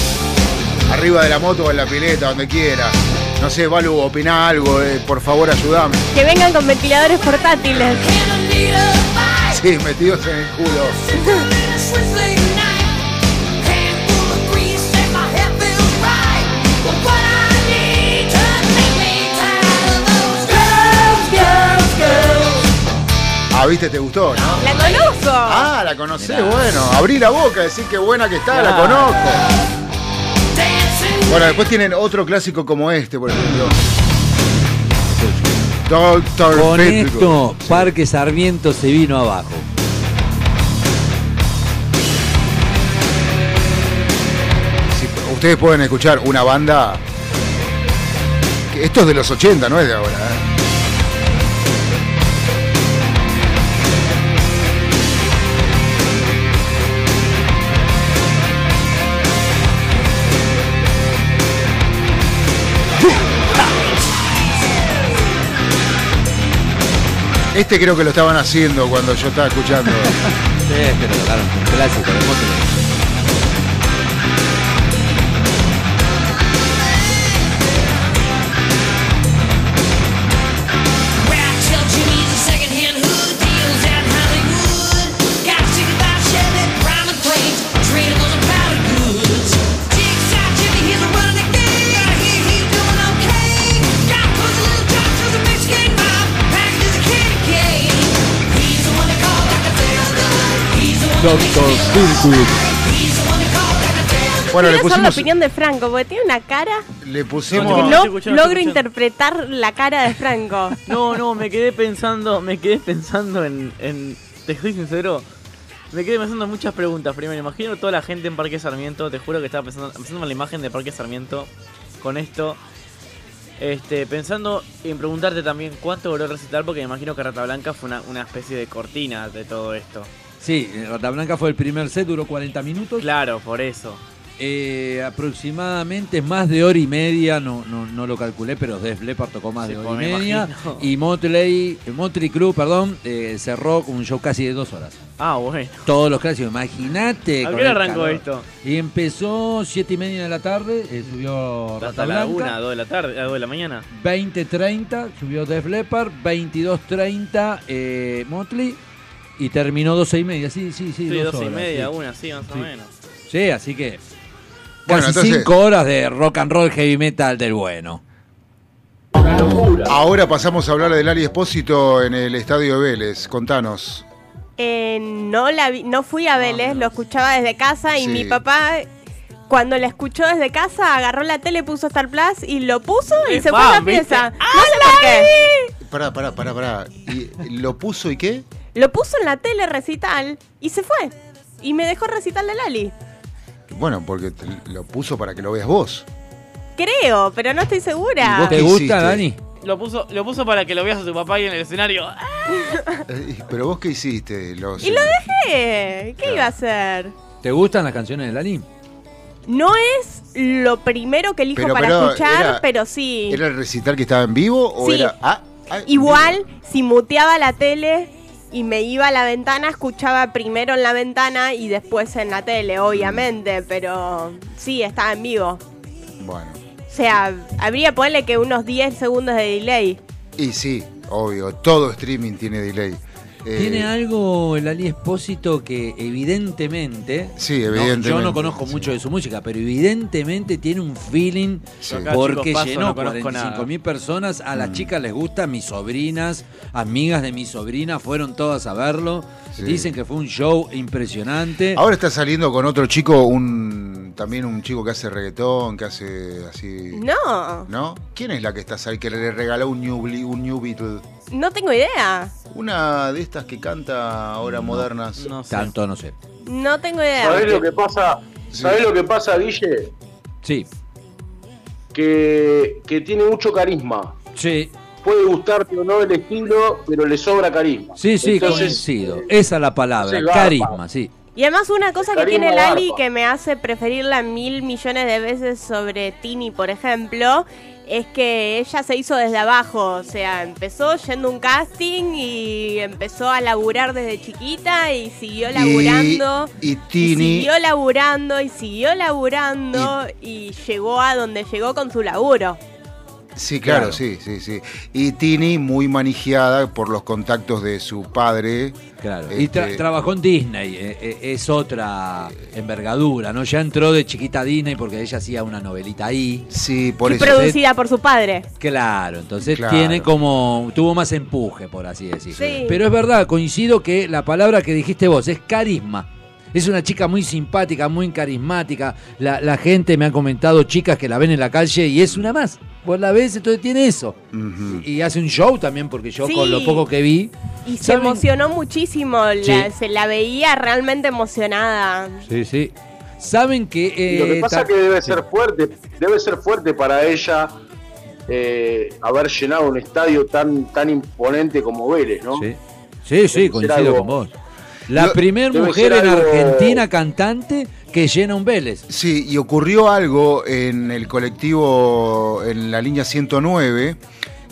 [SPEAKER 3] Arriba de la moto o en la pileta, donde quiera. No sé, Balu, opina algo, eh, por favor, ayúdame.
[SPEAKER 2] Que vengan con ventiladores portátiles.
[SPEAKER 3] Sí, metidos en el culo. Ah, viste, te gustó, ¿no?
[SPEAKER 2] ¡La conozco!
[SPEAKER 3] Ah, la conocés, bueno. Abrí la boca, decir qué buena que está, la conozco. Bueno, después tienen otro clásico como este, por ejemplo. Doctor
[SPEAKER 12] Con esto, Parque Sarmiento se vino abajo.
[SPEAKER 3] Sí, ustedes pueden escuchar una banda. que Esto es de los 80, no es de ahora. ¿eh? Este creo que lo estaban haciendo cuando yo estaba escuchando.
[SPEAKER 12] Sí, este lo tocaron, clásico de Doctor Circus.
[SPEAKER 3] Bueno, le
[SPEAKER 2] saber la
[SPEAKER 3] pusimos,
[SPEAKER 2] opinión de Franco, porque tiene una cara
[SPEAKER 3] le pusimos,
[SPEAKER 2] no
[SPEAKER 1] estoy escuchando, estoy
[SPEAKER 2] logro
[SPEAKER 1] escuchando.
[SPEAKER 2] interpretar la cara de Franco.
[SPEAKER 1] No, no, me quedé pensando, me quedé pensando en, en te soy sincero, me quedé pensando en muchas preguntas. Primero, imagino toda la gente en Parque Sarmiento, te juro que estaba pensando, pensando en la imagen de Parque Sarmiento con esto. Este, pensando en preguntarte también cuánto duró el recital, porque me imagino que Rata Blanca fue una, una especie de cortina de todo esto.
[SPEAKER 12] Sí, Rata Blanca fue el primer set, duró 40 minutos.
[SPEAKER 1] Claro, por eso.
[SPEAKER 12] Eh, aproximadamente más de hora y media, no, no, no lo calculé, pero Def Leppard tocó más
[SPEAKER 1] Sí,
[SPEAKER 12] de hora y media.
[SPEAKER 1] imagino.
[SPEAKER 12] Y Motley, Motley Crue, perdón, eh, cerró con un show casi de dos horas.
[SPEAKER 1] Ah, bueno.
[SPEAKER 12] Todos los clásicos, imagínate.
[SPEAKER 1] ¿A qué arrancó
[SPEAKER 12] calor.
[SPEAKER 1] esto?
[SPEAKER 12] Y empezó siete y media de la tarde, eh, subió Rata
[SPEAKER 1] Hasta la
[SPEAKER 12] Blanca.
[SPEAKER 1] 1, 2 de la tarde, a 2 de la mañana.
[SPEAKER 12] 20.30 subió Def Leppard, 22.30 eh, Motley y terminó 12 y media. Sí, sí, sí.
[SPEAKER 1] Sí,
[SPEAKER 12] dos
[SPEAKER 1] 12 y
[SPEAKER 12] horas,
[SPEAKER 1] media,
[SPEAKER 12] sí.
[SPEAKER 1] una, sí, más o
[SPEAKER 12] Sí.
[SPEAKER 1] menos.
[SPEAKER 12] Sí, así que
[SPEAKER 3] Bueno,
[SPEAKER 12] casi
[SPEAKER 3] entonces-
[SPEAKER 12] 5 horas de rock and roll heavy metal del bueno.
[SPEAKER 3] ahora pasamos a hablar del Ali Espósito en el estadio de Vélez. Contanos.
[SPEAKER 2] Eh, no, la vi- no fui a Vélez, lo escuchaba desde casa y
[SPEAKER 3] Sí.
[SPEAKER 2] mi papá, cuando la escuchó desde casa, agarró la tele, puso Star Plus y lo puso y se fue a la pieza. No sé por qué.
[SPEAKER 3] Pará, pará, pará, pará. ¿Y lo puso y qué?
[SPEAKER 2] Lo puso en la tele recital y se fue. Y me dejó recital de Lali.
[SPEAKER 3] Bueno, porque te- lo puso para que lo veas vos.
[SPEAKER 2] Creo, pero no estoy segura.
[SPEAKER 3] ¿Y vos
[SPEAKER 12] ¿Te
[SPEAKER 3] qué
[SPEAKER 12] gusta,
[SPEAKER 3] hiciste?
[SPEAKER 12] Dani?
[SPEAKER 1] Lo puso, lo puso para que lo veas a tu papá ahí en el escenario.
[SPEAKER 3] Eh, Pero vos qué hiciste? Los,
[SPEAKER 2] Y lo dejé. ¿Qué iba a hacer?
[SPEAKER 12] ¿Te gustan las canciones de Dani?
[SPEAKER 2] No es lo primero que elijo
[SPEAKER 3] Pero-
[SPEAKER 2] para
[SPEAKER 3] pero
[SPEAKER 2] escuchar,
[SPEAKER 3] era-
[SPEAKER 2] pero sí.
[SPEAKER 3] ¿Era el recital que estaba en vivo o
[SPEAKER 2] Sí.
[SPEAKER 3] era.? Ah, ah,
[SPEAKER 2] Igual, si muteaba la tele y me iba a la ventana, escuchaba primero en la ventana y después en la tele, obviamente, pero sí, estaba en vivo.
[SPEAKER 3] Bueno.
[SPEAKER 2] O sea, habría ponerle que unos 10 segundos de delay.
[SPEAKER 3] Y sí, obvio. Todo streaming tiene delay. Eh,
[SPEAKER 12] Tiene algo el Ali Espósito que evidentemente.
[SPEAKER 3] Sí,
[SPEAKER 12] no,
[SPEAKER 3] evidentemente,
[SPEAKER 12] yo no conozco mucho de su música, pero evidentemente tiene un feeling
[SPEAKER 3] Sí.
[SPEAKER 1] Acá,
[SPEAKER 12] porque
[SPEAKER 1] chicos, paso,
[SPEAKER 12] llenó
[SPEAKER 1] no conozco
[SPEAKER 12] 45 mil personas. A
[SPEAKER 3] Mm.
[SPEAKER 12] las chicas les gusta, mis sobrinas, amigas de mi sobrina fueron todas a verlo.
[SPEAKER 3] Sí.
[SPEAKER 12] Dicen que fue un show impresionante.
[SPEAKER 3] Ahora está saliendo con otro chico, un también un chico que hace reggaetón, que hace así.
[SPEAKER 2] No,
[SPEAKER 3] ¿No? ¿Quién es la que está saliendo? Que le regaló un New, un new Beatle.
[SPEAKER 2] No tengo idea.
[SPEAKER 3] Una de estas que canta ahora modernas.
[SPEAKER 1] No sé.
[SPEAKER 12] Tanto no sé.
[SPEAKER 2] No tengo idea.
[SPEAKER 4] ¿Sabés lo que pasa? ¿Sabés lo que pasa, Guille?
[SPEAKER 12] Sí,
[SPEAKER 4] Que, que tiene mucho carisma.
[SPEAKER 12] sí,
[SPEAKER 4] Puede gustarte o no el estilo, pero le sobra carisma.
[SPEAKER 12] sí, sí,
[SPEAKER 4] Entonces,
[SPEAKER 12] coincido. Esa es la palabra, carisma, sí.
[SPEAKER 2] Y además una cosa que tiene Lali que me hace preferirla mil millones de veces sobre Tini, por ejemplo, es que ella se hizo desde abajo, o sea, empezó yendo a un casting y empezó a laburar desde chiquita y siguió laburando.
[SPEAKER 3] Y, y
[SPEAKER 2] siguió laburando y siguió laburando y llegó a donde llegó con su laburo.
[SPEAKER 3] Sí, claro,
[SPEAKER 12] Claro.
[SPEAKER 3] sí, sí, sí. Y Tini muy manejada por los contactos de su padre.
[SPEAKER 12] Claro. Y
[SPEAKER 3] Este,
[SPEAKER 12] tra- trabajó en Disney, eh, eh, es otra envergadura, ¿no? Ya entró de chiquita a Disney porque ella hacía una novelita ahí.
[SPEAKER 3] Sí, por
[SPEAKER 2] y
[SPEAKER 3] eso.
[SPEAKER 2] producida por su padre.
[SPEAKER 12] Claro, entonces
[SPEAKER 3] Claro.
[SPEAKER 12] tiene como, tuvo más empuje, por así decir.
[SPEAKER 2] Sí.
[SPEAKER 12] Pero es verdad, coincido que la palabra que dijiste vos es carisma. Es una chica muy simpática, muy carismática. La, la gente me ha comentado, chicas que la ven en la calle y es una más. Vos la ves, entonces tiene eso. Y hace un show también, porque yo
[SPEAKER 2] Sí.
[SPEAKER 12] con lo poco que vi.
[SPEAKER 2] Y se emocionó muchísimo, la-
[SPEAKER 12] Sí.
[SPEAKER 2] se la veía realmente emocionada.
[SPEAKER 12] Sí, sí. Saben que.
[SPEAKER 4] Y lo que
[SPEAKER 12] eh,
[SPEAKER 4] pasa
[SPEAKER 12] ta-
[SPEAKER 4] es que debe
[SPEAKER 12] sí.
[SPEAKER 4] ser fuerte, debe ser fuerte para ella eh, haber llenado un estadio tan tan imponente como Vélez, ¿no?
[SPEAKER 12] Sí, sí, sí,
[SPEAKER 4] Debe
[SPEAKER 12] coincido
[SPEAKER 4] algo-
[SPEAKER 12] con vos. La
[SPEAKER 3] Lo-
[SPEAKER 12] primer
[SPEAKER 4] debe
[SPEAKER 12] mujer en
[SPEAKER 4] algo-
[SPEAKER 12] Argentina cantante que llena un Vélez.
[SPEAKER 3] Sí, y ocurrió algo en el colectivo, en la línea 109.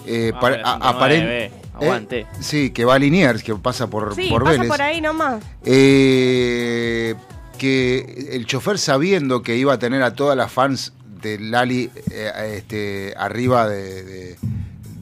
[SPEAKER 3] eh,
[SPEAKER 1] Ah,
[SPEAKER 3] para-
[SPEAKER 1] la
[SPEAKER 3] a-
[SPEAKER 1] 109.
[SPEAKER 3] aparen-
[SPEAKER 1] Aguante.
[SPEAKER 3] Eh, sí, que va a Liniers, que pasa por,
[SPEAKER 2] Sí,
[SPEAKER 3] por
[SPEAKER 2] pasa
[SPEAKER 3] Vélez.
[SPEAKER 2] por ahí nomás.
[SPEAKER 3] Eh, que el chofer sabiendo que iba a tener a todas las fans de Lali eh, este, arriba de- de-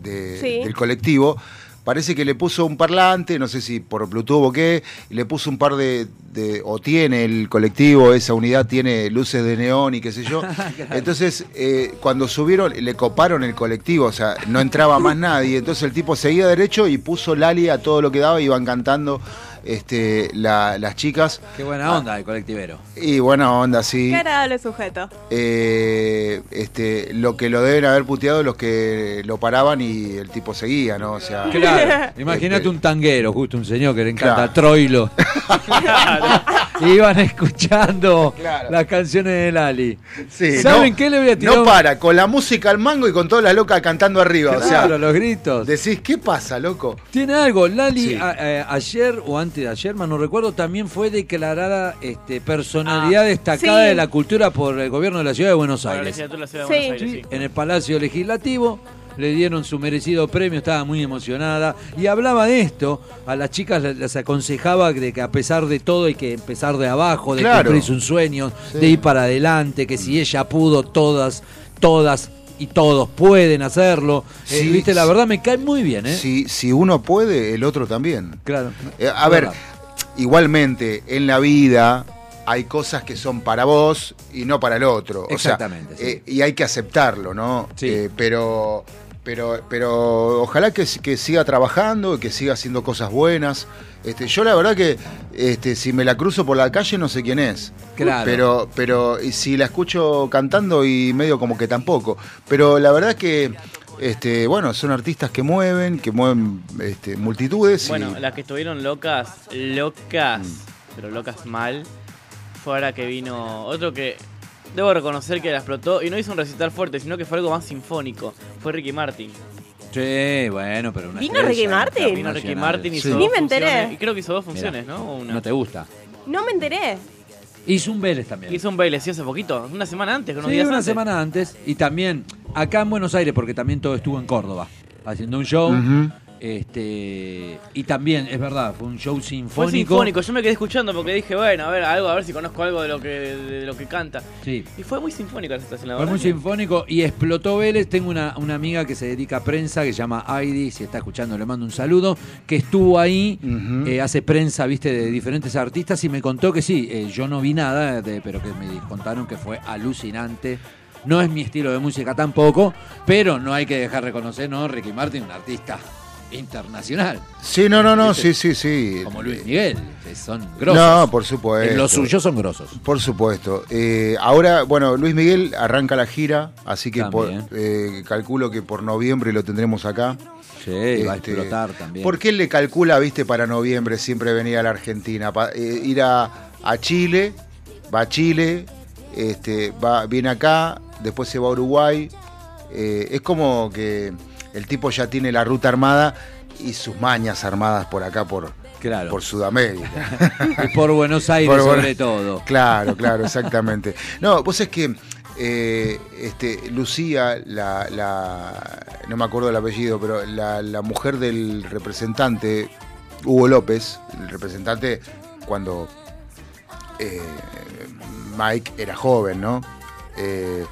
[SPEAKER 3] de-
[SPEAKER 2] Sí.
[SPEAKER 3] del colectivo, parece que le puso un parlante, no sé si por Bluetooth o qué, le puso un par de, de- o tiene el colectivo, esa unidad tiene luces de neón y qué sé yo. Entonces, eh, cuando subieron, le coparon el colectivo, o sea, no entraba más nadie, entonces el tipo seguía derecho y puso Lali a todo lo que daba, iban cantando este, la- las chicas.
[SPEAKER 12] Qué buena onda el colectivero.
[SPEAKER 3] Y buena onda, sí.
[SPEAKER 2] Qué agradable sujeto.
[SPEAKER 3] Eh, este, lo que lo deben haber puteado los que lo paraban y el tipo seguía, ¿no? O sea,
[SPEAKER 12] Claro, imagínate un tanguero, justo un señor que le encanta
[SPEAKER 3] Claro.
[SPEAKER 12] Troilo. Iban escuchando
[SPEAKER 3] Claro.
[SPEAKER 12] las canciones de Lali.
[SPEAKER 3] Sí,
[SPEAKER 12] ¿Saben
[SPEAKER 3] no-
[SPEAKER 12] qué le voy a tirar?
[SPEAKER 3] No para, con la música al mango y con toda la loca cantando arriba. o sea,
[SPEAKER 12] Claro, los gritos.
[SPEAKER 3] decís, ¿qué pasa, loco?
[SPEAKER 12] Tiene algo, Lali
[SPEAKER 3] Sí.
[SPEAKER 12] a- eh, ayer o antes de ayer, más no recuerdo, también fue declarada este, personalidad destacada
[SPEAKER 2] Sí.
[SPEAKER 12] de la cultura por el gobierno de la ciudad de Buenos Aires.
[SPEAKER 1] de. Buenos sí.
[SPEAKER 12] En el Palacio Legislativo le dieron su merecido premio, estaba muy emocionada y hablaba de esto, a las chicas les les aconsejaba de que a pesar de todo hay que empezar de abajo, de
[SPEAKER 3] Claro.
[SPEAKER 12] cumplir sus sueños,
[SPEAKER 3] Sí.
[SPEAKER 12] de ir para adelante, que si ella pudo, todas, todas y todos pueden hacerlo. Eh,
[SPEAKER 3] Sí,
[SPEAKER 12] Viste, la verdad me cae muy bien, ¿eh?
[SPEAKER 3] Si, si uno puede, el otro también.
[SPEAKER 12] Claro.
[SPEAKER 3] Eh, a ver,
[SPEAKER 12] Verdad.
[SPEAKER 3] igualmente, en la vida hay cosas que son para vos y no para el otro. O sea,
[SPEAKER 12] Exactamente, sí.
[SPEAKER 3] eh, y hay que aceptarlo, ¿no?
[SPEAKER 12] Sí.
[SPEAKER 3] Pero, pero, pero ojalá que, que siga trabajando, que siga haciendo cosas buenas. Este, yo la verdad que este, si me la cruzo por la calle no sé quién es.
[SPEAKER 12] Claro.
[SPEAKER 3] Pero, pero y si la escucho cantando y medio como que tampoco. Pero la verdad que, este, bueno, son artistas que mueven, que mueven este, multitudes. y-
[SPEAKER 1] Bueno, las que estuvieron locas, locas,
[SPEAKER 3] Mm.
[SPEAKER 1] pero locas mal, fue ahora que vino otro que debo reconocer que la explotó y no hizo un recital fuerte, sino que fue algo más sinfónico. Fue Ricky Martin.
[SPEAKER 12] Sí, bueno, pero una
[SPEAKER 2] ¿Vino Ricky Martin?
[SPEAKER 1] Vino Ricky. Martin hizo
[SPEAKER 12] Sí.
[SPEAKER 1] dos
[SPEAKER 2] Ni me enteré.
[SPEAKER 1] funciones, Y creo que hizo dos
[SPEAKER 12] Mirá,
[SPEAKER 1] funciones, ¿no? O una.
[SPEAKER 12] No te gusta.
[SPEAKER 2] No me enteré.
[SPEAKER 12] Hizo un Vélez también.
[SPEAKER 1] Hizo un baile, sí, hace poquito, una semana antes, unos
[SPEAKER 12] Sí,
[SPEAKER 1] días
[SPEAKER 12] una
[SPEAKER 1] antes.
[SPEAKER 12] semana antes. Y también acá en Buenos Aires, porque también todo estuvo en Córdoba, haciendo un show.
[SPEAKER 3] Ujú.
[SPEAKER 12] Este y también, es verdad, fue un show
[SPEAKER 1] Fue
[SPEAKER 12] sinfónico.
[SPEAKER 1] sinfónico, yo me quedé escuchando porque dije, bueno, a ver, algo, a ver si conozco algo de lo que, de lo que canta.
[SPEAKER 12] Sí.
[SPEAKER 1] Y fue muy sinfónica la estación, la
[SPEAKER 12] Fue
[SPEAKER 1] verdad.
[SPEAKER 12] muy sinfónico y explotó Vélez. Tengo una, una amiga que se dedica a prensa que se llama Heidi, si está escuchando le mando un saludo, que estuvo ahí, eh, hace prensa, viste, de diferentes artistas y me contó que sí, eh, yo no vi nada, de- pero que me contaron que fue alucinante. No es mi estilo de música tampoco, pero no hay que dejar reconocer, ¿no? Ricky Martin, un artista internacional,
[SPEAKER 3] Sí, no, no, no, sí, sí, sí.
[SPEAKER 12] como Luis Miguel, que son grosos.
[SPEAKER 3] No, por supuesto.
[SPEAKER 12] En los suyos son grosos.
[SPEAKER 3] Por supuesto. Eh, ahora, bueno, Luis Miguel arranca la gira, así que por- eh, calculo que por noviembre lo tendremos acá.
[SPEAKER 12] Sí, va a
[SPEAKER 3] Este,
[SPEAKER 12] explotar también.
[SPEAKER 3] Porque él le calcula, viste, para noviembre siempre venir a la Argentina, pa- eh, ir a, a Chile, va a Chile, este, va, viene acá, después se va a Uruguay. Es como que el tipo ya tiene la ruta armada y sus mañas armadas por acá, por,
[SPEAKER 12] Claro.
[SPEAKER 3] por Sudamérica.
[SPEAKER 12] Y por Buenos Aires
[SPEAKER 3] Por
[SPEAKER 12] sobre todo.
[SPEAKER 3] Claro, claro, exactamente. No, vos es que eh, este, Lucía, la, la- no me acuerdo el apellido, pero la, la mujer del representante Hugo López, el representante cuando eh, Mike era joven, ¿no? Eh,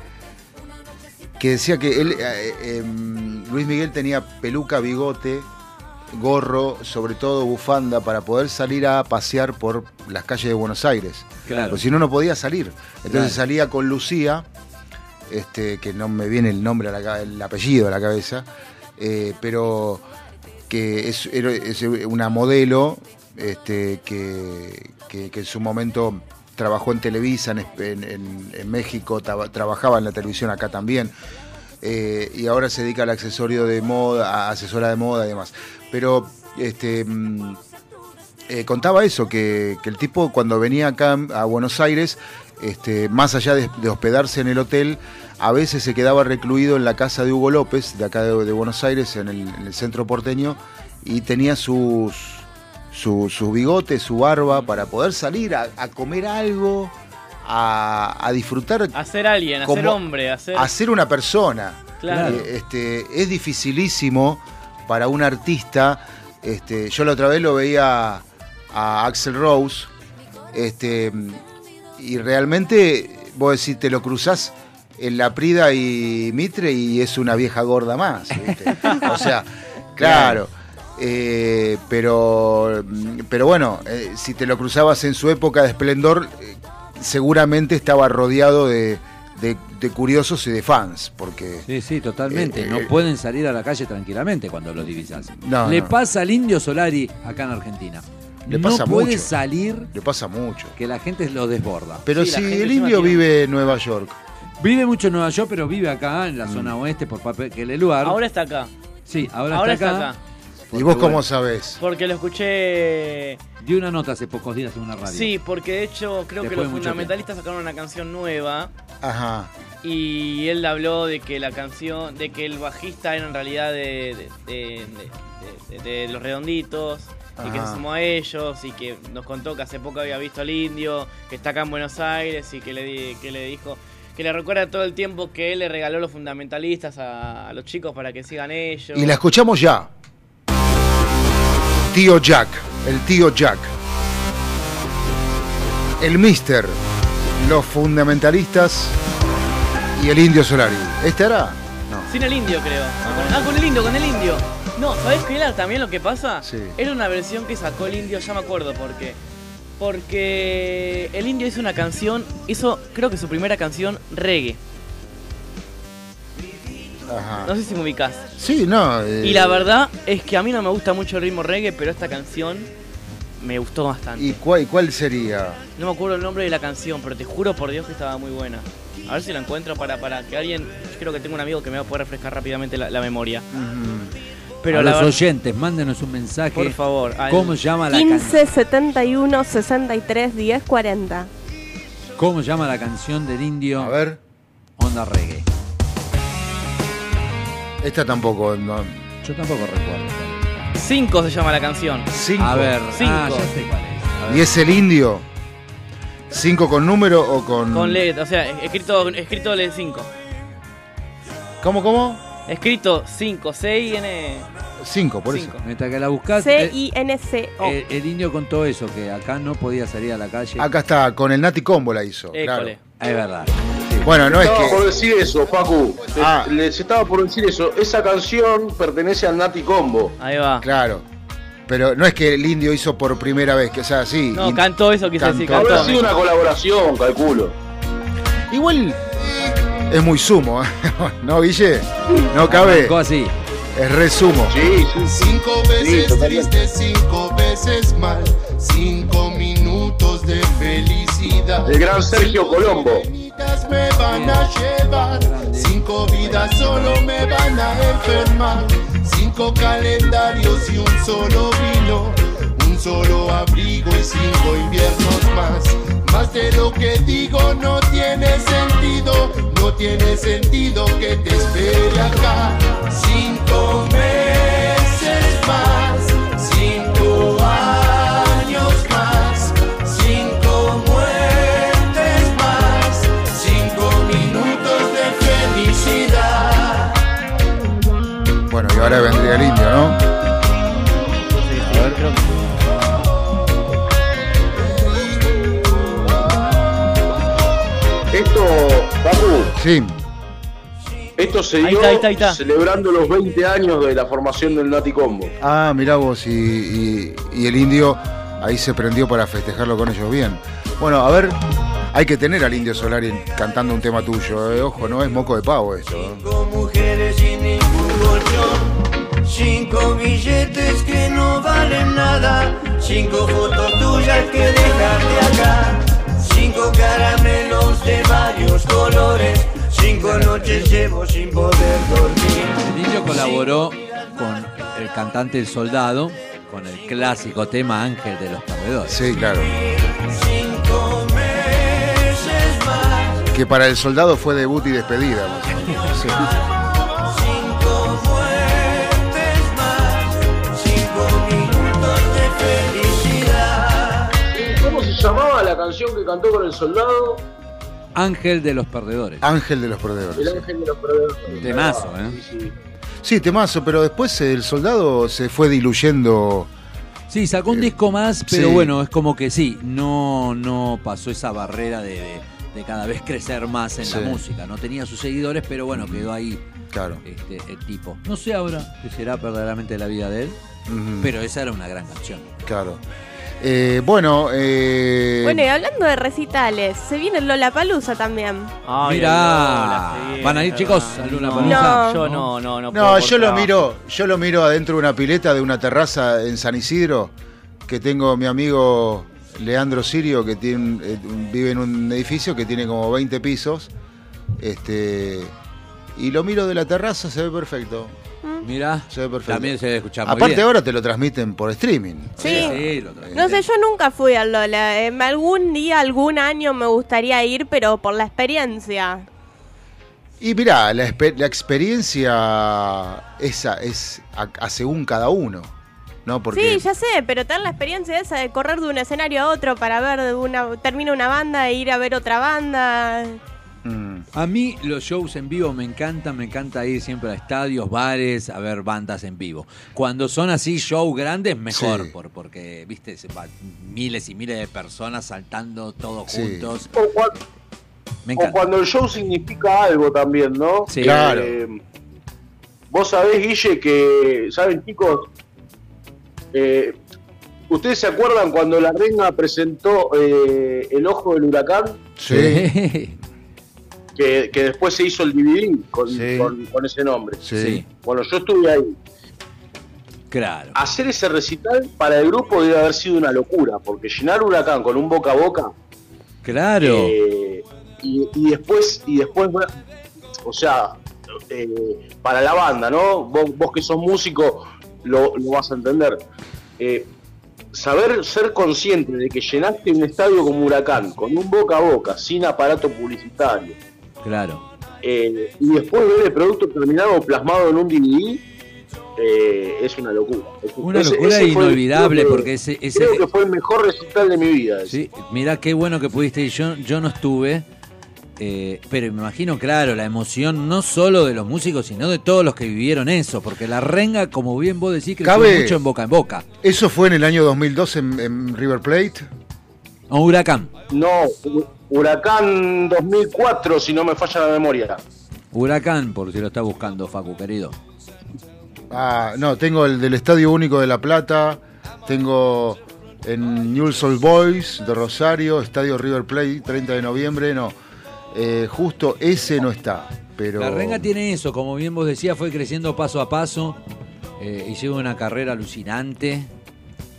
[SPEAKER 3] que decía que él, eh, eh, Luis Miguel tenía peluca, bigote, gorro, sobre todo bufanda, para poder salir a pasear por las calles de Buenos Aires.
[SPEAKER 12] Claro.
[SPEAKER 3] Porque si no, no podía salir. Entonces
[SPEAKER 12] Claro.
[SPEAKER 3] salía con Lucía, este, que no me viene el nombre, a la, el apellido a la cabeza, eh, pero que es, una modelo este, que, que- que en su momento trabajó en Televisa, en, México, traba- trabajaba en la televisión acá también, eh, y ahora se dedica al accesorio de moda, a asesora de moda y demás. Pero este, mm, eh, contaba eso, que, el tipo cuando venía acá a Buenos Aires, este, más allá de, hospedarse en el hotel, a veces se quedaba recluido en la casa de Hugo López, de acá de, Buenos Aires, en el centro porteño, y tenía sus, su, su bigote, su barba, para poder salir a, a comer algo, a, a disfrutar,
[SPEAKER 1] A ser alguien, a ser hombre, a ser...
[SPEAKER 3] a ser una persona.
[SPEAKER 1] Claro.
[SPEAKER 3] Eh, este, es dificilísimo para un artista. Este, yo la otra vez lo veía a Axel Rose. Este, y realmente, vos decís, te lo cruzás en la Prida y Mitre y es una vieja gorda más. ¿viste? O sea, claro. Eh, pero, pero bueno, eh, si te lo cruzabas en su época de esplendor, eh, seguramente estaba rodeado de, de- de curiosos y de fans, porque
[SPEAKER 12] Sí, sí, totalmente.
[SPEAKER 3] Eh,
[SPEAKER 12] no
[SPEAKER 3] eh,
[SPEAKER 12] pueden salir a la calle tranquilamente cuando lo divisas.
[SPEAKER 3] No,
[SPEAKER 12] Le
[SPEAKER 3] no.
[SPEAKER 12] pasa al Indio Solari acá en Argentina.
[SPEAKER 3] Le
[SPEAKER 12] no
[SPEAKER 3] pasa
[SPEAKER 12] puede
[SPEAKER 3] mucho.
[SPEAKER 12] salir
[SPEAKER 3] le pasa mucho.
[SPEAKER 12] que la gente lo desborda.
[SPEAKER 3] Pero
[SPEAKER 1] Sí,
[SPEAKER 3] si el indio vive en Nueva York,
[SPEAKER 12] Vive mucho en Nueva York, pero vive acá en la
[SPEAKER 3] Mm.
[SPEAKER 12] zona oeste por papel que el lugar.
[SPEAKER 1] Ahora está acá.
[SPEAKER 12] sí, ahora,
[SPEAKER 1] Ahora
[SPEAKER 12] está,
[SPEAKER 1] está
[SPEAKER 12] acá.
[SPEAKER 3] ¿Y vos cómo
[SPEAKER 12] bueno,
[SPEAKER 3] sabés?
[SPEAKER 1] Porque lo escuché.
[SPEAKER 12] Di una nota hace pocos días en una radio.
[SPEAKER 1] Sí, porque de hecho creo que los fundamentalistas sacaron una canción nueva.
[SPEAKER 3] Ajá.
[SPEAKER 1] Y él habló de que la canción, de que el bajista era en realidad de, de, de- de- de- de los redonditos y que se sumó a ellos y que nos contó que hace poco había visto al indio, que está acá en Buenos Aires y que le, di- que le dijo que le recuerda todo el tiempo que él le regaló los fundamentalistas a, a los chicos para que sigan ellos.
[SPEAKER 3] Y la escuchamos ya. Tío Jack, el tío Jack. El Mister, los fundamentalistas y el Indio Solari. ¿Este era? No.
[SPEAKER 1] Sin el indio, creo. Ah, con el indio, con el indio. No, ¿sabes qué era también lo que pasa?
[SPEAKER 3] Sí.
[SPEAKER 1] Era una versión que sacó el indio, ya me acuerdo por qué. Porque el indio hizo una canción, hizo creo que su primera canción reggae.
[SPEAKER 3] Ajá.
[SPEAKER 1] No sé si me ubicás.
[SPEAKER 3] Sí, no. eh,
[SPEAKER 1] Y la verdad es que a mí no me gusta mucho el ritmo reggae, pero esta canción me gustó bastante.
[SPEAKER 3] ¿Y cuál, cuál sería?
[SPEAKER 1] No me acuerdo el nombre de la canción, pero te juro por Dios que estaba muy buena. A ver si la encuentro para, para que alguien. Yo creo que tengo un amigo que me va a poder refrescar rápidamente la, la memoria. Pero
[SPEAKER 12] a
[SPEAKER 1] la
[SPEAKER 12] los oyentes, mándenos un mensaje.
[SPEAKER 1] Por favor, al-
[SPEAKER 12] ¿Cómo llama la canción?
[SPEAKER 2] 15 71 63 10 40.
[SPEAKER 12] ¿Cómo llama la canción del Indio?
[SPEAKER 3] A ver.
[SPEAKER 12] Onda reggae.
[SPEAKER 3] Esta tampoco. No.
[SPEAKER 12] Yo tampoco recuerdo.
[SPEAKER 1] Cinco se llama la canción.
[SPEAKER 3] Cinco.
[SPEAKER 12] A ver,
[SPEAKER 1] Cinco.
[SPEAKER 12] ah, ya sé cuál es. A ver.
[SPEAKER 3] ¿Y es el Indio? ¿Cinco con número o con.?
[SPEAKER 1] Con LED, o sea, escrito, escrito LED 5.
[SPEAKER 3] ¿Cómo, cómo?
[SPEAKER 1] Escrito 5, C-I-N.
[SPEAKER 3] Cinco, por eso.
[SPEAKER 1] Cinco.
[SPEAKER 12] Mientras que la buscás, eh,
[SPEAKER 2] C-I-N-C-O.
[SPEAKER 12] el, el indio contó eso, que acá no podía salir a la calle.
[SPEAKER 3] Acá está, con el Nati Combo la hizo. Claro.
[SPEAKER 12] Es verdad.
[SPEAKER 3] Bueno, no es
[SPEAKER 4] estaba por
[SPEAKER 3] que.
[SPEAKER 4] decir eso, Facu. Te-
[SPEAKER 3] Ah.
[SPEAKER 4] Les estaba por decir eso. Esa canción pertenece al Nati Combo.
[SPEAKER 1] Ahí va.
[SPEAKER 3] Claro. Pero no es que el indio hizo por primera vez, que o sea, sí.
[SPEAKER 1] No,
[SPEAKER 3] in-
[SPEAKER 1] cantó eso, quise decir,
[SPEAKER 3] Cantó.
[SPEAKER 4] Habrá
[SPEAKER 1] cantó.
[SPEAKER 4] sido una colaboración, calculo.
[SPEAKER 3] Igual es muy sumo, ¿eh? ¿no, Guille? No cabe.
[SPEAKER 12] Arrancó así.
[SPEAKER 3] Es re sumo.
[SPEAKER 4] Sí, sí, sí.
[SPEAKER 11] Cinco veces triste, cinco veces mal, cinco minutos de felicidad.
[SPEAKER 4] El gran Sergio Colombo.
[SPEAKER 11] Me van a llevar, cinco vidas solo me van a enfermar, cinco calendarios y un solo vino, un solo abrigo y cinco inviernos más. Más de lo que digo no tiene sentido, no tiene sentido que te espere acá. Cinco meses más,
[SPEAKER 3] ahora vendría el indio, ¿no?
[SPEAKER 1] Sí, sí, creo que-
[SPEAKER 4] Esto, Facu,
[SPEAKER 3] Sí.
[SPEAKER 4] esto se
[SPEAKER 1] Ahí
[SPEAKER 4] dio
[SPEAKER 1] está, ahí está, ahí está.
[SPEAKER 4] celebrando los 20 años de la formación del Nati Combo.
[SPEAKER 3] Ah, mirá vos, y, y- y el indio ahí se prendió para festejarlo con ellos bien. Bueno, a ver, hay que tener al indio Solari cantando un tema tuyo, eh. ojo, no es moco de pavo esto. ¿eh?
[SPEAKER 11] Colchón, cinco billetes que no valen nada, cinco fotos tuyas que dejaste acá, cinco caramelos de varios colores, cinco noches llevo sin poder dormir.
[SPEAKER 12] El indio colaboró con el cantante El Soldado, con el clásico tema Ángel de los Perdedores.
[SPEAKER 3] Sí, claro.
[SPEAKER 11] Cinco meses más,
[SPEAKER 3] Que para el soldado fue debut y despedida. más o menos. Sí.
[SPEAKER 4] Canción que cantó con el soldado?
[SPEAKER 12] Ángel de los Perdedores.
[SPEAKER 3] Ángel de los perdedores.
[SPEAKER 4] El
[SPEAKER 3] sí.
[SPEAKER 4] ángel de los perdedores.
[SPEAKER 12] Temazo, ¿eh?
[SPEAKER 4] Sí, sí.
[SPEAKER 3] Sí, temazo, pero después el soldado se fue diluyendo.
[SPEAKER 12] Sí, sacó un disco más, pero
[SPEAKER 3] sí.
[SPEAKER 12] bueno, es como que sí, no, no pasó esa barrera de, de- de cada vez crecer más en
[SPEAKER 3] Sí.
[SPEAKER 12] la música. No tenía sus seguidores, pero bueno, quedó ahí
[SPEAKER 3] Claro.
[SPEAKER 12] este, el tipo. No sé ahora qué será verdaderamente la vida de él, pero esa era una gran canción.
[SPEAKER 3] Claro. Eh, bueno, eh,
[SPEAKER 2] Bueno, y hablando de recitales, se viene el Lollapalooza también.
[SPEAKER 1] Ay,
[SPEAKER 12] Mirá,
[SPEAKER 1] Lola, sí,
[SPEAKER 12] ¿van a ir chicos
[SPEAKER 1] No,
[SPEAKER 2] Palusa?
[SPEAKER 1] Yo no, no, no.
[SPEAKER 3] No,
[SPEAKER 1] puedo
[SPEAKER 3] yo lo miro, yo lo miro adentro de una pileta de una terraza en San Isidro, que tengo mi amigo Leandro Sirio, que tiene, eh, vive en un edificio que tiene como 20 pisos. Este y lo miro de la terraza, se ve perfecto.
[SPEAKER 12] Mira,
[SPEAKER 3] Se ve perfecto.
[SPEAKER 12] también se debe escuchar muy
[SPEAKER 3] Aparte
[SPEAKER 12] bien.
[SPEAKER 3] ahora te lo transmiten por streaming.
[SPEAKER 2] Sí.
[SPEAKER 12] Sí, lo traje.
[SPEAKER 2] No sé, yo nunca fui al Lola. Eh, algún día, algún año me gustaría ir, pero por la experiencia.
[SPEAKER 3] Y mirá, la, experiencia esa es a, a según cada uno. ¿No? Porque
[SPEAKER 2] Sí, ya sé, pero tener la experiencia esa de correr de un escenario a otro para ver de una termina una banda e ir a ver otra banda.
[SPEAKER 3] Mm,
[SPEAKER 12] A mí los shows en vivo me encantan, me encanta ir siempre a estadios, bares, a ver bandas en vivo. Cuando son así shows grandes, mejor,
[SPEAKER 3] Sí.
[SPEAKER 12] por, porque, viste, se va miles y miles de personas saltando todos
[SPEAKER 3] Sí.
[SPEAKER 12] juntos.
[SPEAKER 4] O,
[SPEAKER 12] Me
[SPEAKER 4] cuando el show significa algo también, ¿no?
[SPEAKER 12] Sí.
[SPEAKER 3] Claro.
[SPEAKER 4] Eh, Vos sabés, Guille, que, ¿saben, chicos? Eh, ¿Ustedes se acuerdan cuando la Renga presentó eh, El Ojo del Huracán?
[SPEAKER 3] sí,
[SPEAKER 4] Que, que después se hizo el DVD con,
[SPEAKER 3] Sí.
[SPEAKER 4] con- con ese nombre.
[SPEAKER 3] sí.
[SPEAKER 12] Sí,
[SPEAKER 4] Bueno, yo estuve ahí.
[SPEAKER 12] claro.
[SPEAKER 4] Hacer ese recital para el grupo debe haber sido una locura, porque llenar Huracán con un boca a boca
[SPEAKER 12] Claro.
[SPEAKER 4] Eh, y, y después, y después, o sea, eh, para la banda, ¿no? Vos, vos que sos músico lo, lo vas a entender. Eh, saber ser consciente de que llenaste un estadio como Huracán, con un boca a boca, sin aparato publicitario,
[SPEAKER 12] Claro.
[SPEAKER 4] eh, y después ver el producto terminado plasmado en un DVD, eh, es una locura.
[SPEAKER 12] Una
[SPEAKER 4] Ese-
[SPEAKER 12] locura
[SPEAKER 4] ese fue el-
[SPEAKER 12] inolvidable,
[SPEAKER 4] creo que-
[SPEAKER 12] porque ese, ese,
[SPEAKER 4] Creo que fue el mejor recital de mi vida. ese.
[SPEAKER 12] Sí, mirá qué bueno que pudiste ir. Yo, yo no estuve, eh, pero me imagino, claro, la emoción no solo de los músicos, sino de todos los que vivieron eso, porque la renga, como bien vos decís, creció
[SPEAKER 3] Cabe-
[SPEAKER 12] mucho en boca en boca.
[SPEAKER 3] Eso fue en el año 2002 en, en River Plate.
[SPEAKER 12] O Huracán.
[SPEAKER 4] No, Huracán 2004, si no me falla la memoria.
[SPEAKER 12] Huracán, por si lo está buscando, Facu, querido.
[SPEAKER 3] Ah, no, tengo el del Estadio Único de La Plata, tengo en Newell's Old Boys de Rosario, Estadio River Plate, 30 de noviembre, no. Eh, justo ese no está, pero...
[SPEAKER 12] La renga tiene eso, como bien vos decías, fue creciendo paso a paso eh, y lleva una carrera alucinante.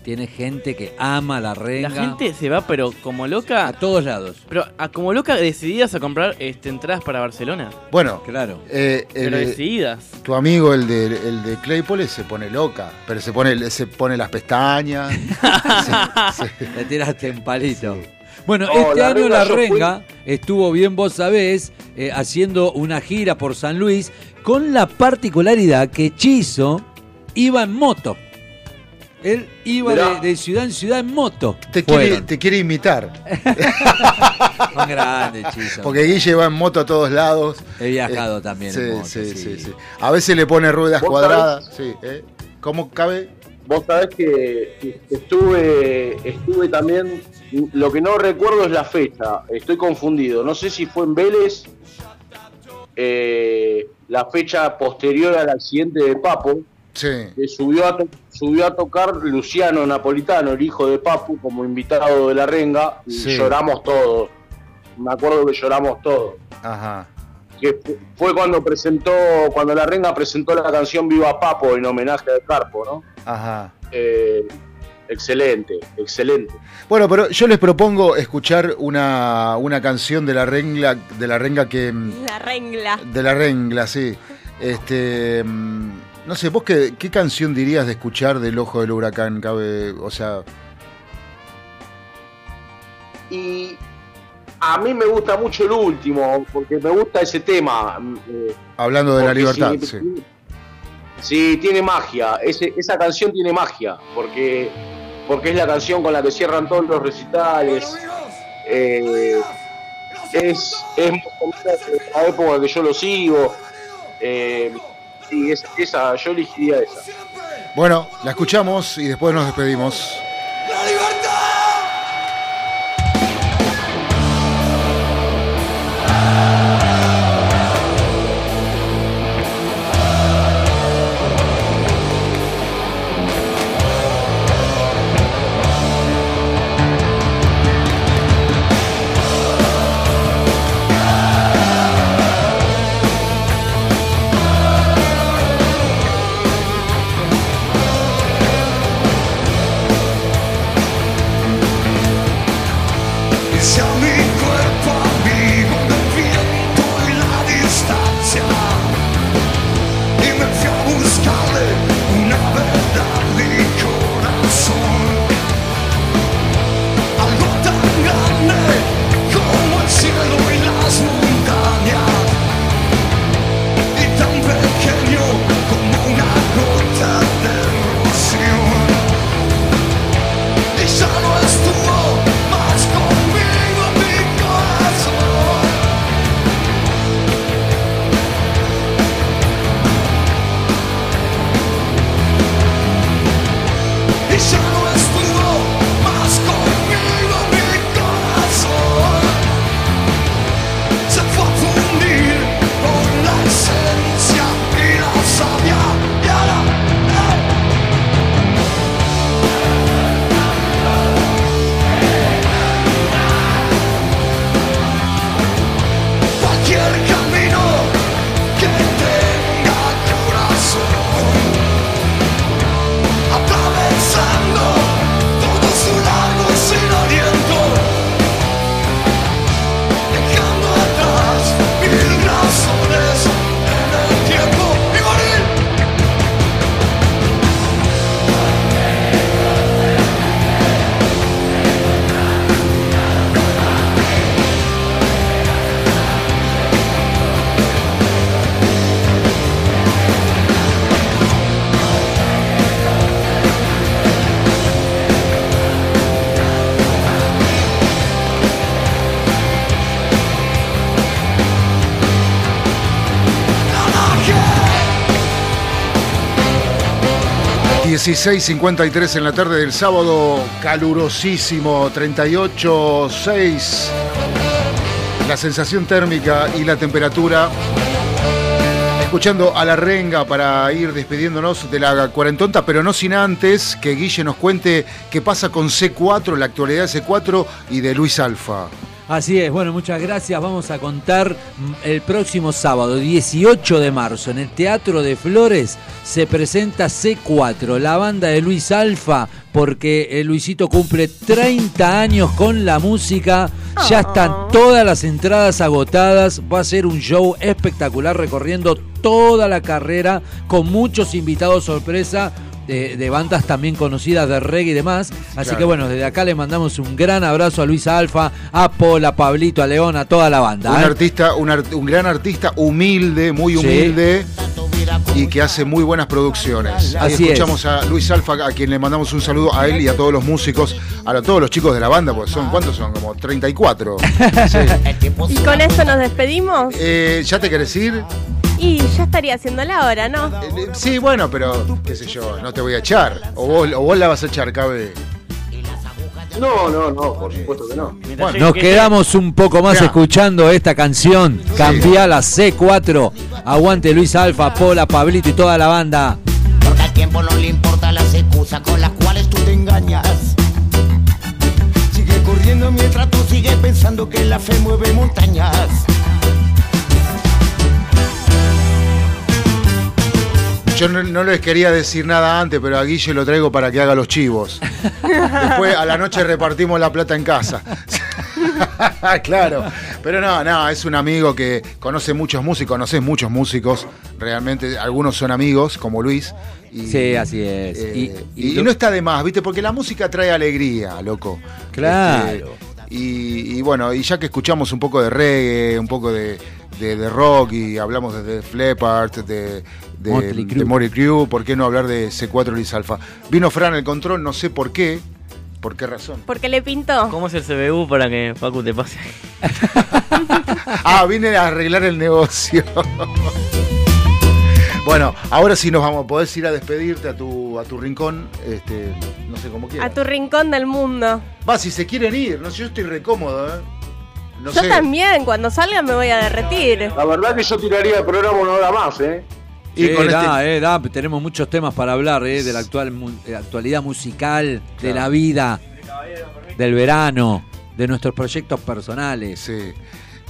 [SPEAKER 12] Tiene gente que ama la renga.
[SPEAKER 1] La gente se va, pero como loca.
[SPEAKER 12] a todos lados.
[SPEAKER 1] Pero a como loca decididas a comprar este, entradas para Barcelona.
[SPEAKER 3] Bueno,
[SPEAKER 12] Claro.
[SPEAKER 3] eh, el-
[SPEAKER 1] Pero decididas.
[SPEAKER 3] tu amigo, el de, el de Claypole, se pone loca, pero se pone, se pone las pestañas. se- se-
[SPEAKER 12] Le tiraste un palito. Bueno,
[SPEAKER 4] No,
[SPEAKER 12] este
[SPEAKER 4] la
[SPEAKER 12] año
[SPEAKER 4] Renga
[SPEAKER 12] La
[SPEAKER 4] fui-
[SPEAKER 12] Renga estuvo bien, vos sabés, eh, haciendo una gira por San Luis con la particularidad que Chizo iba en moto. Él iba de, de ciudad en ciudad en moto.
[SPEAKER 3] te, quiere, te quiere imitar,
[SPEAKER 12] Son grandes, Chizo.
[SPEAKER 3] porque Guille va en moto a todos lados.
[SPEAKER 12] He viajado también
[SPEAKER 3] Sí,
[SPEAKER 12] en moto,
[SPEAKER 3] sí,
[SPEAKER 12] sí.
[SPEAKER 3] A veces le pone ruedas
[SPEAKER 4] ¿Vos
[SPEAKER 3] cuadradas. Sí, ¿eh? ¿Cómo cabe?
[SPEAKER 4] Vos sabés que estuve, estuve también, lo que no recuerdo es la fecha, estoy confundido, no sé si fue en Vélez, eh, la fecha posterior al accidente de Papo,
[SPEAKER 3] Sí.
[SPEAKER 4] que subió a, subió a tocar Luciano Napolitano, el hijo de Papu, como invitado de la renga, y
[SPEAKER 3] Sí.
[SPEAKER 4] lloramos todos, me acuerdo que lloramos todos.
[SPEAKER 3] Ajá.
[SPEAKER 4] que fu- fue cuando presentó, cuando la renga presentó la canción Viva Papo en homenaje al Carpo, ¿no?
[SPEAKER 3] Ajá.
[SPEAKER 4] Eh, excelente, excelente.
[SPEAKER 3] Bueno, pero yo les propongo escuchar una, una canción de la renga, de la renga que. mm,
[SPEAKER 2] La regla.
[SPEAKER 3] De la rengla, sí. Este. No sé, vos qué, qué canción dirías de escuchar del ojo del huracán, cabe. O sea.
[SPEAKER 4] Y a mí me gusta mucho el último, porque me gusta ese tema. mm, eh,
[SPEAKER 3] Hablando de la libertad,
[SPEAKER 4] sí,
[SPEAKER 3] sí.
[SPEAKER 4] Sí, tiene magia. Ese- esa canción tiene magia, porque, porque es la canción con la que cierran todos los recitales. Eh, es, es la época que yo lo sigo. Eh, Sí, esa, esa, yo elegiría esa.
[SPEAKER 3] Bueno, la escuchamos y después nos despedimos. 16.53 en la tarde del sábado, calurosísimo, 38.6. La sensación térmica y la temperatura. Escuchando a la renga para ir despidiéndonos de la cuarentonta, pero no sin antes que Guille nos cuente qué pasa con C4, la actualidad de C4 y de Luis Alfa.
[SPEAKER 12] Así es, bueno, muchas gracias. Vamos a contar mm, el próximo sábado, 18 de marzo, en el Teatro de Flores se presenta C4, la banda de Luis Alfa, porque eh, Luisito cumple 30 años con la música. Ya están todas las entradas agotadas. Va a ser un show espectacular recorriendo toda la carrera con muchos invitados sorpresa de, de bandas también conocidas de reggae y demás. Así
[SPEAKER 3] Claro.
[SPEAKER 12] que bueno, desde acá le mandamos un gran abrazo a Luis Alfa, a Paul, a Pablito, a León, a toda la banda.
[SPEAKER 3] Un
[SPEAKER 12] ¿eh?
[SPEAKER 3] artista, un, art- un gran artista, humilde, muy
[SPEAKER 12] Sí.
[SPEAKER 3] humilde y que hace muy buenas producciones. Ahí
[SPEAKER 12] Así
[SPEAKER 3] escuchamos a Luis Alfa, a quien le mandamos un saludo a él y a todos los músicos, a todos los chicos de la banda, porque son, ¿cuántos son? Como 34. Sí.
[SPEAKER 2] Y con esto nos despedimos.
[SPEAKER 3] Eh, ¿Ya te querés ir?
[SPEAKER 2] Y ya estaría haciendo la hora, ¿no?
[SPEAKER 3] Eh, Sí, bueno, pero qué sé yo, no te voy a echar. O vos, o vos la vas a echar, cabe.
[SPEAKER 4] No, no, no, por supuesto que no.
[SPEAKER 12] Nos quedamos un poco más
[SPEAKER 3] Mirá.
[SPEAKER 12] escuchando esta canción. Cambia la C4. Aguante Luis Alfa, Pola, Pablito y toda la banda.
[SPEAKER 13] Porque al tiempo no le importa las excusas con las cuales tú te engañas. Sigue corriendo mientras tú sigues pensando que la fe mueve montañas.
[SPEAKER 3] Yo no, no les quería decir nada antes, pero a Guille lo traigo para que haga los chivos. Después a la noche repartimos la plata en casa. claro. Pero no, no, es un amigo que conoce muchos músicos, conoces muchos músicos, realmente, algunos son amigos, como Luis. Y,
[SPEAKER 12] Sí, así es.
[SPEAKER 3] eh,
[SPEAKER 12] Y-
[SPEAKER 3] no está de más, ¿viste? Porque la música trae alegría, loco.
[SPEAKER 12] Claro.
[SPEAKER 3] Este, y, y bueno, y ya que escuchamos un poco de reggae, un poco de, de- de rock y hablamos de Def Leppard, de, de,
[SPEAKER 12] Motley
[SPEAKER 3] de Motley Crue, ¿por qué no hablar de C4 Luis Alfa? Vino Fran el control, no sé por qué, por qué razón.
[SPEAKER 2] Porque le pintó.
[SPEAKER 1] ¿Cómo es el CBU para que Facu te pase?
[SPEAKER 3] Ah, vine a arreglar el negocio. Bueno, ahora sí nos vamos a poder ir a despedirte a tu, a tu rincón, este, no sé cómo
[SPEAKER 2] A
[SPEAKER 3] quieras.
[SPEAKER 2] tu rincón del mundo.
[SPEAKER 3] Va, si se quieren ir, no sé, yo estoy recómodo, ¿eh? No
[SPEAKER 2] yo
[SPEAKER 3] sé.
[SPEAKER 2] también, cuando salga me voy a derretir.
[SPEAKER 4] La verdad que yo tiraría el programa una hora más, ¿eh?
[SPEAKER 3] Y
[SPEAKER 12] Sí,
[SPEAKER 3] con
[SPEAKER 12] da,
[SPEAKER 3] este-
[SPEAKER 12] eh, da, tenemos muchos temas para hablar eh, de la actual de la actualidad musical, de la vida, del verano, de nuestros proyectos personales.
[SPEAKER 3] Sí.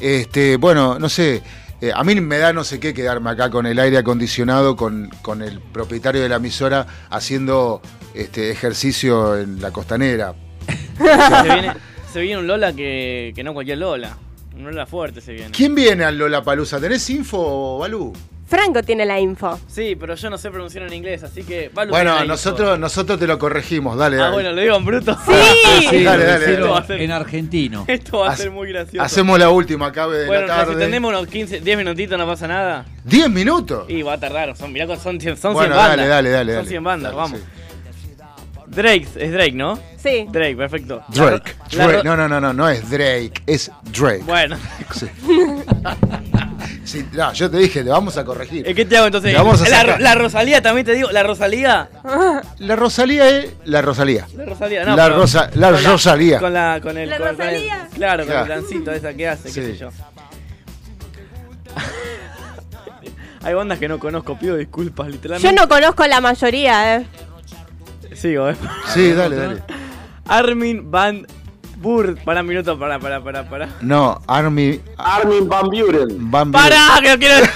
[SPEAKER 3] Este, bueno, no sé. eh, a mí me da no sé qué quedarme acá con el aire acondicionado, con, con el propietario de la emisora haciendo este ejercicio en la costanera.
[SPEAKER 1] Se viene, se viene un Lola que, que no cualquier Lola. Un Lola fuerte se viene.
[SPEAKER 3] ¿Quién viene al Lola Palusa? ¿Tenés info, Balú?
[SPEAKER 2] Franco tiene la info.
[SPEAKER 1] Sí, pero yo no sé pronunciar en inglés, así que. Balu,
[SPEAKER 3] Bueno, nosotros, nosotros te lo corregimos, dale.
[SPEAKER 1] Ah,
[SPEAKER 3] dale.
[SPEAKER 1] bueno, lo digo en bruto.
[SPEAKER 2] Sí.
[SPEAKER 12] Sí,
[SPEAKER 3] Dale, dale,
[SPEAKER 12] decilo
[SPEAKER 1] dale. Va a ser-
[SPEAKER 12] en argentino.
[SPEAKER 1] Esto va a
[SPEAKER 3] Hace-
[SPEAKER 1] ser muy gracioso.
[SPEAKER 3] Hacemos la última, cabe de
[SPEAKER 1] bueno,
[SPEAKER 3] la
[SPEAKER 1] nos
[SPEAKER 3] tarde.
[SPEAKER 1] extendemos unos 15, 10 minutitos, no pasa nada.
[SPEAKER 3] ¿10 minutos?
[SPEAKER 1] Y va a tardar, son, mirá, son, 100 son 100
[SPEAKER 3] bueno,
[SPEAKER 1] bandas.
[SPEAKER 3] dale, dale, dale.
[SPEAKER 1] Son
[SPEAKER 3] dale.
[SPEAKER 1] 100 bandas,
[SPEAKER 3] Dale,
[SPEAKER 1] vamos.
[SPEAKER 3] sí.
[SPEAKER 1] Drake, es Drake, ¿no?
[SPEAKER 2] Sí.
[SPEAKER 1] Drake, perfecto.
[SPEAKER 3] Drake.
[SPEAKER 1] La
[SPEAKER 3] Drake. No, no, no, no, no es Drake, es Drake.
[SPEAKER 1] Bueno,
[SPEAKER 3] Sí. Sí, no, yo te dije, te vamos a corregir.
[SPEAKER 1] ¿eh, ¿qué te hago entonces?
[SPEAKER 3] Le vamos a
[SPEAKER 1] la, la Rosalía también te digo, la Rosalía.
[SPEAKER 3] La Rosalía es la Rosalía.
[SPEAKER 1] La Rosalía, no.
[SPEAKER 3] La
[SPEAKER 1] pero-
[SPEAKER 3] Rosa- la
[SPEAKER 1] con
[SPEAKER 3] Rosalía.
[SPEAKER 1] Con la, con el,
[SPEAKER 2] La
[SPEAKER 1] con- con el-
[SPEAKER 2] Rosalía.
[SPEAKER 1] claro, con
[SPEAKER 3] Claro.
[SPEAKER 1] el dancito esa que hace, qué
[SPEAKER 3] Sí.
[SPEAKER 1] sé yo. Hay bandas que no conozco, pido disculpas,
[SPEAKER 2] Yo
[SPEAKER 1] literalmente.
[SPEAKER 2] no conozco la mayoría, eh.
[SPEAKER 1] Sigo, eh.
[SPEAKER 3] Sí, dale, dale.
[SPEAKER 1] Armin Van Buren. Para un minuto, para, para, para, para.
[SPEAKER 3] No, Army
[SPEAKER 4] Armin Van Buren.
[SPEAKER 3] Van Buren.
[SPEAKER 1] ¡Para! Que no quiero.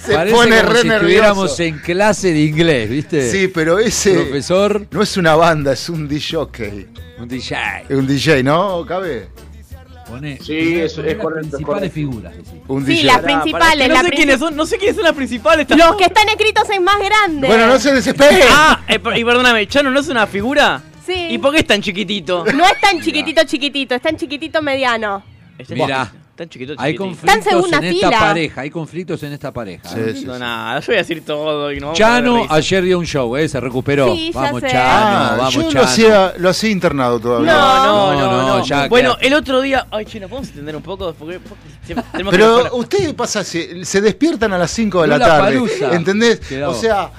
[SPEAKER 3] Se
[SPEAKER 12] Parece
[SPEAKER 3] pone
[SPEAKER 12] como
[SPEAKER 3] re
[SPEAKER 12] si
[SPEAKER 3] nervioso.
[SPEAKER 12] estuviéramos en clase de inglés, ¿viste?
[SPEAKER 3] Sí, pero ese
[SPEAKER 12] Profesor,
[SPEAKER 3] no es una banda, es un DJ.
[SPEAKER 12] un DJ.
[SPEAKER 3] Un DJ, ¿no? ¿Cabe?
[SPEAKER 12] Pone,
[SPEAKER 4] Sí, es-
[SPEAKER 12] pone
[SPEAKER 4] es
[SPEAKER 12] las
[SPEAKER 4] correcto, es
[SPEAKER 12] principales
[SPEAKER 4] correcto.
[SPEAKER 12] figuras.
[SPEAKER 3] Un
[SPEAKER 2] Sí, las principales.
[SPEAKER 1] no
[SPEAKER 2] la
[SPEAKER 1] sé quiénes son, no sé quiénes son las principales.
[SPEAKER 2] Los que están escritos en más grande.
[SPEAKER 3] Bueno, no se desespere.
[SPEAKER 1] Ah, eh, y perdóname, Chano no es una figura.
[SPEAKER 2] Sí.
[SPEAKER 1] ¿Y por qué es tan chiquitito?
[SPEAKER 2] No es tan chiquitito, chiquitito, es tan chiquitito mediano.
[SPEAKER 12] Mirá.
[SPEAKER 1] chiquitito, Tan chiquito,
[SPEAKER 12] Hay
[SPEAKER 2] en
[SPEAKER 12] conflictos en esta pareja, hay conflictos en esta pareja.
[SPEAKER 3] Sí,
[SPEAKER 12] ¿eh?
[SPEAKER 3] sí,
[SPEAKER 1] No,
[SPEAKER 3] sí.
[SPEAKER 1] nada, yo voy a decir todo y no
[SPEAKER 12] Chano ayer dio un show, ¿eh? Se recuperó. Vamos. Chano,
[SPEAKER 3] Ah,
[SPEAKER 12] vamos,
[SPEAKER 3] yo lo
[SPEAKER 12] Chano.
[SPEAKER 3] hacía, lo hacía internado todavía.
[SPEAKER 1] No, no,
[SPEAKER 12] No,
[SPEAKER 1] no,
[SPEAKER 12] no,
[SPEAKER 1] no.
[SPEAKER 12] ya,
[SPEAKER 1] bueno, el otro día. Ay, che, ¿nos podemos entender un poco? Porque que
[SPEAKER 3] Pero
[SPEAKER 1] mejorar.
[SPEAKER 3] ustedes pasa, se, se despiertan a las 5 de la tarde.
[SPEAKER 12] Palusa.
[SPEAKER 3] ¿Entendés?
[SPEAKER 12] Quedó.
[SPEAKER 3] O sea,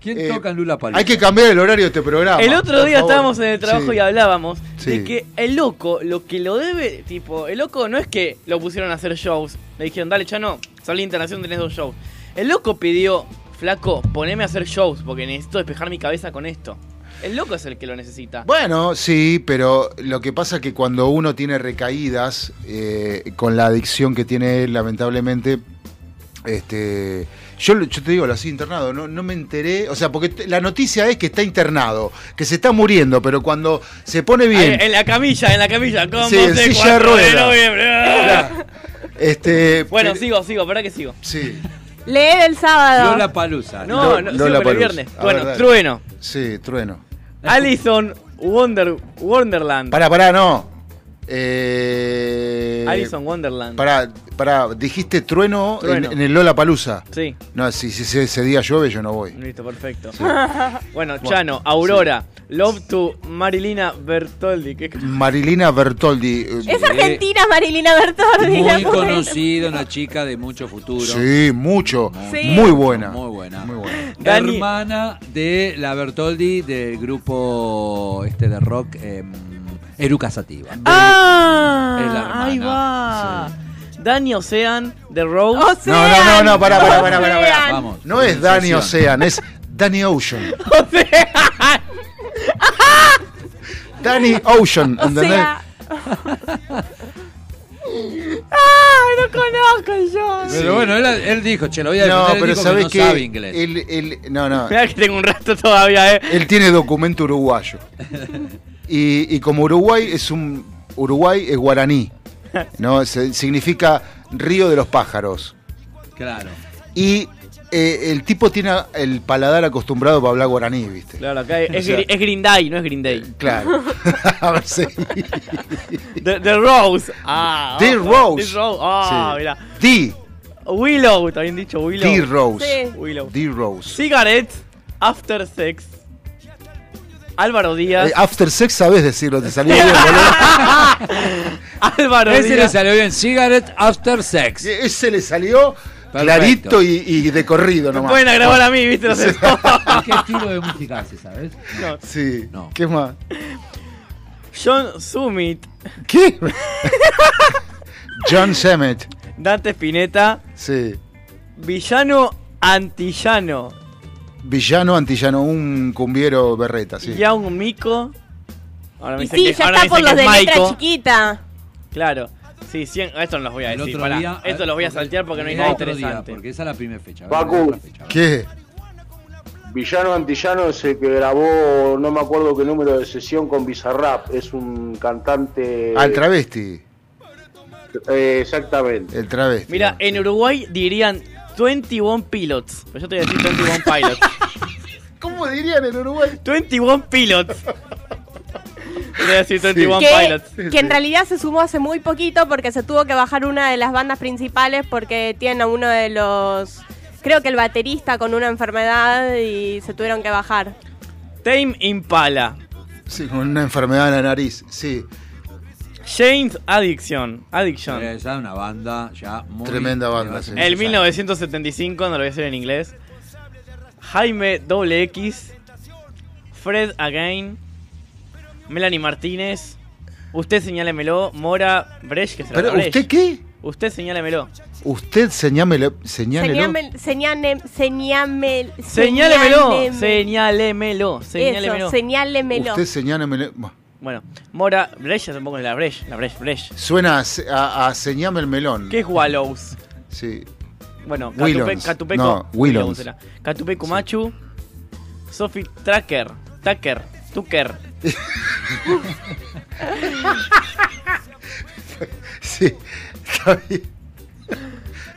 [SPEAKER 12] ¿Quién
[SPEAKER 3] eh,
[SPEAKER 12] toca en Lula Palusa?
[SPEAKER 3] hay que cambiar el horario de este programa.
[SPEAKER 1] El otro día
[SPEAKER 3] favor.
[SPEAKER 1] estábamos en el trabajo
[SPEAKER 3] Sí.
[SPEAKER 1] y hablábamos
[SPEAKER 3] Sí.
[SPEAKER 1] de que el loco, lo que lo debe, tipo, el loco no es que lo pusieron a hacer shows. Le dijeron, dale, Chano, salí de internación, tenés dos shows. El loco pidió, flaco, poneme a hacer shows porque necesito despejar mi cabeza con esto. El loco es el que lo necesita.
[SPEAKER 3] Bueno, sí, pero lo que pasa es que cuando uno tiene recaídas eh, con la adicción que tiene él, lamentablemente, este, yo, yo te digo, lo hacía internado, no, no me enteré, o sea, porque la noticia es que está internado, que se está muriendo, pero cuando se pone bien,
[SPEAKER 1] Ahí, en la camilla, en la camilla, como
[SPEAKER 3] Sí, en silla de
[SPEAKER 1] noviembre.
[SPEAKER 3] Claro. este,
[SPEAKER 1] Bueno,
[SPEAKER 3] pero-
[SPEAKER 1] sigo, sigo, ¿para que sigo?
[SPEAKER 3] sí,
[SPEAKER 2] Leer el sábado.
[SPEAKER 12] Lula Palusa.
[SPEAKER 1] No, no,
[SPEAKER 3] Lola
[SPEAKER 1] sigo el viernes.
[SPEAKER 3] A
[SPEAKER 1] Bueno,
[SPEAKER 3] ver,
[SPEAKER 1] trueno.
[SPEAKER 3] sí, trueno.
[SPEAKER 1] Alison Wonder, Wonderland.
[SPEAKER 3] Pará, pará, no. Eh,
[SPEAKER 1] Alison Wonderland.
[SPEAKER 3] Pará, pará, dijiste trueno,
[SPEAKER 1] Trueno.
[SPEAKER 3] En, en el Lola Palusa.
[SPEAKER 1] Sí,
[SPEAKER 3] No, si, si ese- ese día llueve, yo no voy.
[SPEAKER 1] listo, perfecto. Bueno, Chano, Aurora, Love to Marilina Bertoldi. ¿Qué
[SPEAKER 3] Marilina Bertoldi. eh,
[SPEAKER 2] Es argentina Marilina Bertordi. la
[SPEAKER 12] Muy conocida, una chica de mucho futuro.
[SPEAKER 3] Sí, mucho.
[SPEAKER 2] Sí.
[SPEAKER 3] Muy buena.
[SPEAKER 12] Muy buena.
[SPEAKER 3] Muy buena.
[SPEAKER 1] Dani-
[SPEAKER 12] Hermana de la Bertoldi del grupo este de rock eh, Eruca Sativa.
[SPEAKER 1] ¡Ah! Ahí va. Dani Ocean, The Rose.
[SPEAKER 2] Ocean,
[SPEAKER 3] No, no, no, no, pará, pará, pará, pará.
[SPEAKER 2] Ocean.
[SPEAKER 12] Vamos.
[SPEAKER 3] No es Danny
[SPEAKER 12] pronunciación.
[SPEAKER 3] Ocean, es Danny Ocean. Danny Ocean, ¿entendés?
[SPEAKER 2] ¡Ay, no conozco yo!
[SPEAKER 12] Pero bueno, él, él dijo, che, lo voy a
[SPEAKER 3] No,
[SPEAKER 12] defender. él
[SPEAKER 3] pero
[SPEAKER 12] dijo que
[SPEAKER 3] ¿sabés
[SPEAKER 12] no sabe inglés.
[SPEAKER 3] Él, él- no, no.
[SPEAKER 1] Mirá que tengo un rato todavía, eh.
[SPEAKER 3] Él tiene documento uruguayo. Y, y como Uruguay es un. Uruguay es guaraní. ¿no? Se- significa río de los pájaros.
[SPEAKER 12] Claro.
[SPEAKER 3] Y eh, el tipo tiene el paladar acostumbrado para hablar guaraní, ¿viste?
[SPEAKER 1] Claro, acá es,
[SPEAKER 3] O sea-
[SPEAKER 1] Gri- es Green Day, no es Green Day.
[SPEAKER 3] Claro. A ver si.
[SPEAKER 1] The, The Rose. Ah,
[SPEAKER 3] The
[SPEAKER 1] oh,
[SPEAKER 3] Rose.
[SPEAKER 1] The Rose. Ah,
[SPEAKER 3] Sí.
[SPEAKER 1] mira.
[SPEAKER 3] D.
[SPEAKER 1] Willow, también dicho Willow.
[SPEAKER 3] D. Rose.
[SPEAKER 2] Sí.
[SPEAKER 1] Willow.
[SPEAKER 3] D. Rose.
[SPEAKER 1] Cigarettes, After Sex. Álvaro Díaz.
[SPEAKER 3] Eh, after sex sabes decirlo, te salió bien, boludo.
[SPEAKER 1] Álvaro
[SPEAKER 12] Ese le salió bien. Cigarette After Sex.
[SPEAKER 3] Ese le salió clarito y, y de corrido nomás.
[SPEAKER 1] pueden a grabar a mí, ¿viste? Los.
[SPEAKER 12] ¿Qué estilo de música hace, sabes?
[SPEAKER 3] Sí. ¿Qué más?
[SPEAKER 1] John Summit.
[SPEAKER 3] ¿Qué? John Semet.
[SPEAKER 1] Dante Spinetta.
[SPEAKER 3] Sí.
[SPEAKER 1] Villano antillano.
[SPEAKER 3] Villano antillano, un cumbiero berreta, sí.
[SPEAKER 1] Young Mico. Ahora me
[SPEAKER 2] Y sí,
[SPEAKER 1] que,
[SPEAKER 2] ya
[SPEAKER 1] ahora
[SPEAKER 2] está por los de
[SPEAKER 1] es
[SPEAKER 2] letra chiquita.
[SPEAKER 1] Claro. Sí, 100, esto no los voy a decir.
[SPEAKER 12] otro
[SPEAKER 1] pará.
[SPEAKER 12] día-
[SPEAKER 1] esto los voy a saltear porque no hay nada
[SPEAKER 12] otro día,
[SPEAKER 1] interesante.
[SPEAKER 12] porque esa es la primera fecha.
[SPEAKER 4] Facu.
[SPEAKER 3] ¿Qué?
[SPEAKER 4] Villano Antillano es el que grabó, no me acuerdo qué número de sesión con Bizarrap. Es un cantante.
[SPEAKER 3] Al travesti.
[SPEAKER 4] Eh, exactamente.
[SPEAKER 3] El travesti.
[SPEAKER 1] Mira, en Uruguay dirían 21 pilots. Pero yo te voy a decir 21 pilots.
[SPEAKER 3] ¿Cómo dirían en Uruguay?
[SPEAKER 1] 21 pilots. Te voy a decir 21
[SPEAKER 2] Que,
[SPEAKER 1] pilots.
[SPEAKER 2] que en realidad se sumó hace muy poquito porque se tuvo que bajar una de las bandas principales porque tiene a uno de los... Creo que el baterista con una enfermedad y se tuvieron que bajar.
[SPEAKER 1] Tame Impala.
[SPEAKER 3] Sí, con una enfermedad en la nariz, sí.
[SPEAKER 1] James Addiction. Addiction.
[SPEAKER 12] Esa es una banda ya muy.
[SPEAKER 3] Tremenda banda, sí.
[SPEAKER 1] El 1975, no lo voy a hacer en inglés. Jaime Doble X. Fred Again. Melanie Martínez. Usted señálemelo. Mora Brecht, que se
[SPEAKER 3] Pero, ¿usted qué?
[SPEAKER 1] Usted señálemelo.
[SPEAKER 3] Usted señámelo.
[SPEAKER 1] Señálemelo.
[SPEAKER 2] señáleme-
[SPEAKER 1] Señálemelo. Señálemelo.
[SPEAKER 2] Eso, señálemelo.
[SPEAKER 3] Usted señálemelo. Bueno,
[SPEAKER 1] Mora Brecht, ya tampoco es la Brecht. La Brecht, Brecht.
[SPEAKER 3] Suena a, se- a, señame el melón.
[SPEAKER 1] ¿Qué es Wallows?
[SPEAKER 3] Sí.
[SPEAKER 1] Bueno,
[SPEAKER 3] Willows.
[SPEAKER 1] Catupe, Catupeco.
[SPEAKER 3] No.
[SPEAKER 1] Catupeco Machu. Sophie Tracker. Tucker. Tucker.
[SPEAKER 3] Sí, está bien.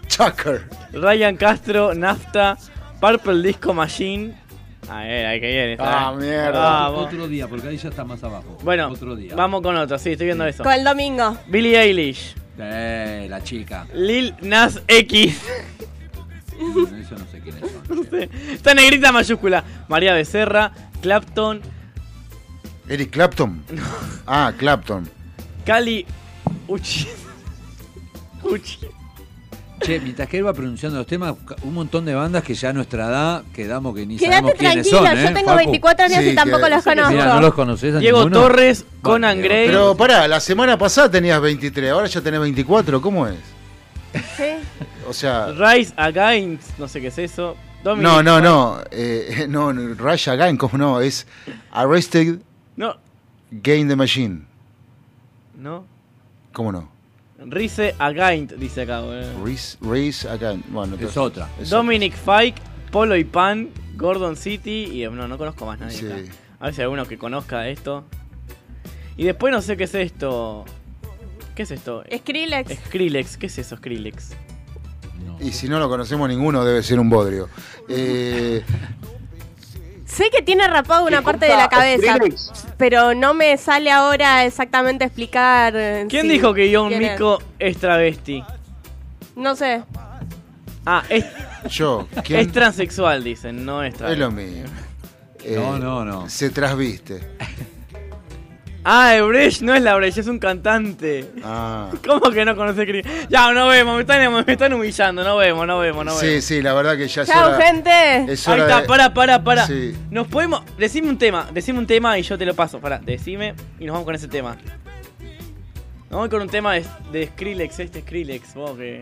[SPEAKER 3] Chucker.
[SPEAKER 1] Ryan Castro, Nafta, Purple Disco Machine. A ver, hay que ir. esta,
[SPEAKER 3] Ah,
[SPEAKER 1] eh.
[SPEAKER 3] mierda.
[SPEAKER 1] Vamos.
[SPEAKER 12] Otro día, porque ahí ya está más abajo.
[SPEAKER 1] Bueno,
[SPEAKER 12] otro día.
[SPEAKER 1] vamos con otro, sí, estoy viendo eso.
[SPEAKER 2] Con el domingo.
[SPEAKER 1] Billie Eilish,
[SPEAKER 12] Eh, la chica.
[SPEAKER 1] Lil Nas X.
[SPEAKER 12] Eso no sé quiénes son.
[SPEAKER 1] No sé. Está negrita mayúscula. María Becerra, Clapton,
[SPEAKER 3] Eric Clapton. Ah, Clapton.
[SPEAKER 1] Cali Uchi. Uchi.
[SPEAKER 12] Che, mientras que él va pronunciando los temas, un montón de bandas que ya a nuestra edad quedamos que ni
[SPEAKER 2] Quédate
[SPEAKER 12] sabemos quiénes
[SPEAKER 2] tranquilo,
[SPEAKER 12] son.
[SPEAKER 2] yo
[SPEAKER 12] ¿eh,
[SPEAKER 2] tengo
[SPEAKER 12] Facu?
[SPEAKER 2] 24 años
[SPEAKER 3] Sí,
[SPEAKER 2] y tampoco
[SPEAKER 3] que-
[SPEAKER 2] los conozco.
[SPEAKER 12] Mira, ¿no los conoces a
[SPEAKER 1] Diego
[SPEAKER 12] ninguno?
[SPEAKER 1] Torres, Conan
[SPEAKER 12] Diego
[SPEAKER 1] Gray.
[SPEAKER 3] Pero pará, la semana pasada tenías 23, ahora ya tenés 24, ¿cómo es?
[SPEAKER 2] Sí.
[SPEAKER 3] O sea,
[SPEAKER 1] Rise Against, no sé qué es eso. Dominic
[SPEAKER 3] no, no,
[SPEAKER 1] Fike-
[SPEAKER 3] no, eh, no, no, Rush Again, ¿cómo no? Es Arrested
[SPEAKER 1] No,
[SPEAKER 3] Game the Machine,
[SPEAKER 1] no.
[SPEAKER 3] ¿cómo no?
[SPEAKER 1] Rise Against, dice acá, boludo.
[SPEAKER 3] Race, Race Again, bueno,
[SPEAKER 12] Es
[SPEAKER 3] entonces-
[SPEAKER 12] otra.
[SPEAKER 3] es
[SPEAKER 1] Dominic Fike, Polo y Pan, Gordon City y no, no conozco más nadie.
[SPEAKER 3] Sí.
[SPEAKER 1] acá. A ver si hay alguno que conozca esto. Y después no sé qué es esto. ¿Qué es esto?
[SPEAKER 2] Skrillex.
[SPEAKER 1] Skrillex, ¿qué es eso Skrillex?
[SPEAKER 3] Y si no lo conocemos ninguno, debe ser un bodrio. Eh,
[SPEAKER 2] Sé que tiene rapado una parte de la cabeza, pero no me sale ahora exactamente explicar. eh,
[SPEAKER 1] ¿Quién
[SPEAKER 2] sí,
[SPEAKER 1] dijo que John
[SPEAKER 2] quién es.
[SPEAKER 1] Mico es travesti?
[SPEAKER 2] No sé.
[SPEAKER 1] Ah, es,
[SPEAKER 3] yo, ¿quién?
[SPEAKER 1] es transexual, dicen, no es
[SPEAKER 3] Es
[SPEAKER 1] travesti.
[SPEAKER 3] lo mío. Eh,
[SPEAKER 12] No, no, no.
[SPEAKER 3] Se trasviste.
[SPEAKER 1] Ah, el Brecht no es la Brecht, es un cantante.
[SPEAKER 3] Ah.
[SPEAKER 1] ¿Cómo que no conoce Skrillex? Ya, no vemos, me están, me están humillando, no vemos, no vemos, no
[SPEAKER 3] Sí,
[SPEAKER 1] vemos.
[SPEAKER 3] sí, la verdad que ya es
[SPEAKER 2] Chao,
[SPEAKER 3] hora-
[SPEAKER 2] gente.
[SPEAKER 3] es
[SPEAKER 1] Ahí está,
[SPEAKER 3] de-
[SPEAKER 1] para, para, para.
[SPEAKER 3] Sí.
[SPEAKER 1] Nos podemos. Decime un tema, decime un tema y yo te lo paso. Para, decime y nos vamos con ese tema. Nos vamos con un tema de, de Skrillex, este Skrillex, vos que.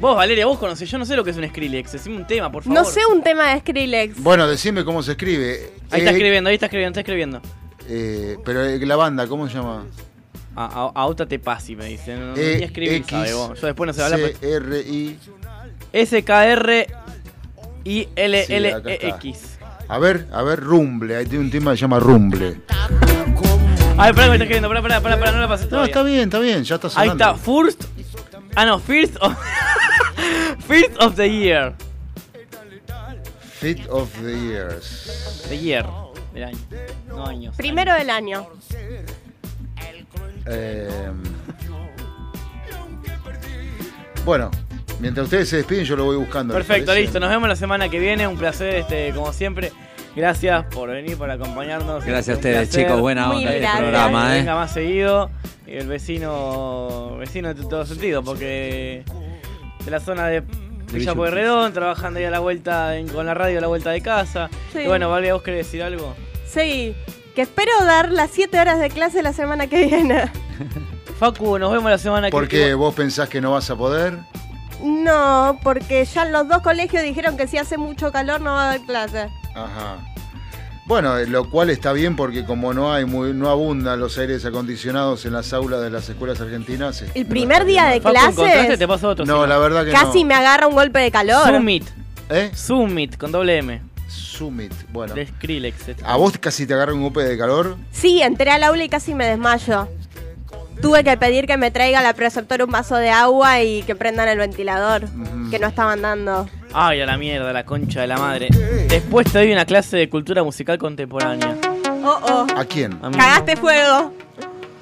[SPEAKER 1] Vos, Valeria, vos conocés, yo no sé lo que es un Skrillex. Decime un tema, por favor.
[SPEAKER 2] No sé un tema de Skrillex.
[SPEAKER 3] Bueno, decime cómo se escribe.
[SPEAKER 1] Ahí está
[SPEAKER 3] Eh,
[SPEAKER 1] escribiendo, ahí está escribiendo, está escribiendo.
[SPEAKER 3] Eh, pero eh, la banda, ¿cómo se llama?
[SPEAKER 1] A, a, Auta te pasi, me dicen. No, no,
[SPEAKER 3] E,
[SPEAKER 1] ni escribir,
[SPEAKER 3] X,
[SPEAKER 1] sabe vos. Yo después no sé hablar.
[SPEAKER 3] C, R, I.
[SPEAKER 1] S-K-R I L
[SPEAKER 3] Sí,
[SPEAKER 1] L
[SPEAKER 3] acá
[SPEAKER 1] E. X.
[SPEAKER 3] A ver, a ver, Rumble. Ahí tiene un tema que se llama Rumble.
[SPEAKER 1] Ay, pará, que me está escribiendo, pará, pará, pará, no la
[SPEAKER 3] No,
[SPEAKER 1] todavía.
[SPEAKER 3] está bien, está bien, ya está
[SPEAKER 1] Ahí
[SPEAKER 3] sonando.
[SPEAKER 1] está, First. Ah, no, First of. first of the Year.
[SPEAKER 3] Fit of the Years.
[SPEAKER 1] The Year. Del año. No años.
[SPEAKER 2] Primero del año.
[SPEAKER 3] Eh, bueno, mientras ustedes se despiden, yo lo voy buscando. ¿les
[SPEAKER 1] Perfecto, listo. Nos vemos la semana que viene. Un placer, este, como siempre. Gracias por venir, por acompañarnos.
[SPEAKER 12] Gracias a ustedes, chicos. Buena onda este
[SPEAKER 2] gracias.
[SPEAKER 12] programa, ¿eh?
[SPEAKER 1] venga más seguido. Y el vecino, vecino en todo sentido, porque de la zona de Villa Pueyrredón, trabajando ahí a la vuelta en- con la radio a la vuelta de casa.
[SPEAKER 2] Sí.
[SPEAKER 1] Y bueno, Valeria, ¿vos querés decir algo?
[SPEAKER 2] Sí, que espero dar las 7 horas de clase la semana que viene.
[SPEAKER 1] Facu, nos vemos la semana que
[SPEAKER 3] ¿Por qué vos pensás que no vas a poder?
[SPEAKER 2] No, porque ya los dos colegios dijeron que si hace mucho calor no va a dar clase.
[SPEAKER 3] Ajá. Bueno, eh, lo cual está bien porque como no hay muy, no abundan los aires acondicionados en las aulas de las escuelas argentinas.
[SPEAKER 2] El primer día de clases
[SPEAKER 1] Te paso otro.
[SPEAKER 3] No, la verdad que
[SPEAKER 2] casi
[SPEAKER 3] no.
[SPEAKER 2] me agarra un golpe de calor.
[SPEAKER 1] Summit.
[SPEAKER 3] ¿Eh?
[SPEAKER 1] Summit, con doble M.
[SPEAKER 3] Summit. Bueno.
[SPEAKER 1] De Skrillex. este.
[SPEAKER 3] ¿A vos casi te agarra un golpe de calor?
[SPEAKER 2] Sí, entré al aula y casi me desmayo. Tuve que pedir que me traiga la preceptora un vaso de agua y que prendan el ventilador, que no estaban dando.
[SPEAKER 1] Ay, a la mierda, la concha de la madre. Después te doy una clase de cultura musical contemporánea.
[SPEAKER 2] Oh, oh.
[SPEAKER 3] ¿A quién?
[SPEAKER 1] A mí.
[SPEAKER 2] Cagaste fuego.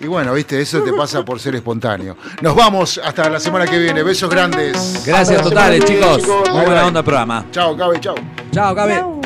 [SPEAKER 3] Y bueno, viste, eso te pasa por ser espontáneo. Nos vamos hasta la semana que viene. Besos grandes.
[SPEAKER 12] Gracias totales, chicos. Muy buena onda el programa.
[SPEAKER 3] Chao, Cabe, chao.
[SPEAKER 12] Chao, Gabe.